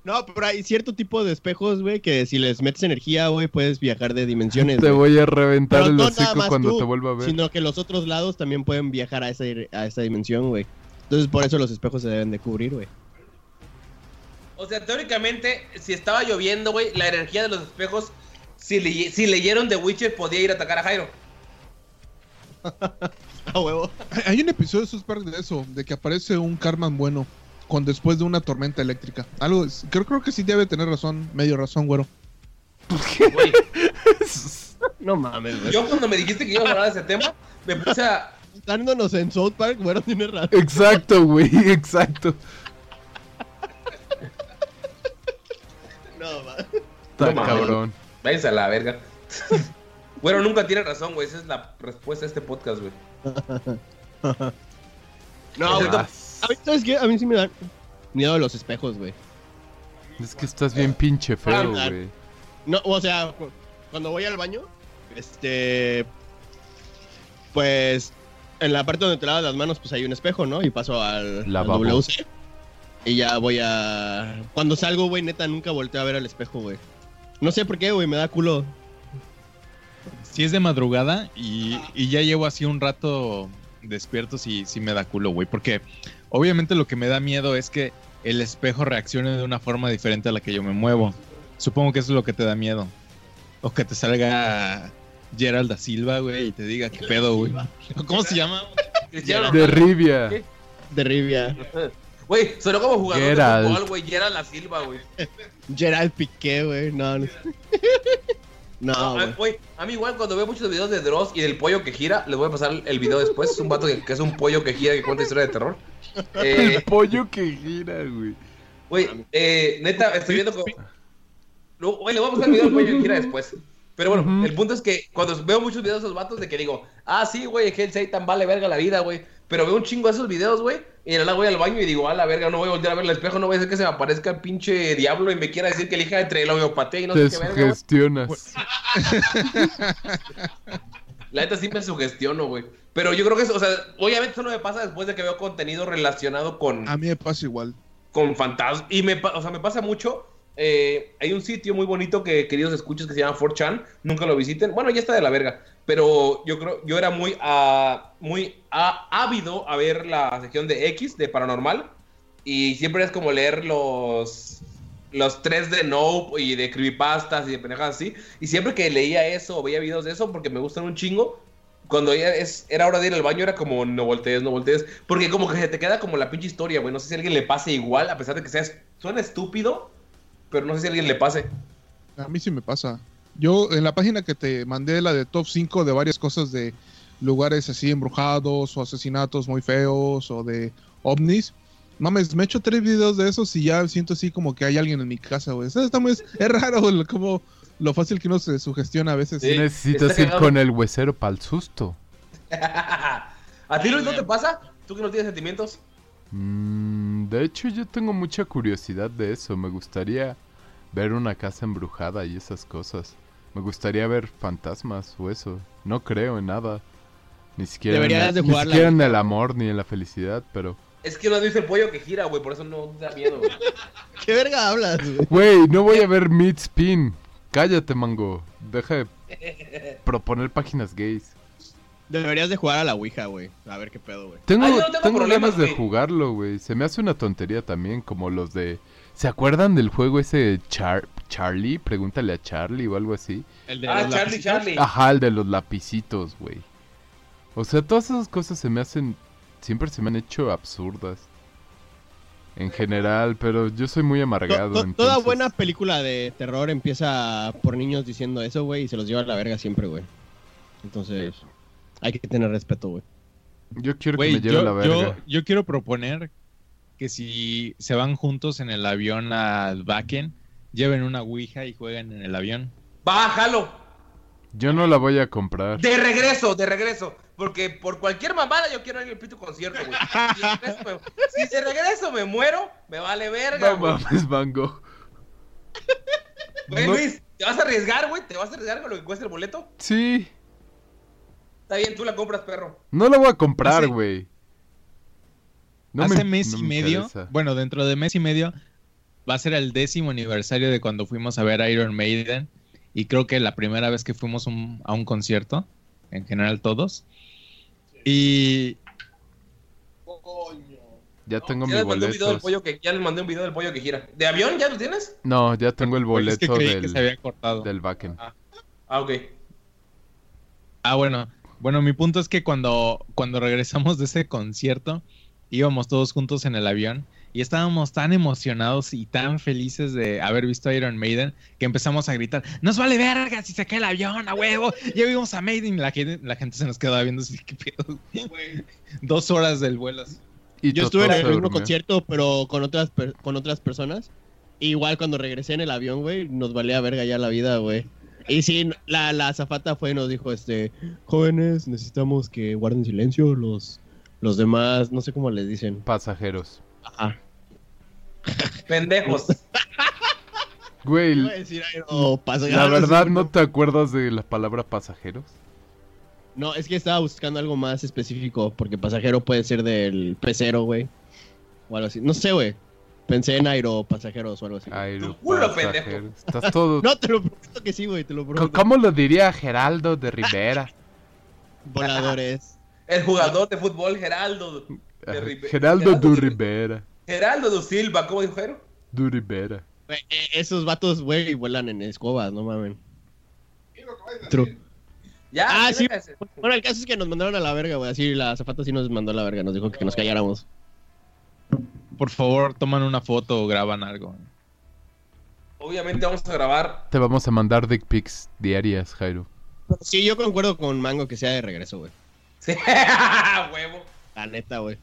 No, pero hay cierto tipo de espejos, güey, que si les metes energía, güey, puedes viajar de dimensiones. te voy a reventar Pero el no hocico cuando tú, te vuelva a ver. Sino que los otros lados también pueden viajar a esa, a esa dimensión, güey. Entonces por eso los espejos se deben de cubrir, güey. O sea, teóricamente, si estaba lloviendo, güey, la energía de los espejos, si, le- si leyeron The Witcher, podía ir a atacar a Jairo. A huevo. Hay- Hay un episodio de South Park de eso, de que aparece un Carman bueno con después de una tormenta eléctrica. Algo, creo, creo que sí debe tener razón, medio razón, güero. Güey, No mames, güey. yo cuando me dijiste que ibas a hablar de ese tema, me puse a... Dándonos en South Park, güero, tiene razón. Exacto, güey, exacto. No, mames. Está No cabrón. Váyanse a la verga. Bueno, nunca tiene razón, güey. Esa es la respuesta a este podcast, güey. No, güey. A mí, ¿sabes qué? A mí sí me dan miedo de los espejos, güey. es que estás bien pinche feo, Ah, güey. No, o sea, cu- cuando voy al baño, este. Pues. En la parte donde te lavas las manos, pues hay un espejo, ¿no? Y paso al, al. WC. Y ya voy a. Cuando salgo, güey, neta, nunca volteo a ver al espejo, güey. No sé por qué, güey, me da culo. Si es de madrugada y, y ya llevo así un rato despierto, sí, sí me da culo, güey. Porque obviamente lo que me da miedo es que el espejo reaccione de una forma diferente a la que yo me muevo. Supongo que eso es lo que te da miedo. O que te salga Gerald da Silva, güey, y te diga qué pedo, güey. ¿Cómo se llama? De. Rivia. ¿Qué? De Rivia. Güey, sonó como jugador Geralt. de fútbol, güey. Gerald la Silva, güey. Gerald Piqué, güey. No, no. No, No, a- güey. güey, a mí igual cuando veo muchos videos de Dross y del pollo que gira, les voy a pasar el video después. Es un vato que, que es un pollo que gira que cuenta historia de terror. El Eh, pollo que gira, güey. Güey, eh, neta, estoy viendo como... Güey, le voy a pasar el video del pollo que gira después. Pero bueno, Ujú. el punto es que cuando veo muchos videos de esos vatos de que digo, ah, sí, güey, Hell Satan vale verga la vida, güey. Pero veo un chingo de esos videos, güey, y en la voy al baño y digo, a la verga, no voy a voltear a ver el espejo, no voy a hacer que se me aparezca el pinche diablo y me quiera decir que elija entre la homeopatía y no Te sé qué verga, güey. sugestionas. La neta sí me sugestiono, güey. Pero yo creo que eso, o sea, obviamente eso no me pasa después de que veo contenido relacionado con, A mí me pasa igual. con fantasmas. Y me, o sea, me pasa mucho. eh, hay un sitio muy bonito que, queridos escuchas, que se llama 4chan. Nunca lo visiten. Bueno, ya está de la verga. Pero yo creo, yo era muy, ah, muy ah, ávido a ver la sección de X, de paranormal. Y siempre es como leer los, los tres de Nope y de creepypastas y de pendejadas así. Y siempre que leía eso o veía videos de eso, porque me gustan un chingo, cuando era hora de ir al baño era como no voltees, no voltees. Porque como que se te queda como la pinche historia, güey. No sé si a alguien le pase igual, a pesar de que seas, suena estúpido, pero no sé si a alguien le pase. A mí sí me pasa. Yo en la página que te mandé, la de top 5 de varias cosas de lugares así embrujados o asesinatos muy feos o de ovnis. Mames, me he hecho tres videos de esos y ya siento así como que hay alguien en mi casa, güey. Eso está muy- es raro lo- como lo fácil que uno se sugestiona a veces. Sí. Necesitas ir con el huesero para el susto. ¿A ti Luis no te pasa? ¿Tú que no tienes sentimientos? Mm, de hecho, yo tengo mucha curiosidad de eso. Me gustaría ver una casa embrujada y esas cosas. Me gustaría ver fantasmas o eso. No creo en nada. Ni siquiera, en, Deberías el- de ni siquiera en Ouija. el amor ni en la felicidad, pero... Es que no has visto el pollo que gira, güey, por eso no te da miedo, güey. ¿Qué verga hablas, güey? Güey, no voy a ver Meat Spin. Cállate, mango. Deja de proponer páginas gays. Deberías de jugar a la Ouija, güey. A ver qué pedo, güey. Tengo, yo no tengo tengo problemas, ganas de jugarlo, güey. Se me hace una tontería también, como los de... ¿Se acuerdan del juego ese Char Charlie? Pregúntale a Charlie o algo así. El de Ah, los Charlie, lapicitos. Charlie. Ajá, el de los lapicitos, güey. O sea, todas esas cosas se me hacen... Siempre se me han hecho absurdas. En general, pero yo soy muy amargado. to- Toda entonces- buena película de terror empieza por niños diciendo eso, güey, y se los lleva a la verga siempre, güey. Entonces, hay que tener respeto, güey. Yo quiero que me lleve yo, a la yo, verga. yo quiero proponer que si se van juntos en el avión al Backen, lleven una Ouija y jueguen en el avión. Bájalo. Yo no la voy a comprar. De regreso, de regreso. Porque por cualquier mamada yo quiero ir al pito concierto, güey. Si de regreso me- Si de regreso me muero, me vale verga, No güey. mames, mango. Güey, No- Luis, ¿te vas a arriesgar, güey? ¿Te vas a arriesgar con lo que cuesta el boleto? Sí. Está bien, tú la compras, perro. No la voy a comprar, güey. No Hace me- mes no y me medio, interesa. bueno, dentro de mes y medio, va a ser el décimo aniversario de cuando fuimos a ver Iron Maiden. Y creo que la primera vez que fuimos un- a un concierto, en general todos. Y Ya tengo Ya mi les mandé un video del boleto. pollo que ya les mandé un video del pollo que gira. ¿De avión ya lo tienes? No, ya tengo el Pues, es que boleto que del, se había cortado. del Backen. Ah, ok. Ah, bueno. Bueno, mi punto es que cuando, cuando regresamos de ese concierto, íbamos todos juntos en el avión y estábamos tan emocionados y tan felices de haber visto a Iron Maiden que empezamos a gritar, nos vale verga si se cae el avión, a huevo, ya vimos a Maiden y la gente, la gente se nos quedaba viendo así, ¿qué pedo? Dos horas del vuelo. así. Y Yo estuve en el mismo concierto, pero con otras per- con otras personas. Igual cuando regresé en el avión, güey, nos valía verga ya la vida, güey. Y sí, la, la azafata fue y nos dijo, este, jóvenes, necesitamos que guarden silencio, los, los demás, no sé cómo les dicen. Pasajeros. Ajá. Pendejos. Güey, no, la verdad no te acuerdas de la palabra pasajeros. No, es que estaba buscando algo más específico, porque pasajero puede ser del pecero, güey. O algo así. No sé, güey. Pensé en aeropasajeros o algo así. Aero Tu culo, pasajeros. Estás todo... No, te lo prometo que sí, güey, te lo Co- prometo. ¿Cómo lo diría Geraldo de Rivera? Voladores. El jugador de fútbol, Geraldo. De Ribe- Geraldo Geraldo du de- Rivera. Geraldo du Silva, ¿cómo dijo Jero? Du Rivera. Eh, esos vatos, güey, vuelan en escobas, no mamen. True. Ya, Ah, sí. Bueno, el caso es que nos mandaron a la verga, güey. Así la azafata sí nos mandó a la verga. Nos dijo que nos calláramos. Por favor, toman una foto o graban algo. Obviamente vamos a grabar. Te vamos a mandar dick pics diarias, Jairo. Sí, yo concuerdo con Mango que sea de regreso, güey. Sí, huevo. La neta, güey.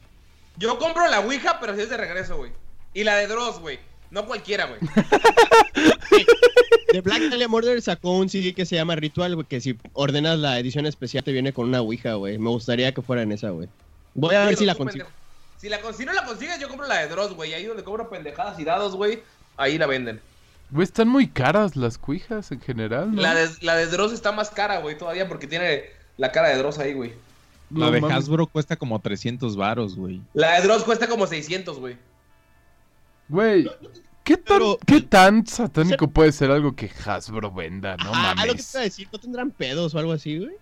Yo compro la Ouija, pero si es de regreso, güey. Y la de Dross, güey. No cualquiera, güey. de Black Dahlia Murder sacó un CD que se llama Ritual, güey, que si ordenas la edición especial te viene con una ouija, güey. Me gustaría que fuera en esa, güey. Voy a ver Pero si la consigo. pendejo. Si, la, con- si no la consigues, yo compro la de Dross, güey. Ahí donde compro pendejadas y dados, güey. Ahí la venden. Güey, están muy caras las cuijas en general, ¿no? La de, la de Dross está más cara, güey, todavía porque tiene la cara de Dross ahí, güey. La No de. Hasbro cuesta como 300 varos, güey. La de Dross cuesta como 600, güey. Güey, ¿qué tan, Pero- ¿qué tan satánico puede ser algo que Hasbro venda? No ah, lo que te iba a decir, ¿no tendrán pedos o algo así, güey?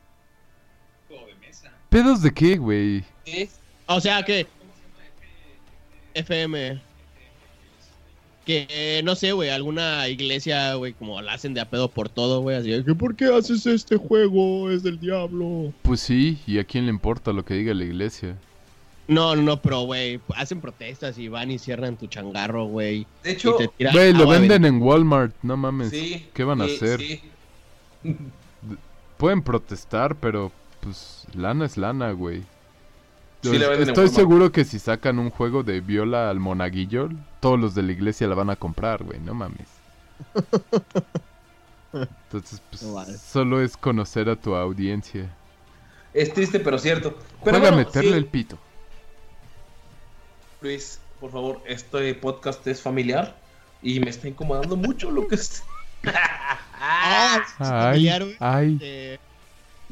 ¿Pedos de qué, güey? Sí. O sea que. FM. Que eh, no sé, güey, alguna iglesia, güey, como la hacen de a pedo por todo, güey, así que ¿por qué haces este juego? Es del diablo. Pues sí, ¿y a quién le importa lo que diga la iglesia? No, no, no, pero, güey, hacen protestas y van y cierran tu changarro, güey. De Y hecho, te tiran Güey, lo venden en Walmart, no mames. sí. ¿Qué van a hacer? sí. Pueden protestar, pero pues lana es lana, güey. Sí, Estoy seguro que si sacan un juego de viola al monaguillo, todos los de la iglesia la van a comprar, güey, no mames. Entonces, pues, vale. solo es conocer a tu audiencia. Es triste, pero cierto. Pero Juega a bueno, meterle sí. el pito. Luis, por favor, este podcast es familiar y me está incomodando mucho lo que es. Ah, es Ay, familiar, güey. ay. Eh,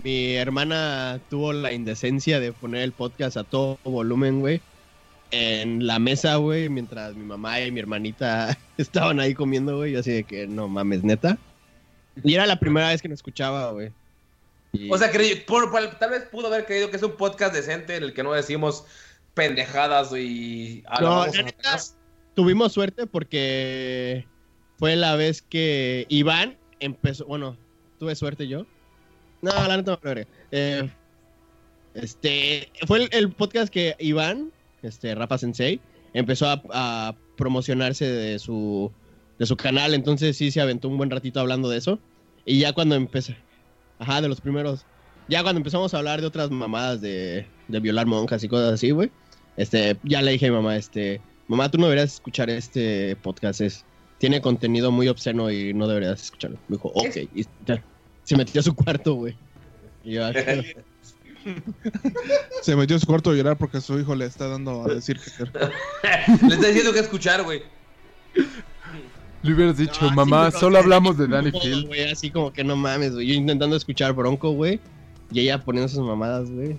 mi hermana tuvo la indecencia de poner el podcast a todo volumen, güey. En la mesa, güey, mientras mi mamá y mi hermanita estaban ahí comiendo, güey. Yo así de que no mames, neta. Y era la primera vez que nos escuchaba, güey. Y- O sea, creí- por- por- tal vez pudo haber creído que es un podcast decente en el que no decimos pendejadas y No, la neta, tuvimos suerte porque fue la vez que Iván empezó. Bueno, tuve suerte yo. No, la neta no creo. Eh, este fue el, el podcast que Iván, este Rafa Sensei, empezó a, a promocionarse de su de su canal. Entonces sí se aventó un buen ratito hablando de eso. Y ya cuando empecé, ajá, de los primeros. Ya cuando empezamos a hablar de otras mamadas de, de violar monjas y cosas así, güey. Este, ya le dije a mi mamá, este, mamá, tú no deberías escuchar este podcast, es, tiene contenido muy obsceno y no deberías escucharlo. Me dijo, ok, y ya, se metió a su cuarto, güey. Y yo, Se metió a su cuarto a llorar porque su hijo le está dando a decir que... Le está diciendo que escuchar, güey. Le hubieras dicho, No, sí, mamá, solo hablamos de Danny Field. güey, así como que no mames, güey. Yo intentando escuchar Bronco, güey. Y ella poniendo sus mamadas, güey.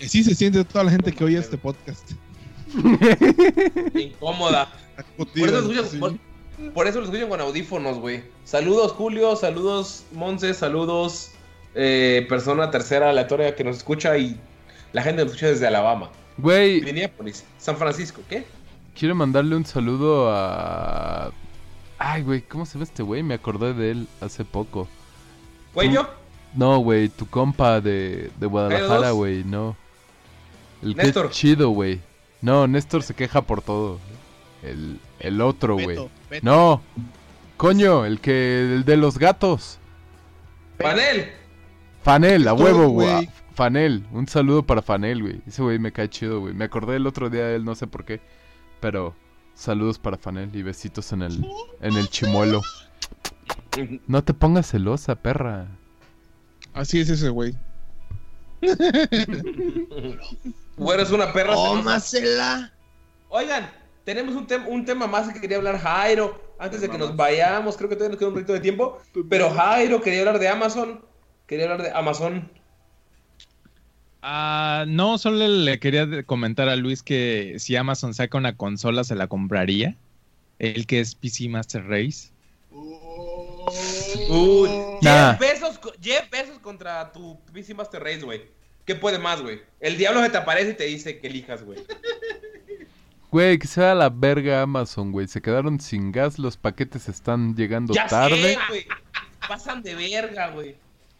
Sí se siente toda la gente que oye este podcast. Incómoda. Por eso, lo escuchan, por, por eso lo escuchan con audífonos, güey. Saludos, Julio. Saludos, Monse. Saludos, eh, persona tercera aleatoria que nos escucha y la gente nos escucha desde Alabama. Güey, Minneapolis, San Francisco, ¿qué? quiero mandarle un saludo a... Ay, güey, ¿cómo se llama este güey? Me acordé de él hace poco. ¿Güey, yo? No, güey, tu compa de, de Guadalajara, güey, no. El que Néstor. es chido, güey. No, Néstor se queja por todo. El, el otro, güey. No. Coño, el que... El de los gatos. Panel. Fanel, a huevo, güey. Fanel, un saludo para Fanel, güey. Ese güey me cae chido, güey. Me acordé el otro día de él, no sé por qué. Pero saludos para Fanel y besitos en el, en el chimuelo. No te pongas celosa, perra. Así es ese güey. Güero es una perra. ¡Tómasela! Oigan, tenemos un, tem- un tema más que quería hablar Jairo. Antes de que nos vayamos, creo que todavía nos queda un poquito de tiempo. Pero Jairo quería hablar de Amazon. Quería hablar de Amazon. Ah, no, solo le quería comentar a Luis que si Amazon saca una consola se la compraría. El que es PC Master Race. Uy, Nah. Jeff, Jeff Bezos contra tu PC Master Race, güey. ¿Qué puede más, güey? El diablo se te aparece y te dice que elijas, güey. Güey, que sea la verga Amazon, güey. Se quedaron sin gas, los paquetes están llegando Ya tarde. sé, güey. Pasan de verga, güey.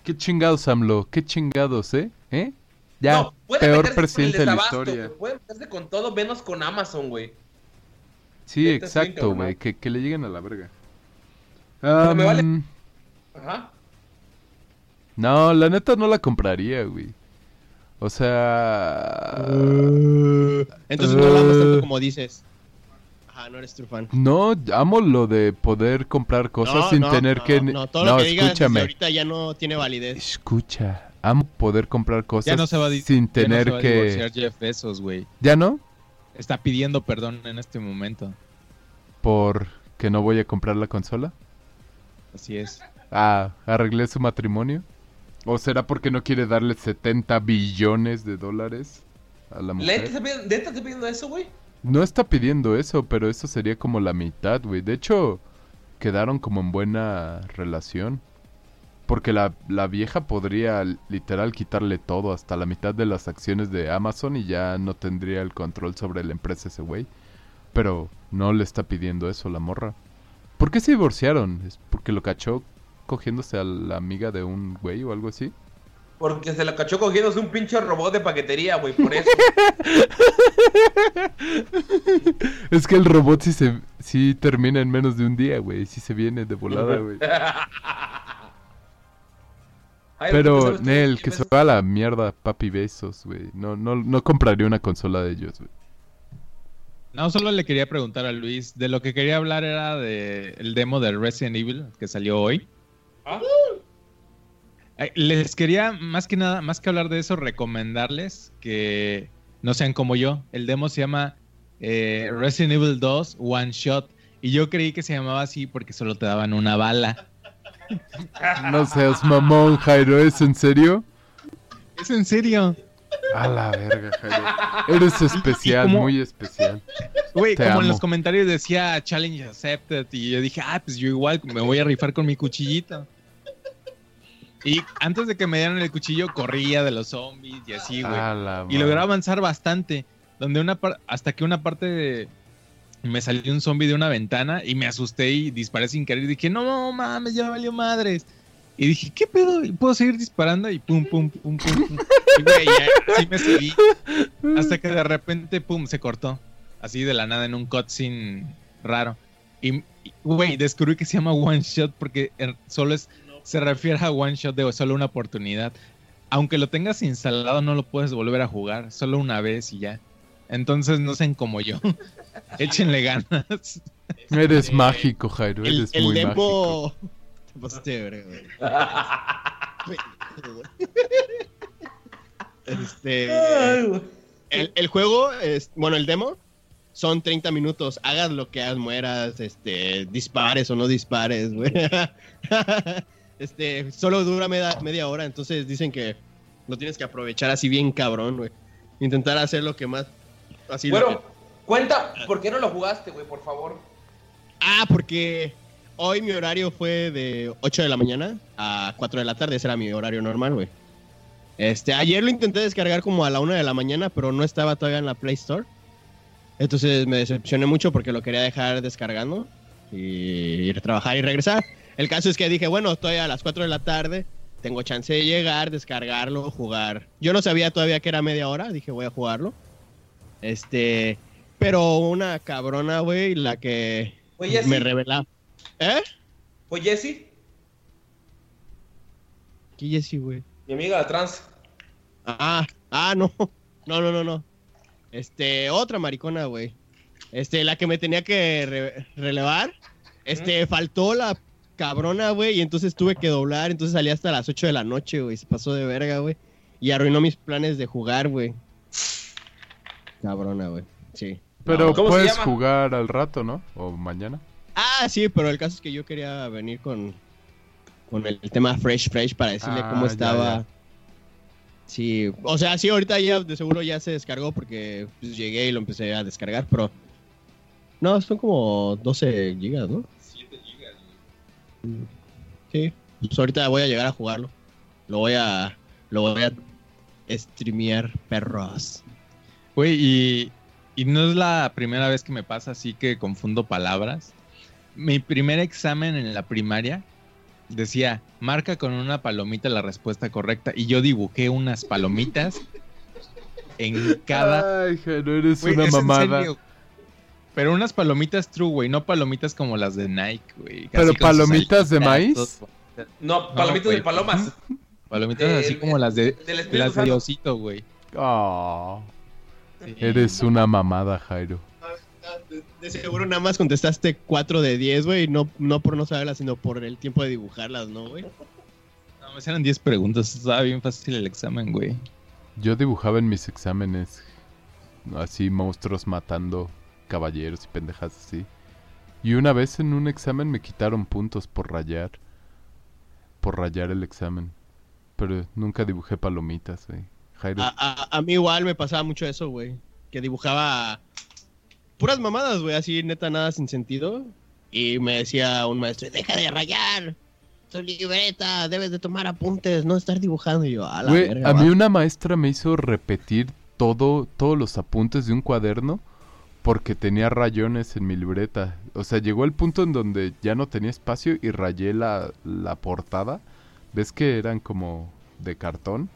Qué chingados, AMLO. Qué chingados, ¿eh? ¿Eh? Ya, No, puede peor presidente de la historia. Puede meterse con todo menos con Amazon, güey. Sí, exacto, güey. Que, que le lleguen a la verga. Pero me vale. Ajá. No, la neta no la compraría, güey. O sea... Entonces no la amas tanto como dices. Ajá, no eres true fan. No, amo lo de poder comprar cosas No, sin no, tener no, que... No, todo lo que digas escúchame. ahorita ya no tiene validez. Escucha, amo poder comprar cosas Ya no se va a sin ya no tener se va a que... divorciar Jeff Bezos, güey. ¿Ya no? Está pidiendo perdón en este momento. ¿Por que no voy a comprar la consola? Así es. Ah, ¿arreglé su matrimonio? ¿O será porque no quiere darle 70 billones de dólares a la ¿Neta mujer? está pidiendo- neta está pidiendo eso, güey? No está pidiendo eso, pero eso sería como la mitad, güey. De hecho, quedaron como en buena relación. Porque la, la vieja podría literal quitarle todo, hasta la mitad de las acciones de Amazon y ya no tendría el control sobre la empresa ese güey. Pero no le está pidiendo eso la morra. ¿Por qué se divorciaron? ¿Es porque lo cachó cogiéndose a la amiga de un güey o algo así? Porque se lo cachó cogiéndose un pinche robot de paquetería, güey, por eso. Es que el robot sí, se, sí termina en menos de un día, güey. Sí se viene de volada, güey. Ay, ¿tú Pero, Nel, que se va a la mierda, papi besos, güey. No, no, no compraría una consola de ellos, güey. No, solo le quería preguntar a Luis. De lo que quería hablar era de el demo de Resident Evil que salió hoy. Ah. Les quería, más que nada, más que hablar de eso, recomendarles que no sean como yo. El demo se llama eh, Resident Evil 2 One Shot. Y yo creí que se llamaba así porque solo te daban una bala. No seas mamón, Jairo, ¿es en serio? ¿Es en serio? A la verga, Jairo. Eres especial, muy especial. Güey, como en los comentarios decía Challenge Accepted. Y yo dije, ah, pues yo igual me voy a rifar con mi cuchillito. Y antes de que me dieran el cuchillo, corría de los zombies y así, güey. Y logré madre. avanzar bastante. Donde una par- hasta que una parte de- me salió un zombie de una ventana y me asusté y disparé sin querer. Y dije, no mames, ya valió madres. Y dije, ¿qué pedo? ¿Y ¿Puedo seguir disparando? Y pum, pum, pum, pum, pum. Y güey, así me seguí. Hasta que de repente, pum, se cortó. Así de la nada en un cutscene raro. Y, güey, descubrí que se llama One Shot porque er, solo es, se refiere a One Shot de solo una oportunidad. Aunque lo tengas instalado, no lo puedes volver a jugar. Solo una vez y ya. Entonces no sean como yo. Échenle ganas. Eres mágico, Jairo, El, eres el muy mágico. demo. Güey. Este. El juego, es, bueno, el demo son 30 minutos. Hagas lo que hagas, mueras, este, dispares o no dispares, güey. Este, solo dura media, media hora, entonces dicen que lo tienes que aprovechar así bien cabrón, güey. Intentar hacer lo que más... Así Bueno, que- cuenta, ¿por qué no lo jugaste, güey, por favor? Ah, porque hoy mi horario fue de 8 de la mañana a 4 de la tarde. Ese era mi horario normal, güey. Este, ayer lo intenté descargar como a la 1 de la mañana, pero no estaba todavía en la Play Store. Entonces me decepcioné mucho porque lo quería dejar descargando y ir a trabajar y regresar. El caso es que dije, bueno, estoy a las 4 de la tarde, tengo chance de llegar, descargarlo, jugar. Yo no sabía todavía que era media hora, dije, voy a jugarlo. Este, pero una cabrona, güey, la que Jesse. me revela. ¿Eh? Fue Jesse, ¿Qué Jessy, güey? mi amiga la trans. Ah, ah, no. No, no, no, no. Este, otra maricona, güey. Este, la que me tenía que re- relevar. Este, faltó la cabrona, güey, y entonces tuve que doblar, entonces salí hasta las 8 de la noche, güey. Se pasó de verga, güey. Y arruinó mis planes de jugar, güey. Cabrona, güey. Sí. Pero ¿Cómo se puedes llama? jugar al rato, ¿no? O mañana. Ah, sí, pero el caso es que yo quería venir con, con el tema Fresh Fresh para decirle Ah, cómo ya, estaba. ya. Sí, o sea, sí, ahorita ya de seguro ya se descargó porque pues, llegué y lo empecé a descargar, pero. No, son como 12 gigas, ¿no? 7 gigas. Sí, pues ahorita voy a llegar a jugarlo. Lo voy a. Lo voy a streamear, perros. Güey, y, y no es la primera vez que me pasa así que confundo palabras. Mi primer examen en la primaria decía, marca con una palomita la respuesta correcta. Y yo dibujé unas palomitas en cada... Ay, Jairo, eres Güey, una en mamada. serio. Pero unas palomitas true, güey, no palomitas como las de Nike, güey. ¿Pero palomitas de maíz? No, palomitas de palomas. Palomitas Del- así como las de, Espíritu las de osito, güey. Ah, Sí. eres una mamada, Jairo. De, de seguro nada más contestaste 4 de 10, güey. No, no por no saberlas, sino por el tiempo de dibujarlas, ¿no, güey? No, me eran 10 preguntas. Estaba bien fácil el examen, güey. Yo dibujaba en mis exámenes así monstruos matando caballeros y pendejas así. Y una vez en un examen me quitaron puntos por rayar. Por rayar el examen. Pero nunca dibujé palomitas, güey. Jairo. A, a- a mí igual me pasaba mucho eso, güey. Que dibujaba puras mamadas, güey, así neta nada sin sentido. Y me decía un maestro, deja de rayar. Tu libreta, debes de tomar apuntes, no estar dibujando. Y yo, a la Güey, verga, a mí va". una maestra me hizo repetir todo, todos los apuntes de un cuaderno porque tenía rayones en mi libreta. O sea, llegó el punto en donde ya no tenía espacio y rayé la, la portada. ¿Ves que eran como de cartón?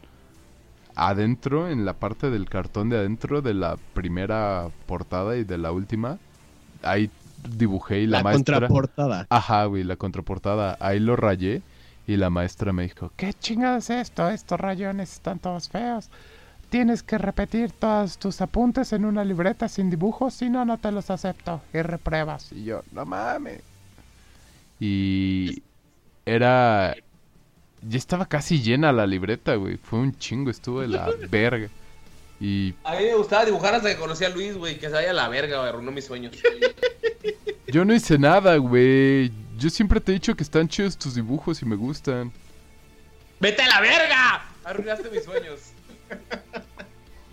Adentro, en la parte del cartón de adentro de la primera portada y de la última, ahí dibujé y la, la maestra... contraportada. Ajá, güey, la contraportada. Ahí lo rayé y la maestra me dijo, ¿qué chingados es esto? Estos rayones están todos feos. Tienes que repetir todos tus apuntes en una libreta sin dibujos, si no, no te los acepto. Y repruebas. Y yo, no mames. Y era... Ya estaba casi llena la libreta, güey. Fue un chingo, estuvo de la verga. Y A mí me gustaba dibujar hasta que conocí a Luis, güey, que se vaya a la verga, güey, arruinó mis sueños. yo no hice nada, güey. Yo siempre te he dicho que están chidos tus dibujos y me gustan. ¡Vete a la verga! Arruinaste mis sueños.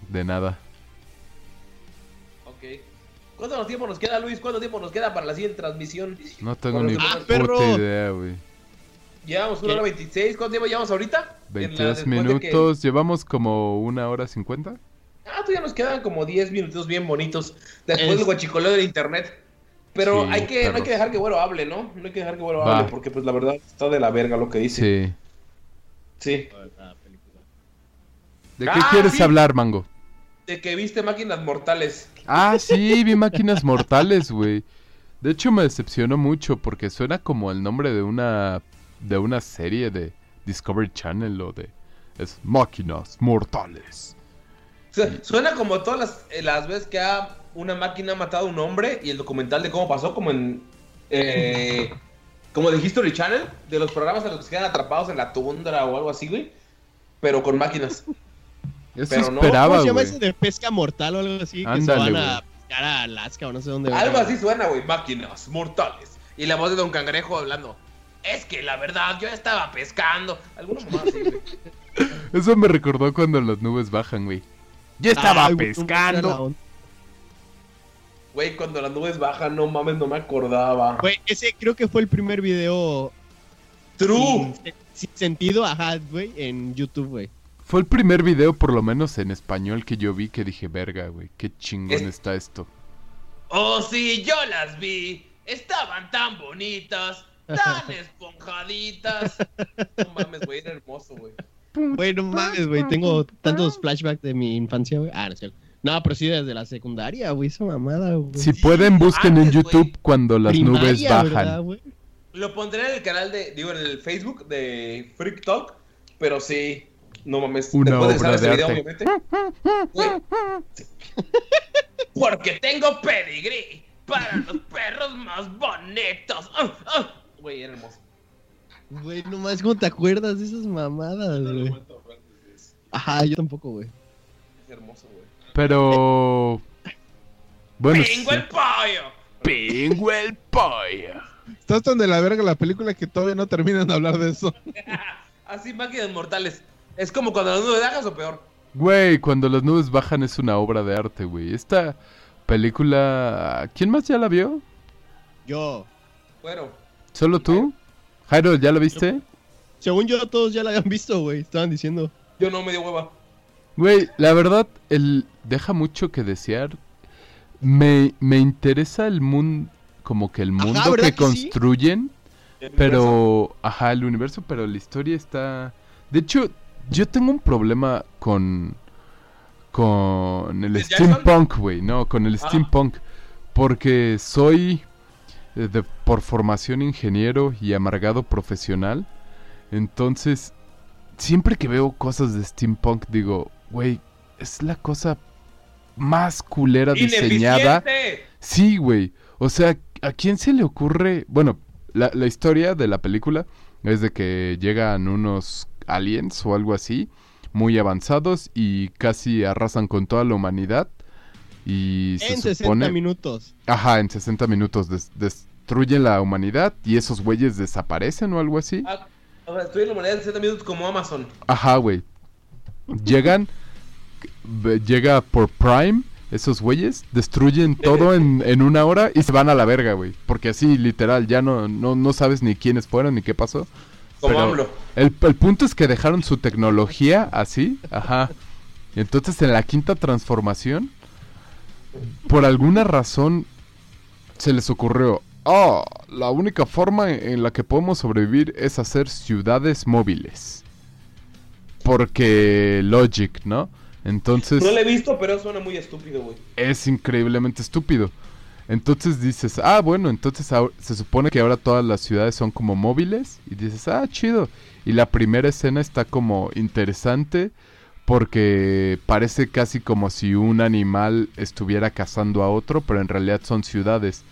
De nada. Ok. ¿Cuánto tiempo nos queda, Luis? ¿Cuánto tiempo nos queda para la siguiente transmisión? No tengo ni ¡Ah, puta idea, güey. Llevamos una hora 26. ¿Cuánto tiempo llevamos ahorita? En la- 22 después de que- minutos, llevamos como una hora 50. Ah, todavía nos quedan como 10 minutos bien bonitos. Después Es- del guachicoleo del internet. Pero Sí, hay que, no hay que dejar que Güero hable, ¿no? No hay que dejar que Güero Va. hable, porque pues la verdad está de la verga lo que dice. Sí. Sí. ¿De qué Ah, quieres sí. hablar, Mango? De que viste máquinas mortales. Ah, sí, vi Máquinas Mortales, güey. De hecho, me decepcionó mucho porque suena como el nombre de una de una serie de Discovery Channel o de es Máquinas Mortales. Suena como todas las, eh, las veces que ha, una máquina ha matado a un hombre y el documental de cómo pasó, como en. eh, como de History Channel, de los programas en los que se quedan atrapados en la tundra o algo así, güey. Pero con máquinas. Eso Pero no, esperaba, ¿Cómo se llama de pesca mortal o algo así? que Ándale, se van a pescar a Alaska o no sé dónde. Algo así suena, güey. Máquinas mortales. Y la voz de Don Cangrejo hablando. Es que la verdad, yo estaba pescando. Alguna mamá así, güey. Eso me recordó cuando las nubes bajan, güey. Yo estaba Ay, no, pescando. Güey, cuando las nubes bajan, no mames, no me acordaba. Güey, ese creo que fue el primer video True. sin, sin sentido, ajá, güey, en YouTube, güey. Fue el primer video, por lo menos en español, que yo vi que dije, verga, güey, qué chingón Es- está esto. Oh, sí, yo las vi. Estaban tan bonitas, tan esponjaditas. No mames, güey, era hermoso, güey. Güey, no mames, güey, tengo tantos flashbacks de mi infancia, güey. Ah, no es cierto. No, pero sí desde la secundaria, güey, esa mamada, güey. Si pueden, busquen en YouTube cuando las Primaria, nubes bajan. Lo pondré en el canal de, digo, en el Facebook de Freak Talk. Pero sí, no mames. Una después obra ese de video, arte. obviamente. Güey, sí. Porque tengo pedigrí para los perros más bonitos. Ah, ah. Güey, era hermoso. Güey, nomás, ¿cómo te acuerdas de esas mamadas, güey? Ajá, yo tampoco, güey. Es hermoso, güey. Pero... Bueno, ¡Pingo sí. el pollo! Pingo el pollo. Estás tan de la verga la película que todavía no terminan de hablar de eso. Así, máquinas mortales. Es como cuando las nubes bajas o peor. Güey, cuando las nubes bajan es una obra de arte, güey. Esta película... ¿Quién más ya la vio? Yo, Bueno, ¿Solo tú? Jairo, ¿ya la viste? según yo, todos ya la habían visto, güey. Estaban diciendo. yo no me dio hueva. Güey, la verdad, el deja mucho que desear. Me, me interesa el mundo, como que el mundo ¿verdad que que sí? construyen, pero, ajá, el universo, pero la historia está... De hecho, yo tengo un problema con, con el steampunk, güey, no, con el Ah. steampunk, porque soy eh, de, por formación ingeniero y amargado profesional, entonces, siempre que veo cosas de steampunk, digo, güey, es la cosa más culera diseñada. Sí, güey. O sea, ¿a quién se le ocurre? Bueno, la, la historia de la película es de que llegan unos aliens o algo así, muy avanzados y casi arrasan con toda la humanidad. Y se En 60 supone... minutos. Ajá, en 60 minutos des- destruyen la humanidad y esos güeyes desaparecen o algo así. Ah, o sea, estoy en la humanidad de 60 minutos como Amazon. Ajá, güey. Llegan, llega por Prime, esos güeyes, destruyen todo en, en una hora y se van a la verga, güey. Porque así, literal, ya no, no, no sabes ni quiénes fueron ni qué pasó. Como Pero AMLO. El, el punto es que dejaron su tecnología así, ajá. Y entonces en la quinta transformación, por alguna razón, se les ocurrió, ah, la única forma en la que podemos sobrevivir es hacer ciudades móviles. Porque Logic, ¿no? Entonces No lo he visto, pero suena muy estúpido, güey. es increíblemente estúpido. Entonces dices, ah, bueno, entonces se supone que ahora todas las ciudades son como móviles. Y dices, ah, chido. Y la primera escena está como interesante porque parece casi como si un animal estuviera cazando a otro, pero en realidad son ciudades.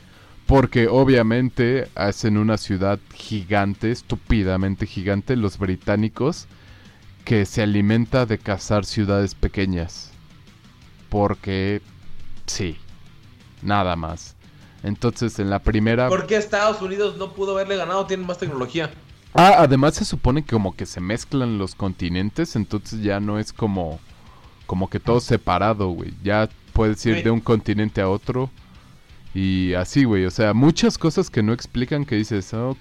Porque obviamente hacen una ciudad gigante, estúpidamente gigante, los británicos, que se alimenta de cazar ciudades pequeñas. Porque sí, nada más. Entonces en la primera... ¿Por qué Estados Unidos no pudo haberle ganado? Tienen más tecnología. Ah, además se supone que como que se mezclan los continentes, entonces ya no es como como que todo separado, güey. Ya puedes ir Sí. de un continente a otro y así, güey. O sea, muchas cosas que no explican que dices, ok.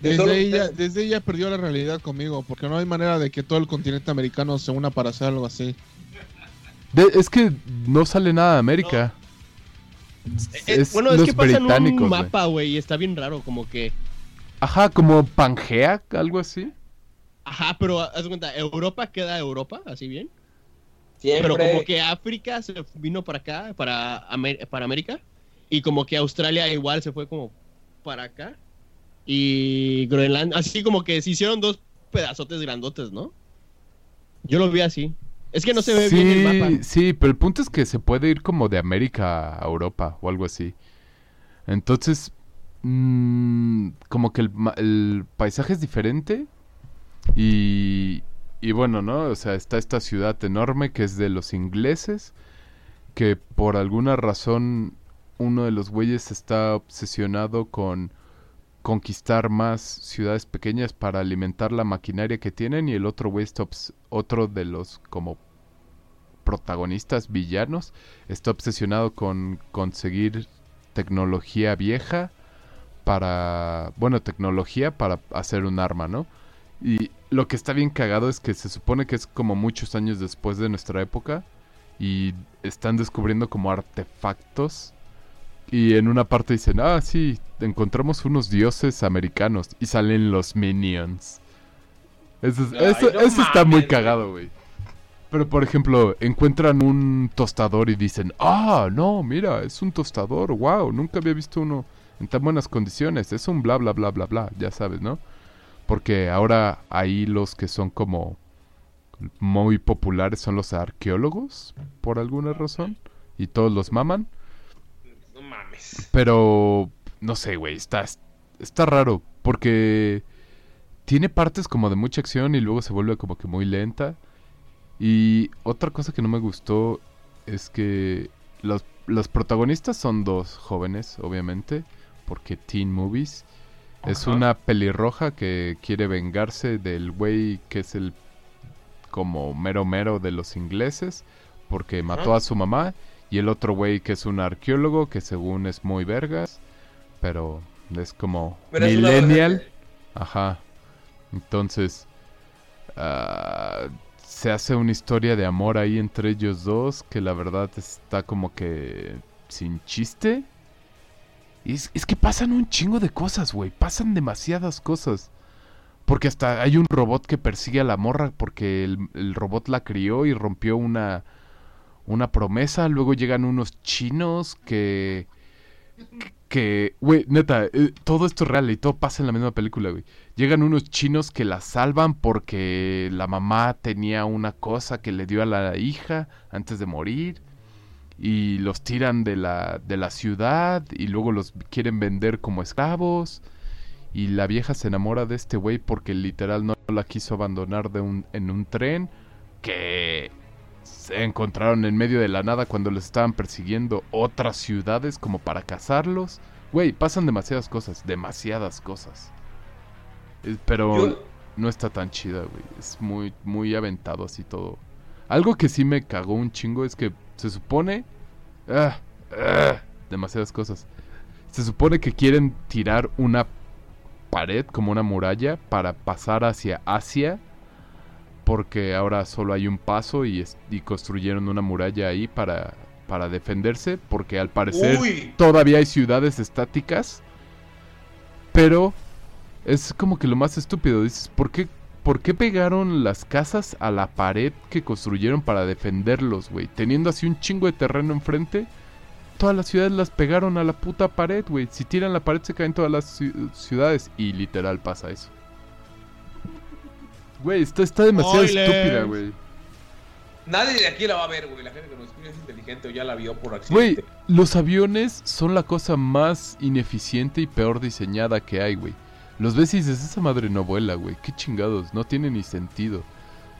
Desde ella, desde ella perdió la realidad conmigo, porque no hay manera de que todo el continente americano se una para hacer algo así. De- es que no sale nada de América. Eh, Es bueno, es los que pasan británicos, un mapa, güey, y está bien raro, como que... Ajá, como Pangea, algo así. Ajá, pero haz de cuenta, Europa queda Europa, así bien. Siempre. Pero como que África se vino para acá, para, Amer- para América. Y como que Australia igual se fue como para acá. Y Groenlandia, así como que se hicieron dos pedazotes grandotes, ¿no? Yo lo vi así. Es que no se ve bien el mapa. Sí, pero el punto es que se puede ir como de América a Europa o algo así. Entonces, mm, como que el, el paisaje es diferente. Y, y bueno, ¿no? O sea, está esta ciudad enorme que es de los ingleses. Que por alguna razón uno de los güeyes está obsesionado con conquistar más ciudades pequeñas para alimentar la maquinaria que tienen y el otro güey otro de los como protagonistas villanos está obsesionado con conseguir tecnología vieja para bueno tecnología para hacer un arma no y lo que está bien cagado es que se supone que es como muchos años después de nuestra época y están descubriendo como artefactos y en una parte dicen, ah, sí, encontramos unos dioses americanos y salen los minions. Eso, es- eso- no eso está muy cagado, güey. Pero por ejemplo, encuentran un tostador y dicen, ah, no, mira, es un tostador, wow, nunca había visto uno en tan buenas condiciones, es un bla, bla, bla, bla, bla, ya sabes, ¿no? Porque ahora ahí los que son como muy populares son los arqueólogos, por alguna razón, y todos los maman. Mames. Pero no sé, güey, está, está raro porque tiene partes como de mucha acción y luego se vuelve como que muy lenta. Y otra cosa que no me gustó es que los, los protagonistas son dos jóvenes, obviamente, porque teen movies. Es una pelirroja que quiere vengarse del güey que es el como mero mero de los ingleses porque mató Ajá. a su mamá y el otro güey que es un arqueólogo que según es muy vergas, pero es como Pero millennial. Ajá. Entonces, ah, se hace una historia de amor ahí entre ellos dos que la verdad está como que sin chiste. Y es, es que pasan un chingo de cosas, güey. Pasan demasiadas cosas. Porque hasta hay un robot que persigue a la morra porque el, el robot la crió y rompió una, una promesa. Luego llegan unos chinos que... Que, güey, neta, eh, todo esto es real y todo pasa en la misma película, güey. Llegan unos chinos que la salvan porque la mamá tenía una cosa que le dio a la hija antes de morir. y los tiran de la, de la ciudad y luego los quieren vender como esclavos. Y la vieja se enamora de este güey porque literal no la quiso abandonar de un, en un tren que se encontraron en medio de la nada cuando les estaban persiguiendo otras ciudades como para cazarlos. Güey, pasan demasiadas cosas, demasiadas cosas. Eh, Pero Yo- no está tan chida, güey. Es muy, muy aventado así todo. Algo que sí me cagó un chingo es que se supone... ah, ah, demasiadas cosas. Se supone que quieren tirar una pared como una muralla para pasar hacia Asia. Porque ahora solo hay un paso y, construyeron una muralla ahí para, para defenderse. Porque al parecer Uy, todavía hay ciudades estáticas. Pero es como que lo más estúpido. Dices, ¿por qué, ¿por qué pegaron las casas a la pared que construyeron para defenderlos, güey? Teniendo así un chingo de terreno enfrente. Todas las ciudades las pegaron a la puta pared, güey. Si tiran la pared se caen todas las ci- ciudades. Y literal pasa eso. Güey, está, está demasiado Spoilers. estúpida, güey. nadie de aquí la va a ver, güey. La gente que nos escucha es inteligente o ya la vio por Güey, accidente. los aviones son la cosa más ineficiente y peor diseñada que hay, güey. Los ves y dices, esa madre no vuela, güey. Qué chingados, no tiene ni sentido.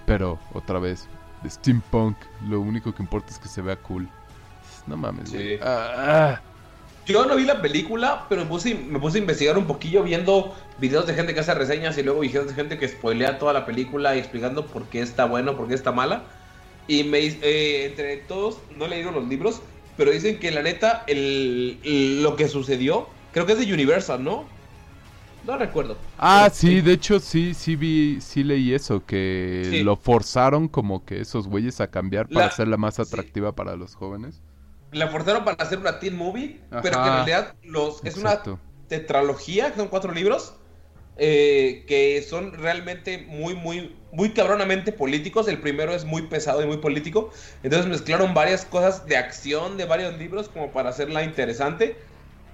Pero, otra vez, de steampunk, lo único que importa es que se vea cool. No mames, güey. Sí. Ah, ah. Yo no vi la película, pero me puse, me puse a investigar un poquillo viendo videos de gente que hace reseñas y luego videos de gente que spoilea toda la película y explicando por qué está bueno, por qué está mala. Y me eh, entre todos, no he leído los libros, pero dicen que la neta, el, el- lo que sucedió, creo que es de Universal, ¿no? No recuerdo. Ah, Pero sí, de hecho sí, sí vi, sí leí eso, que Sí. lo forzaron como que esos güeyes a cambiar para La- hacerla más sí. atractiva para los jóvenes. La forzaron para hacer una teen movie, pero que en Ajá. realidad los, es una tetralogía, que son cuatro libros, eh, que son realmente muy, muy, muy cabronamente políticos. El primero es muy pesado y muy político. Entonces mezclaron varias cosas de acción de varios libros como para hacerla interesante.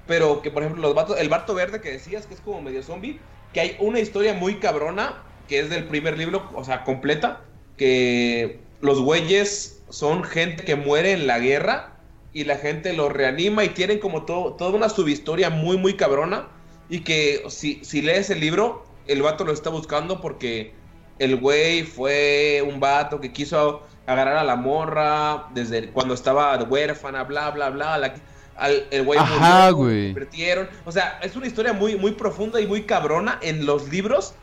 Pero que, por ejemplo, los vatos, el Barto Verde que decías, que es como medio zombie, que hay una historia muy cabrona, que es del primer libro, o sea, completa, que los güeyes son gente que muere en la guerra y la gente los reanima y tienen como todo, toda una subhistoria muy, muy cabrona. Y que si, si lees el libro, el vato lo está buscando porque el güey fue un vato que quiso agarrar a la morra desde cuando estaba huérfana, bla, bla, bla. la- al- el güey Ajá, murió, güey. lo convirtieron. O sea, es una historia muy, muy profunda y muy cabrona en los libros,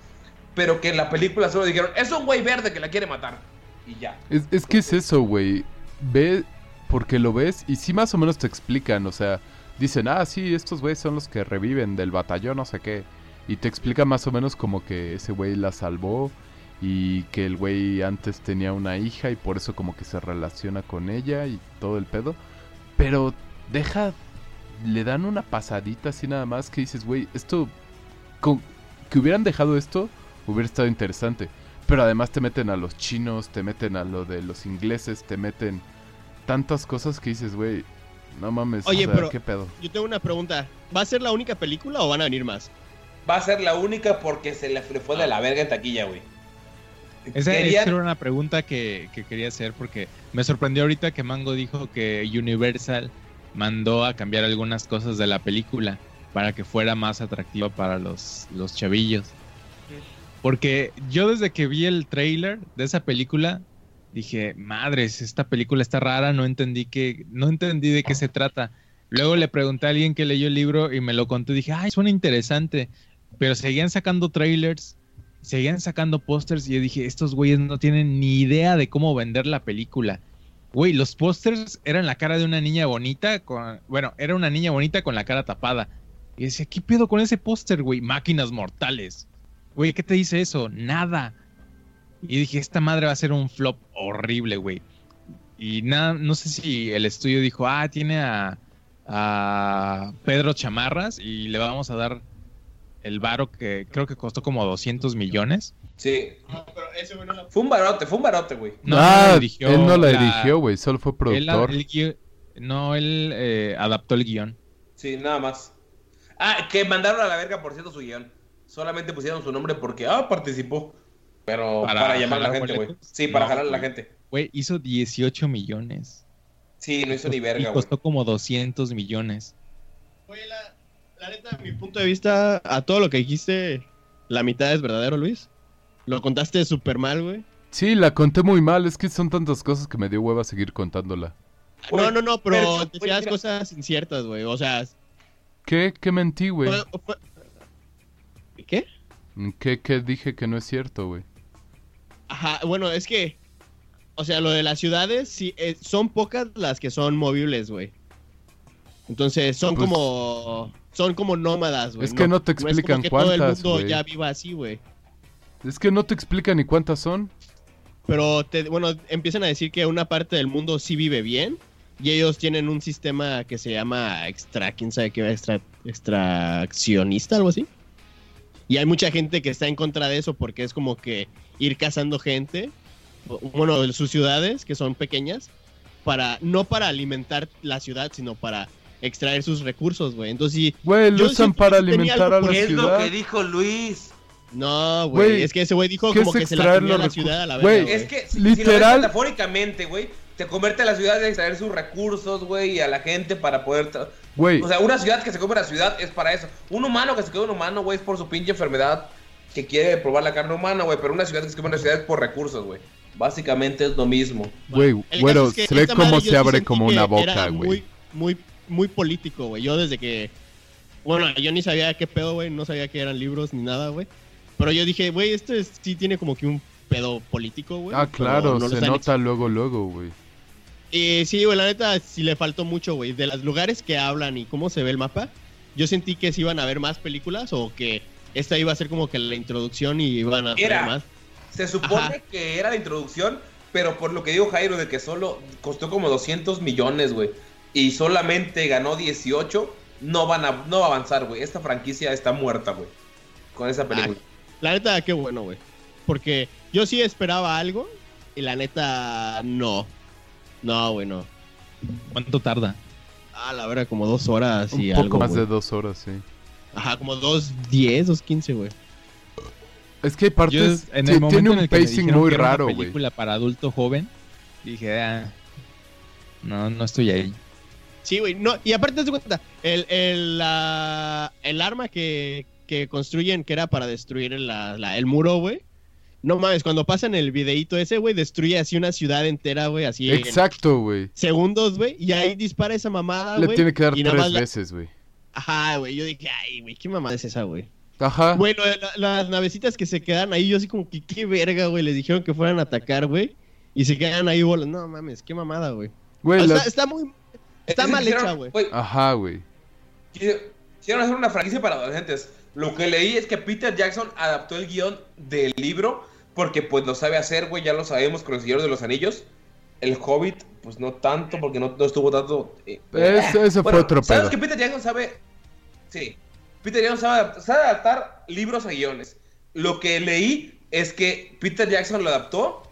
pero que en la película solo dijeron, es un güey verde que la quiere matar. Y ya. Es, es que es eso, güey. Ve, porque lo ves y sí más o menos te explican, o sea, dicen, ah, sí, estos güeyes son los que reviven del batallón, no sé qué. Y te explica más o menos como que ese güey la salvó y que el güey antes tenía una hija y por eso como que se relaciona con ella y todo el pedo. Pero deja, le dan una pasadita así nada más que dices, güey, esto, con, que hubieran dejado esto, hubiera estado interesante. Pero además te meten a los chinos, te meten a lo de los ingleses, te meten tantas cosas que dices, güey, no mames, Oye, o sea, pero- qué pedo. Yo tengo una pregunta. ¿Va a ser la única película o van a venir más? Va a ser la única porque se le fue de la verga en taquilla, güey. Esa era una pregunta que, que quería hacer porque me sorprendió ahorita que Mango dijo que Universal mandó a cambiar algunas cosas de la película para que fuera más atractiva para los, los chavillos. Porque yo desde que vi el trailer de esa película dije, madres, esta película está rara, no entendí que, no entendí de qué se trata. Luego le pregunté a alguien que leyó el libro y me lo contó dije, ay, suena interesante. Pero seguían sacando trailers, seguían sacando pósters y yo dije, estos güeyes no tienen ni idea de cómo vender la película. Güey, los pósters eran la cara de una niña bonita con, bueno, era una niña bonita con la cara tapada. Y decía, ¿qué pedo con ese póster, güey? Máquinas mortales. Güey, ¿qué te dice eso? Nada. Y dije, esta madre va a ser un flop horrible, güey. Y nada, no sé si el estudio dijo, ah, tiene a, a Pedro Chamarras y le vamos a dar el varo que creo que costó como 200 millones. Sí. Fue un barote, fue un barote, güey. No, ah, no dirigió él no la, la- dirigió, güey, solo fue Él, productor. no, él eh, adaptó el guion. Sí, nada más. Ah, que mandaron a la verga, por cierto, su guion. Solamente pusieron su nombre porque, ah, participó. Pero Para para, llamar a la gente, güey. Sí, para No, jalar a la gente. Güey, hizo 18 millones. Sí, no hizo ni verga, güey. costó como 200 millones. Oye, la, la neta, mi punto de vista, a todo lo que dijiste, la mitad es verdadero, Luis. Lo contaste súper mal, güey. Sí, la conté muy mal. Es que son tantas cosas que me dio hueva seguir contándola. No, no, no, pero pero, decías mira. cosas inciertas, güey. O sea, ¿Qué? ¿Qué mentí, güey? ¿qué? ¿Qué, ¿Qué dije que no es cierto, güey? Ajá, bueno, es que, o sea, lo de las ciudades, sí, eh, son pocas las que son movibles, güey. Entonces, son Pues- como, son como nómadas, güey. Es que no te es como explican que todo el cuántas, mundo ya viva así, güey. Es que no te explican ni cuántas son. Pero, te, bueno, empiezan a decir que una parte del mundo sí vive bien. Y ellos tienen un sistema que se llama extra, quién sabe qué, extra, extraccionista, algo así. Y hay mucha gente que está en contra de eso porque es como que ir cazando gente, bueno, sus ciudades, que son pequeñas, para no para alimentar la ciudad, sino para extraer sus recursos, güey. Entonces, sí, Güey, lo usan para alimentar a la ¿Qué es lo ciudad. que dijo Luis? no, güey, es que ese güey dijo ¿qué como es que se la comía la ciudad a la Güey, verga, Es que si, Literal. si metafóricamente, güey, te convierte a la ciudad de extraer sus recursos, güey, y a la gente para poder... Güey, O sea, una ciudad que se come la ciudad es para eso. Un humano que se come un humano, güey, es por su pinche enfermedad que quiere probar la carne humana, güey. Pero una ciudad que se come una ciudad es por recursos, güey. Básicamente es lo mismo. güey, es que se ve cómo se abre como que una boca, Muy, güey. muy, muy político, güey. Yo desde que. Bueno, yo ni sabía qué pedo, güey. No sabía que eran libros ni nada, güey. Pero yo dije, güey, esto es- sí tiene como que un pedo político, güey. Ah, claro, no se nota luego, luego, güey. y sí, güey, la neta, sí le faltó mucho, güey. De los lugares que hablan y cómo se ve el mapa, yo sentí que sí iban a haber más películas o que esta iba a ser como que la introducción y iban a Era. ver más. Se supone Ajá. que era la introducción, pero por lo que dijo Jairo, de que solo costó como 200 millones, güey. Y solamente ganó 18, no van a, no va a avanzar, güey. Esta franquicia está muerta, güey. Con esa película. La neta, qué bueno, güey. Porque yo sí esperaba algo y la neta, no. No, güey, no. ¿Cuánto tarda? Ah, la verdad, como dos horas Un y poco algo, más de dos horas, sí. Ajá, como dos diez, dos quince, güey. Es que hay Yo, partes, en el momento tiene en un el que me pacing muy que era una raro, güey. película para adulto joven, dije, ah, no, no estoy ahí. Sí, güey. No, y aparte, te das cuenta, el, el, la- el arma que, que construyen, que era para destruir la- la- el muro, güey. No mames, cuando pasan el videíto ese, güey, destruye así una ciudad entera, güey, así Exacto, güey. segundos, güey. Y ahí dispara esa mamada, Le tiene que dar tres veces, güey. Ajá, güey. Yo dije, ay, güey, ¿qué mamada es esa, güey? Ajá. Bueno, la- las navecitas que se quedan ahí, yo así como que qué verga, güey. Les dijeron que fueran a atacar, güey. Y se quedan ahí volando. No mames, qué mamada, güey. Güey, O sea, las- está muy. Está Es que mal hecha, güey. Ajá, güey. Quisieron quisieron hacer una franquicia para adolescentes. Lo que leí es que Peter Jackson adaptó el guion del libro porque pues lo sabe hacer, güey, ya lo sabemos con el Señor de los Anillos. El Hobbit, pues no tanto, porque no, no estuvo tanto... eh, Es- fue otro ¿Sabes pedo. que Peter Jackson sabe... Sí. Peter Jackson sabe, sabe adaptar libros a guiones. Lo que leí es que Peter Jackson lo adaptó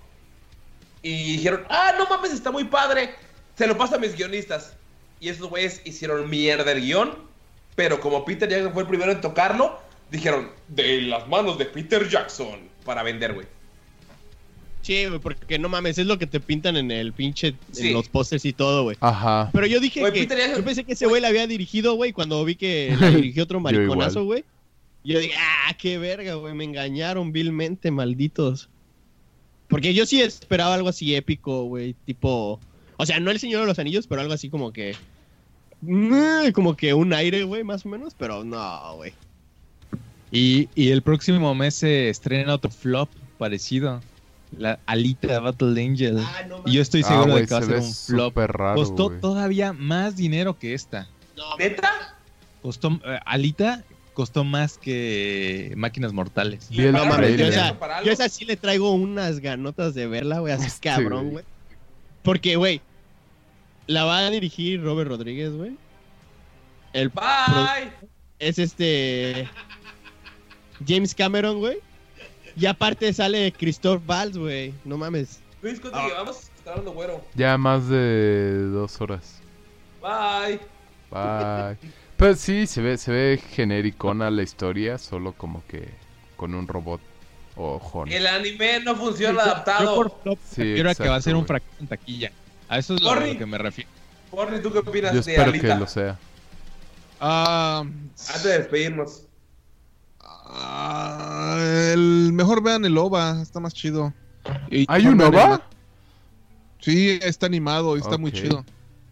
y dijeron, ah, no mames, está muy padre. Se lo paso a mis guionistas. Y esos güeyes hicieron mierda el guion. Pero como Peter Jackson fue el primero en tocarlo, dijeron, de las manos de Peter Jackson. Para vender, güey. Sí, güey, porque no mames, es lo que te pintan en el pinche. Sí. En los pósters y todo, güey. Ajá. Pero yo dije que. Peter Yo pensé que ese güey la había dirigido, güey. Cuando vi que la dirigió otro Yo mariconazo, güey. Yo dije, ah, qué verga, güey. Me engañaron vilmente, malditos. Porque yo sí esperaba algo así épico, güey. Tipo. O sea, no el Señor de los Anillos, pero algo así como que. Como que un aire, güey, más o menos. Pero no, güey. Y, y el próximo mes se estrena otro flop parecido. La Alita Battle Angel. Ah, no y yo estoy Ah, seguro de que va a se ser un flop. raro, Costó todavía más dinero que esta. ¿Neta? Costó, eh, Alita costó más que Máquinas Mortales. No mames, yo esa, yo esa sí le traigo unas ganotas de verla, güey, así Este, cabrón, güey. güey. Porque, güey, la va a dirigir Robert Rodríguez, güey. El Bye. es este James Cameron, güey. Y aparte sale Christoph Valls, güey. No mames. Luis, ¿cuánto Ah. llevamos? Está hablando güero. Ya más de dos horas. Bye. Bye. Pues sí, se ve, se ve genericona la historia, solo como que con un robot ojón. El anime no funciona Yo adaptado. por flop Sí, refiero a que va a exacto, ser un fracaso en taquilla. A eso es lo, a Corri. lo que me refiero. Porni, ¿tú qué opinas Yo de espero que lo sea. Ah, Antes de despedirnos. Ah, el mejor vean el OVA, está más chido. Y ¿Hay un OVA? Sí, está animado y está muy chido.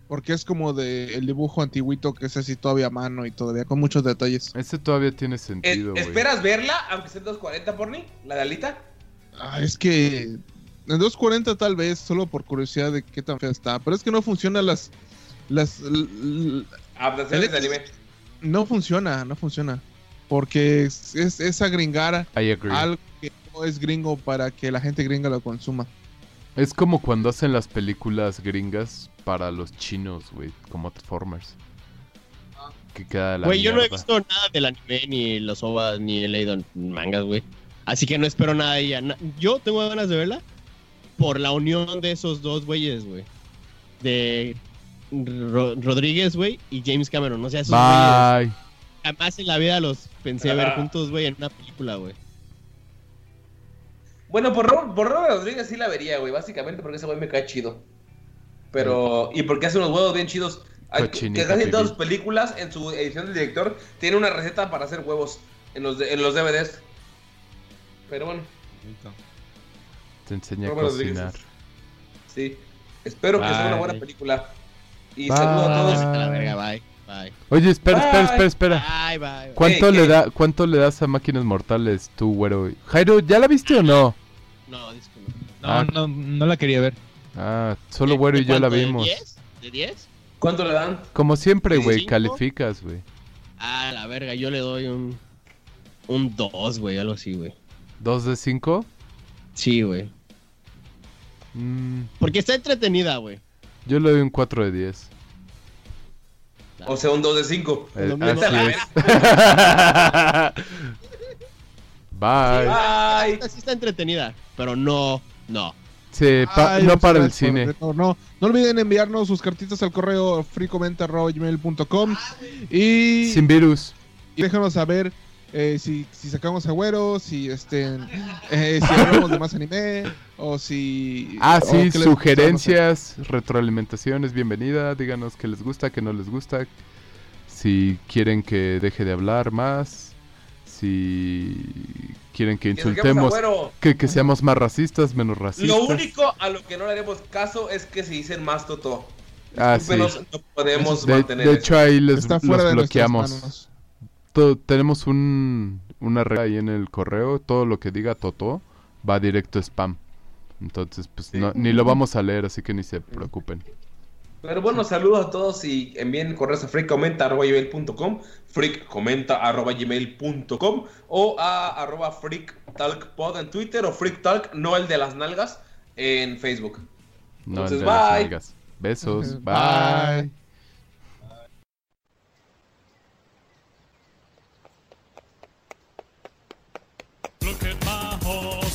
Porque es como de el dibujo antiguito que es así todavía a mano y todavía con muchos detalles. Ese todavía tiene Eh, sentido, güey. ¿Esperas verla, aunque sea en 240, Porni? ¿La de Alita? Ah, es que en 240 tal vez, solo por curiosidad de qué tan fea está. Pero es que no funciona las... las l- l- Adaptaciones de El- anime. no funciona, no funciona. Porque es, es, es agringar I agree. algo que no es gringo para que la gente gringa lo consuma. Es como cuando hacen las películas gringas para los chinos, güey, como Transformers. Que queda la Güey, yo no he visto nada del anime, ni los ovas, ni he leído mangas, güey. Así que no espero nada de ella. Yo tengo ganas de verla por la unión de esos dos güeyes, güey. De Ro- Rodríguez, güey, y James Cameron. O sea, esos güeyes Bye. Jamás en la vida los pensé ver Ah. juntos, güey, en una película, güey. Bueno, por, Ro- por Robert Rodríguez sí la vería, güey. Básicamente porque ese güey me cae chido. Pero. Y porque hace unos huevos bien chidos. Hay- que Cochinita casi en todas sus películas, en su edición del director, tiene una receta para hacer huevos en los, de- en los DVDs. Pero bueno, Te enseña a Robert Rodríguez. cocinar. sí. Espero que sea una buena película. Y Bye. saludo a todos. a la verga, bye. Bye. Oye, espera, espera, Bye. espera, espera. Bye, bye. ¿Cuánto ¿Qué, le qué? da, cuánto le das a Máquinas Mortales tú, güero? Jairo, ¿ya la viste o no? No, disculpe. No, Ah. no, no la quería ver. Ah, solo güero y yo la vimos. ¿De 10? ¿De 10? ¿Cuánto le dan? Como siempre, güey, calificas, güey. Ah, la verga, yo le doy un. Un 2, güey, algo así, güey. ¿Dos de cinco? Sí, güey. Mm, Porque está entretenida, güey. yo le doy un 4 de 10. O sea, un 2 de 5. Eh. Bye. Bye. Esta sí está entretenida, pero no, no. Sí, pa- Ay, no para el cine. retorno. No, no olviden enviarnos sus cartitas al correo freecomenta.gmail.com y, Sin virus. y déjanos saber eh, si, si sacamos agüero, si este, eh, si hablamos de más anime o si... Ah, sí, sugerencias, retroalimentaciones, bienvenida. Díganos qué les gusta, qué no les gusta. Si quieren que deje de hablar más. Si quieren que Que insultemos. Que, que seamos más racistas, menos racistas. Lo único a lo que no le haremos caso es que se dicen más Toto. Ah, sí. No podemos De, mantener de eso. hecho, ahí les Está los fuera de nuestras bloqueamos. To- tenemos un, una regla ahí en el correo. Todo lo que diga Toto va directo a spam. Entonces, pues Sí. no- ni lo vamos a leer, así que ni se preocupen. Pero bueno, saludos a todos y envíen correos a freakcomenta.gmail.com freakcomenta.gmail.com o a arroba freaktalkpod en Twitter o freaktalk, no el de las nalgas, en Facebook. No el Entonces, de las bye. nalgas. Besos. Bye. Look at my horse,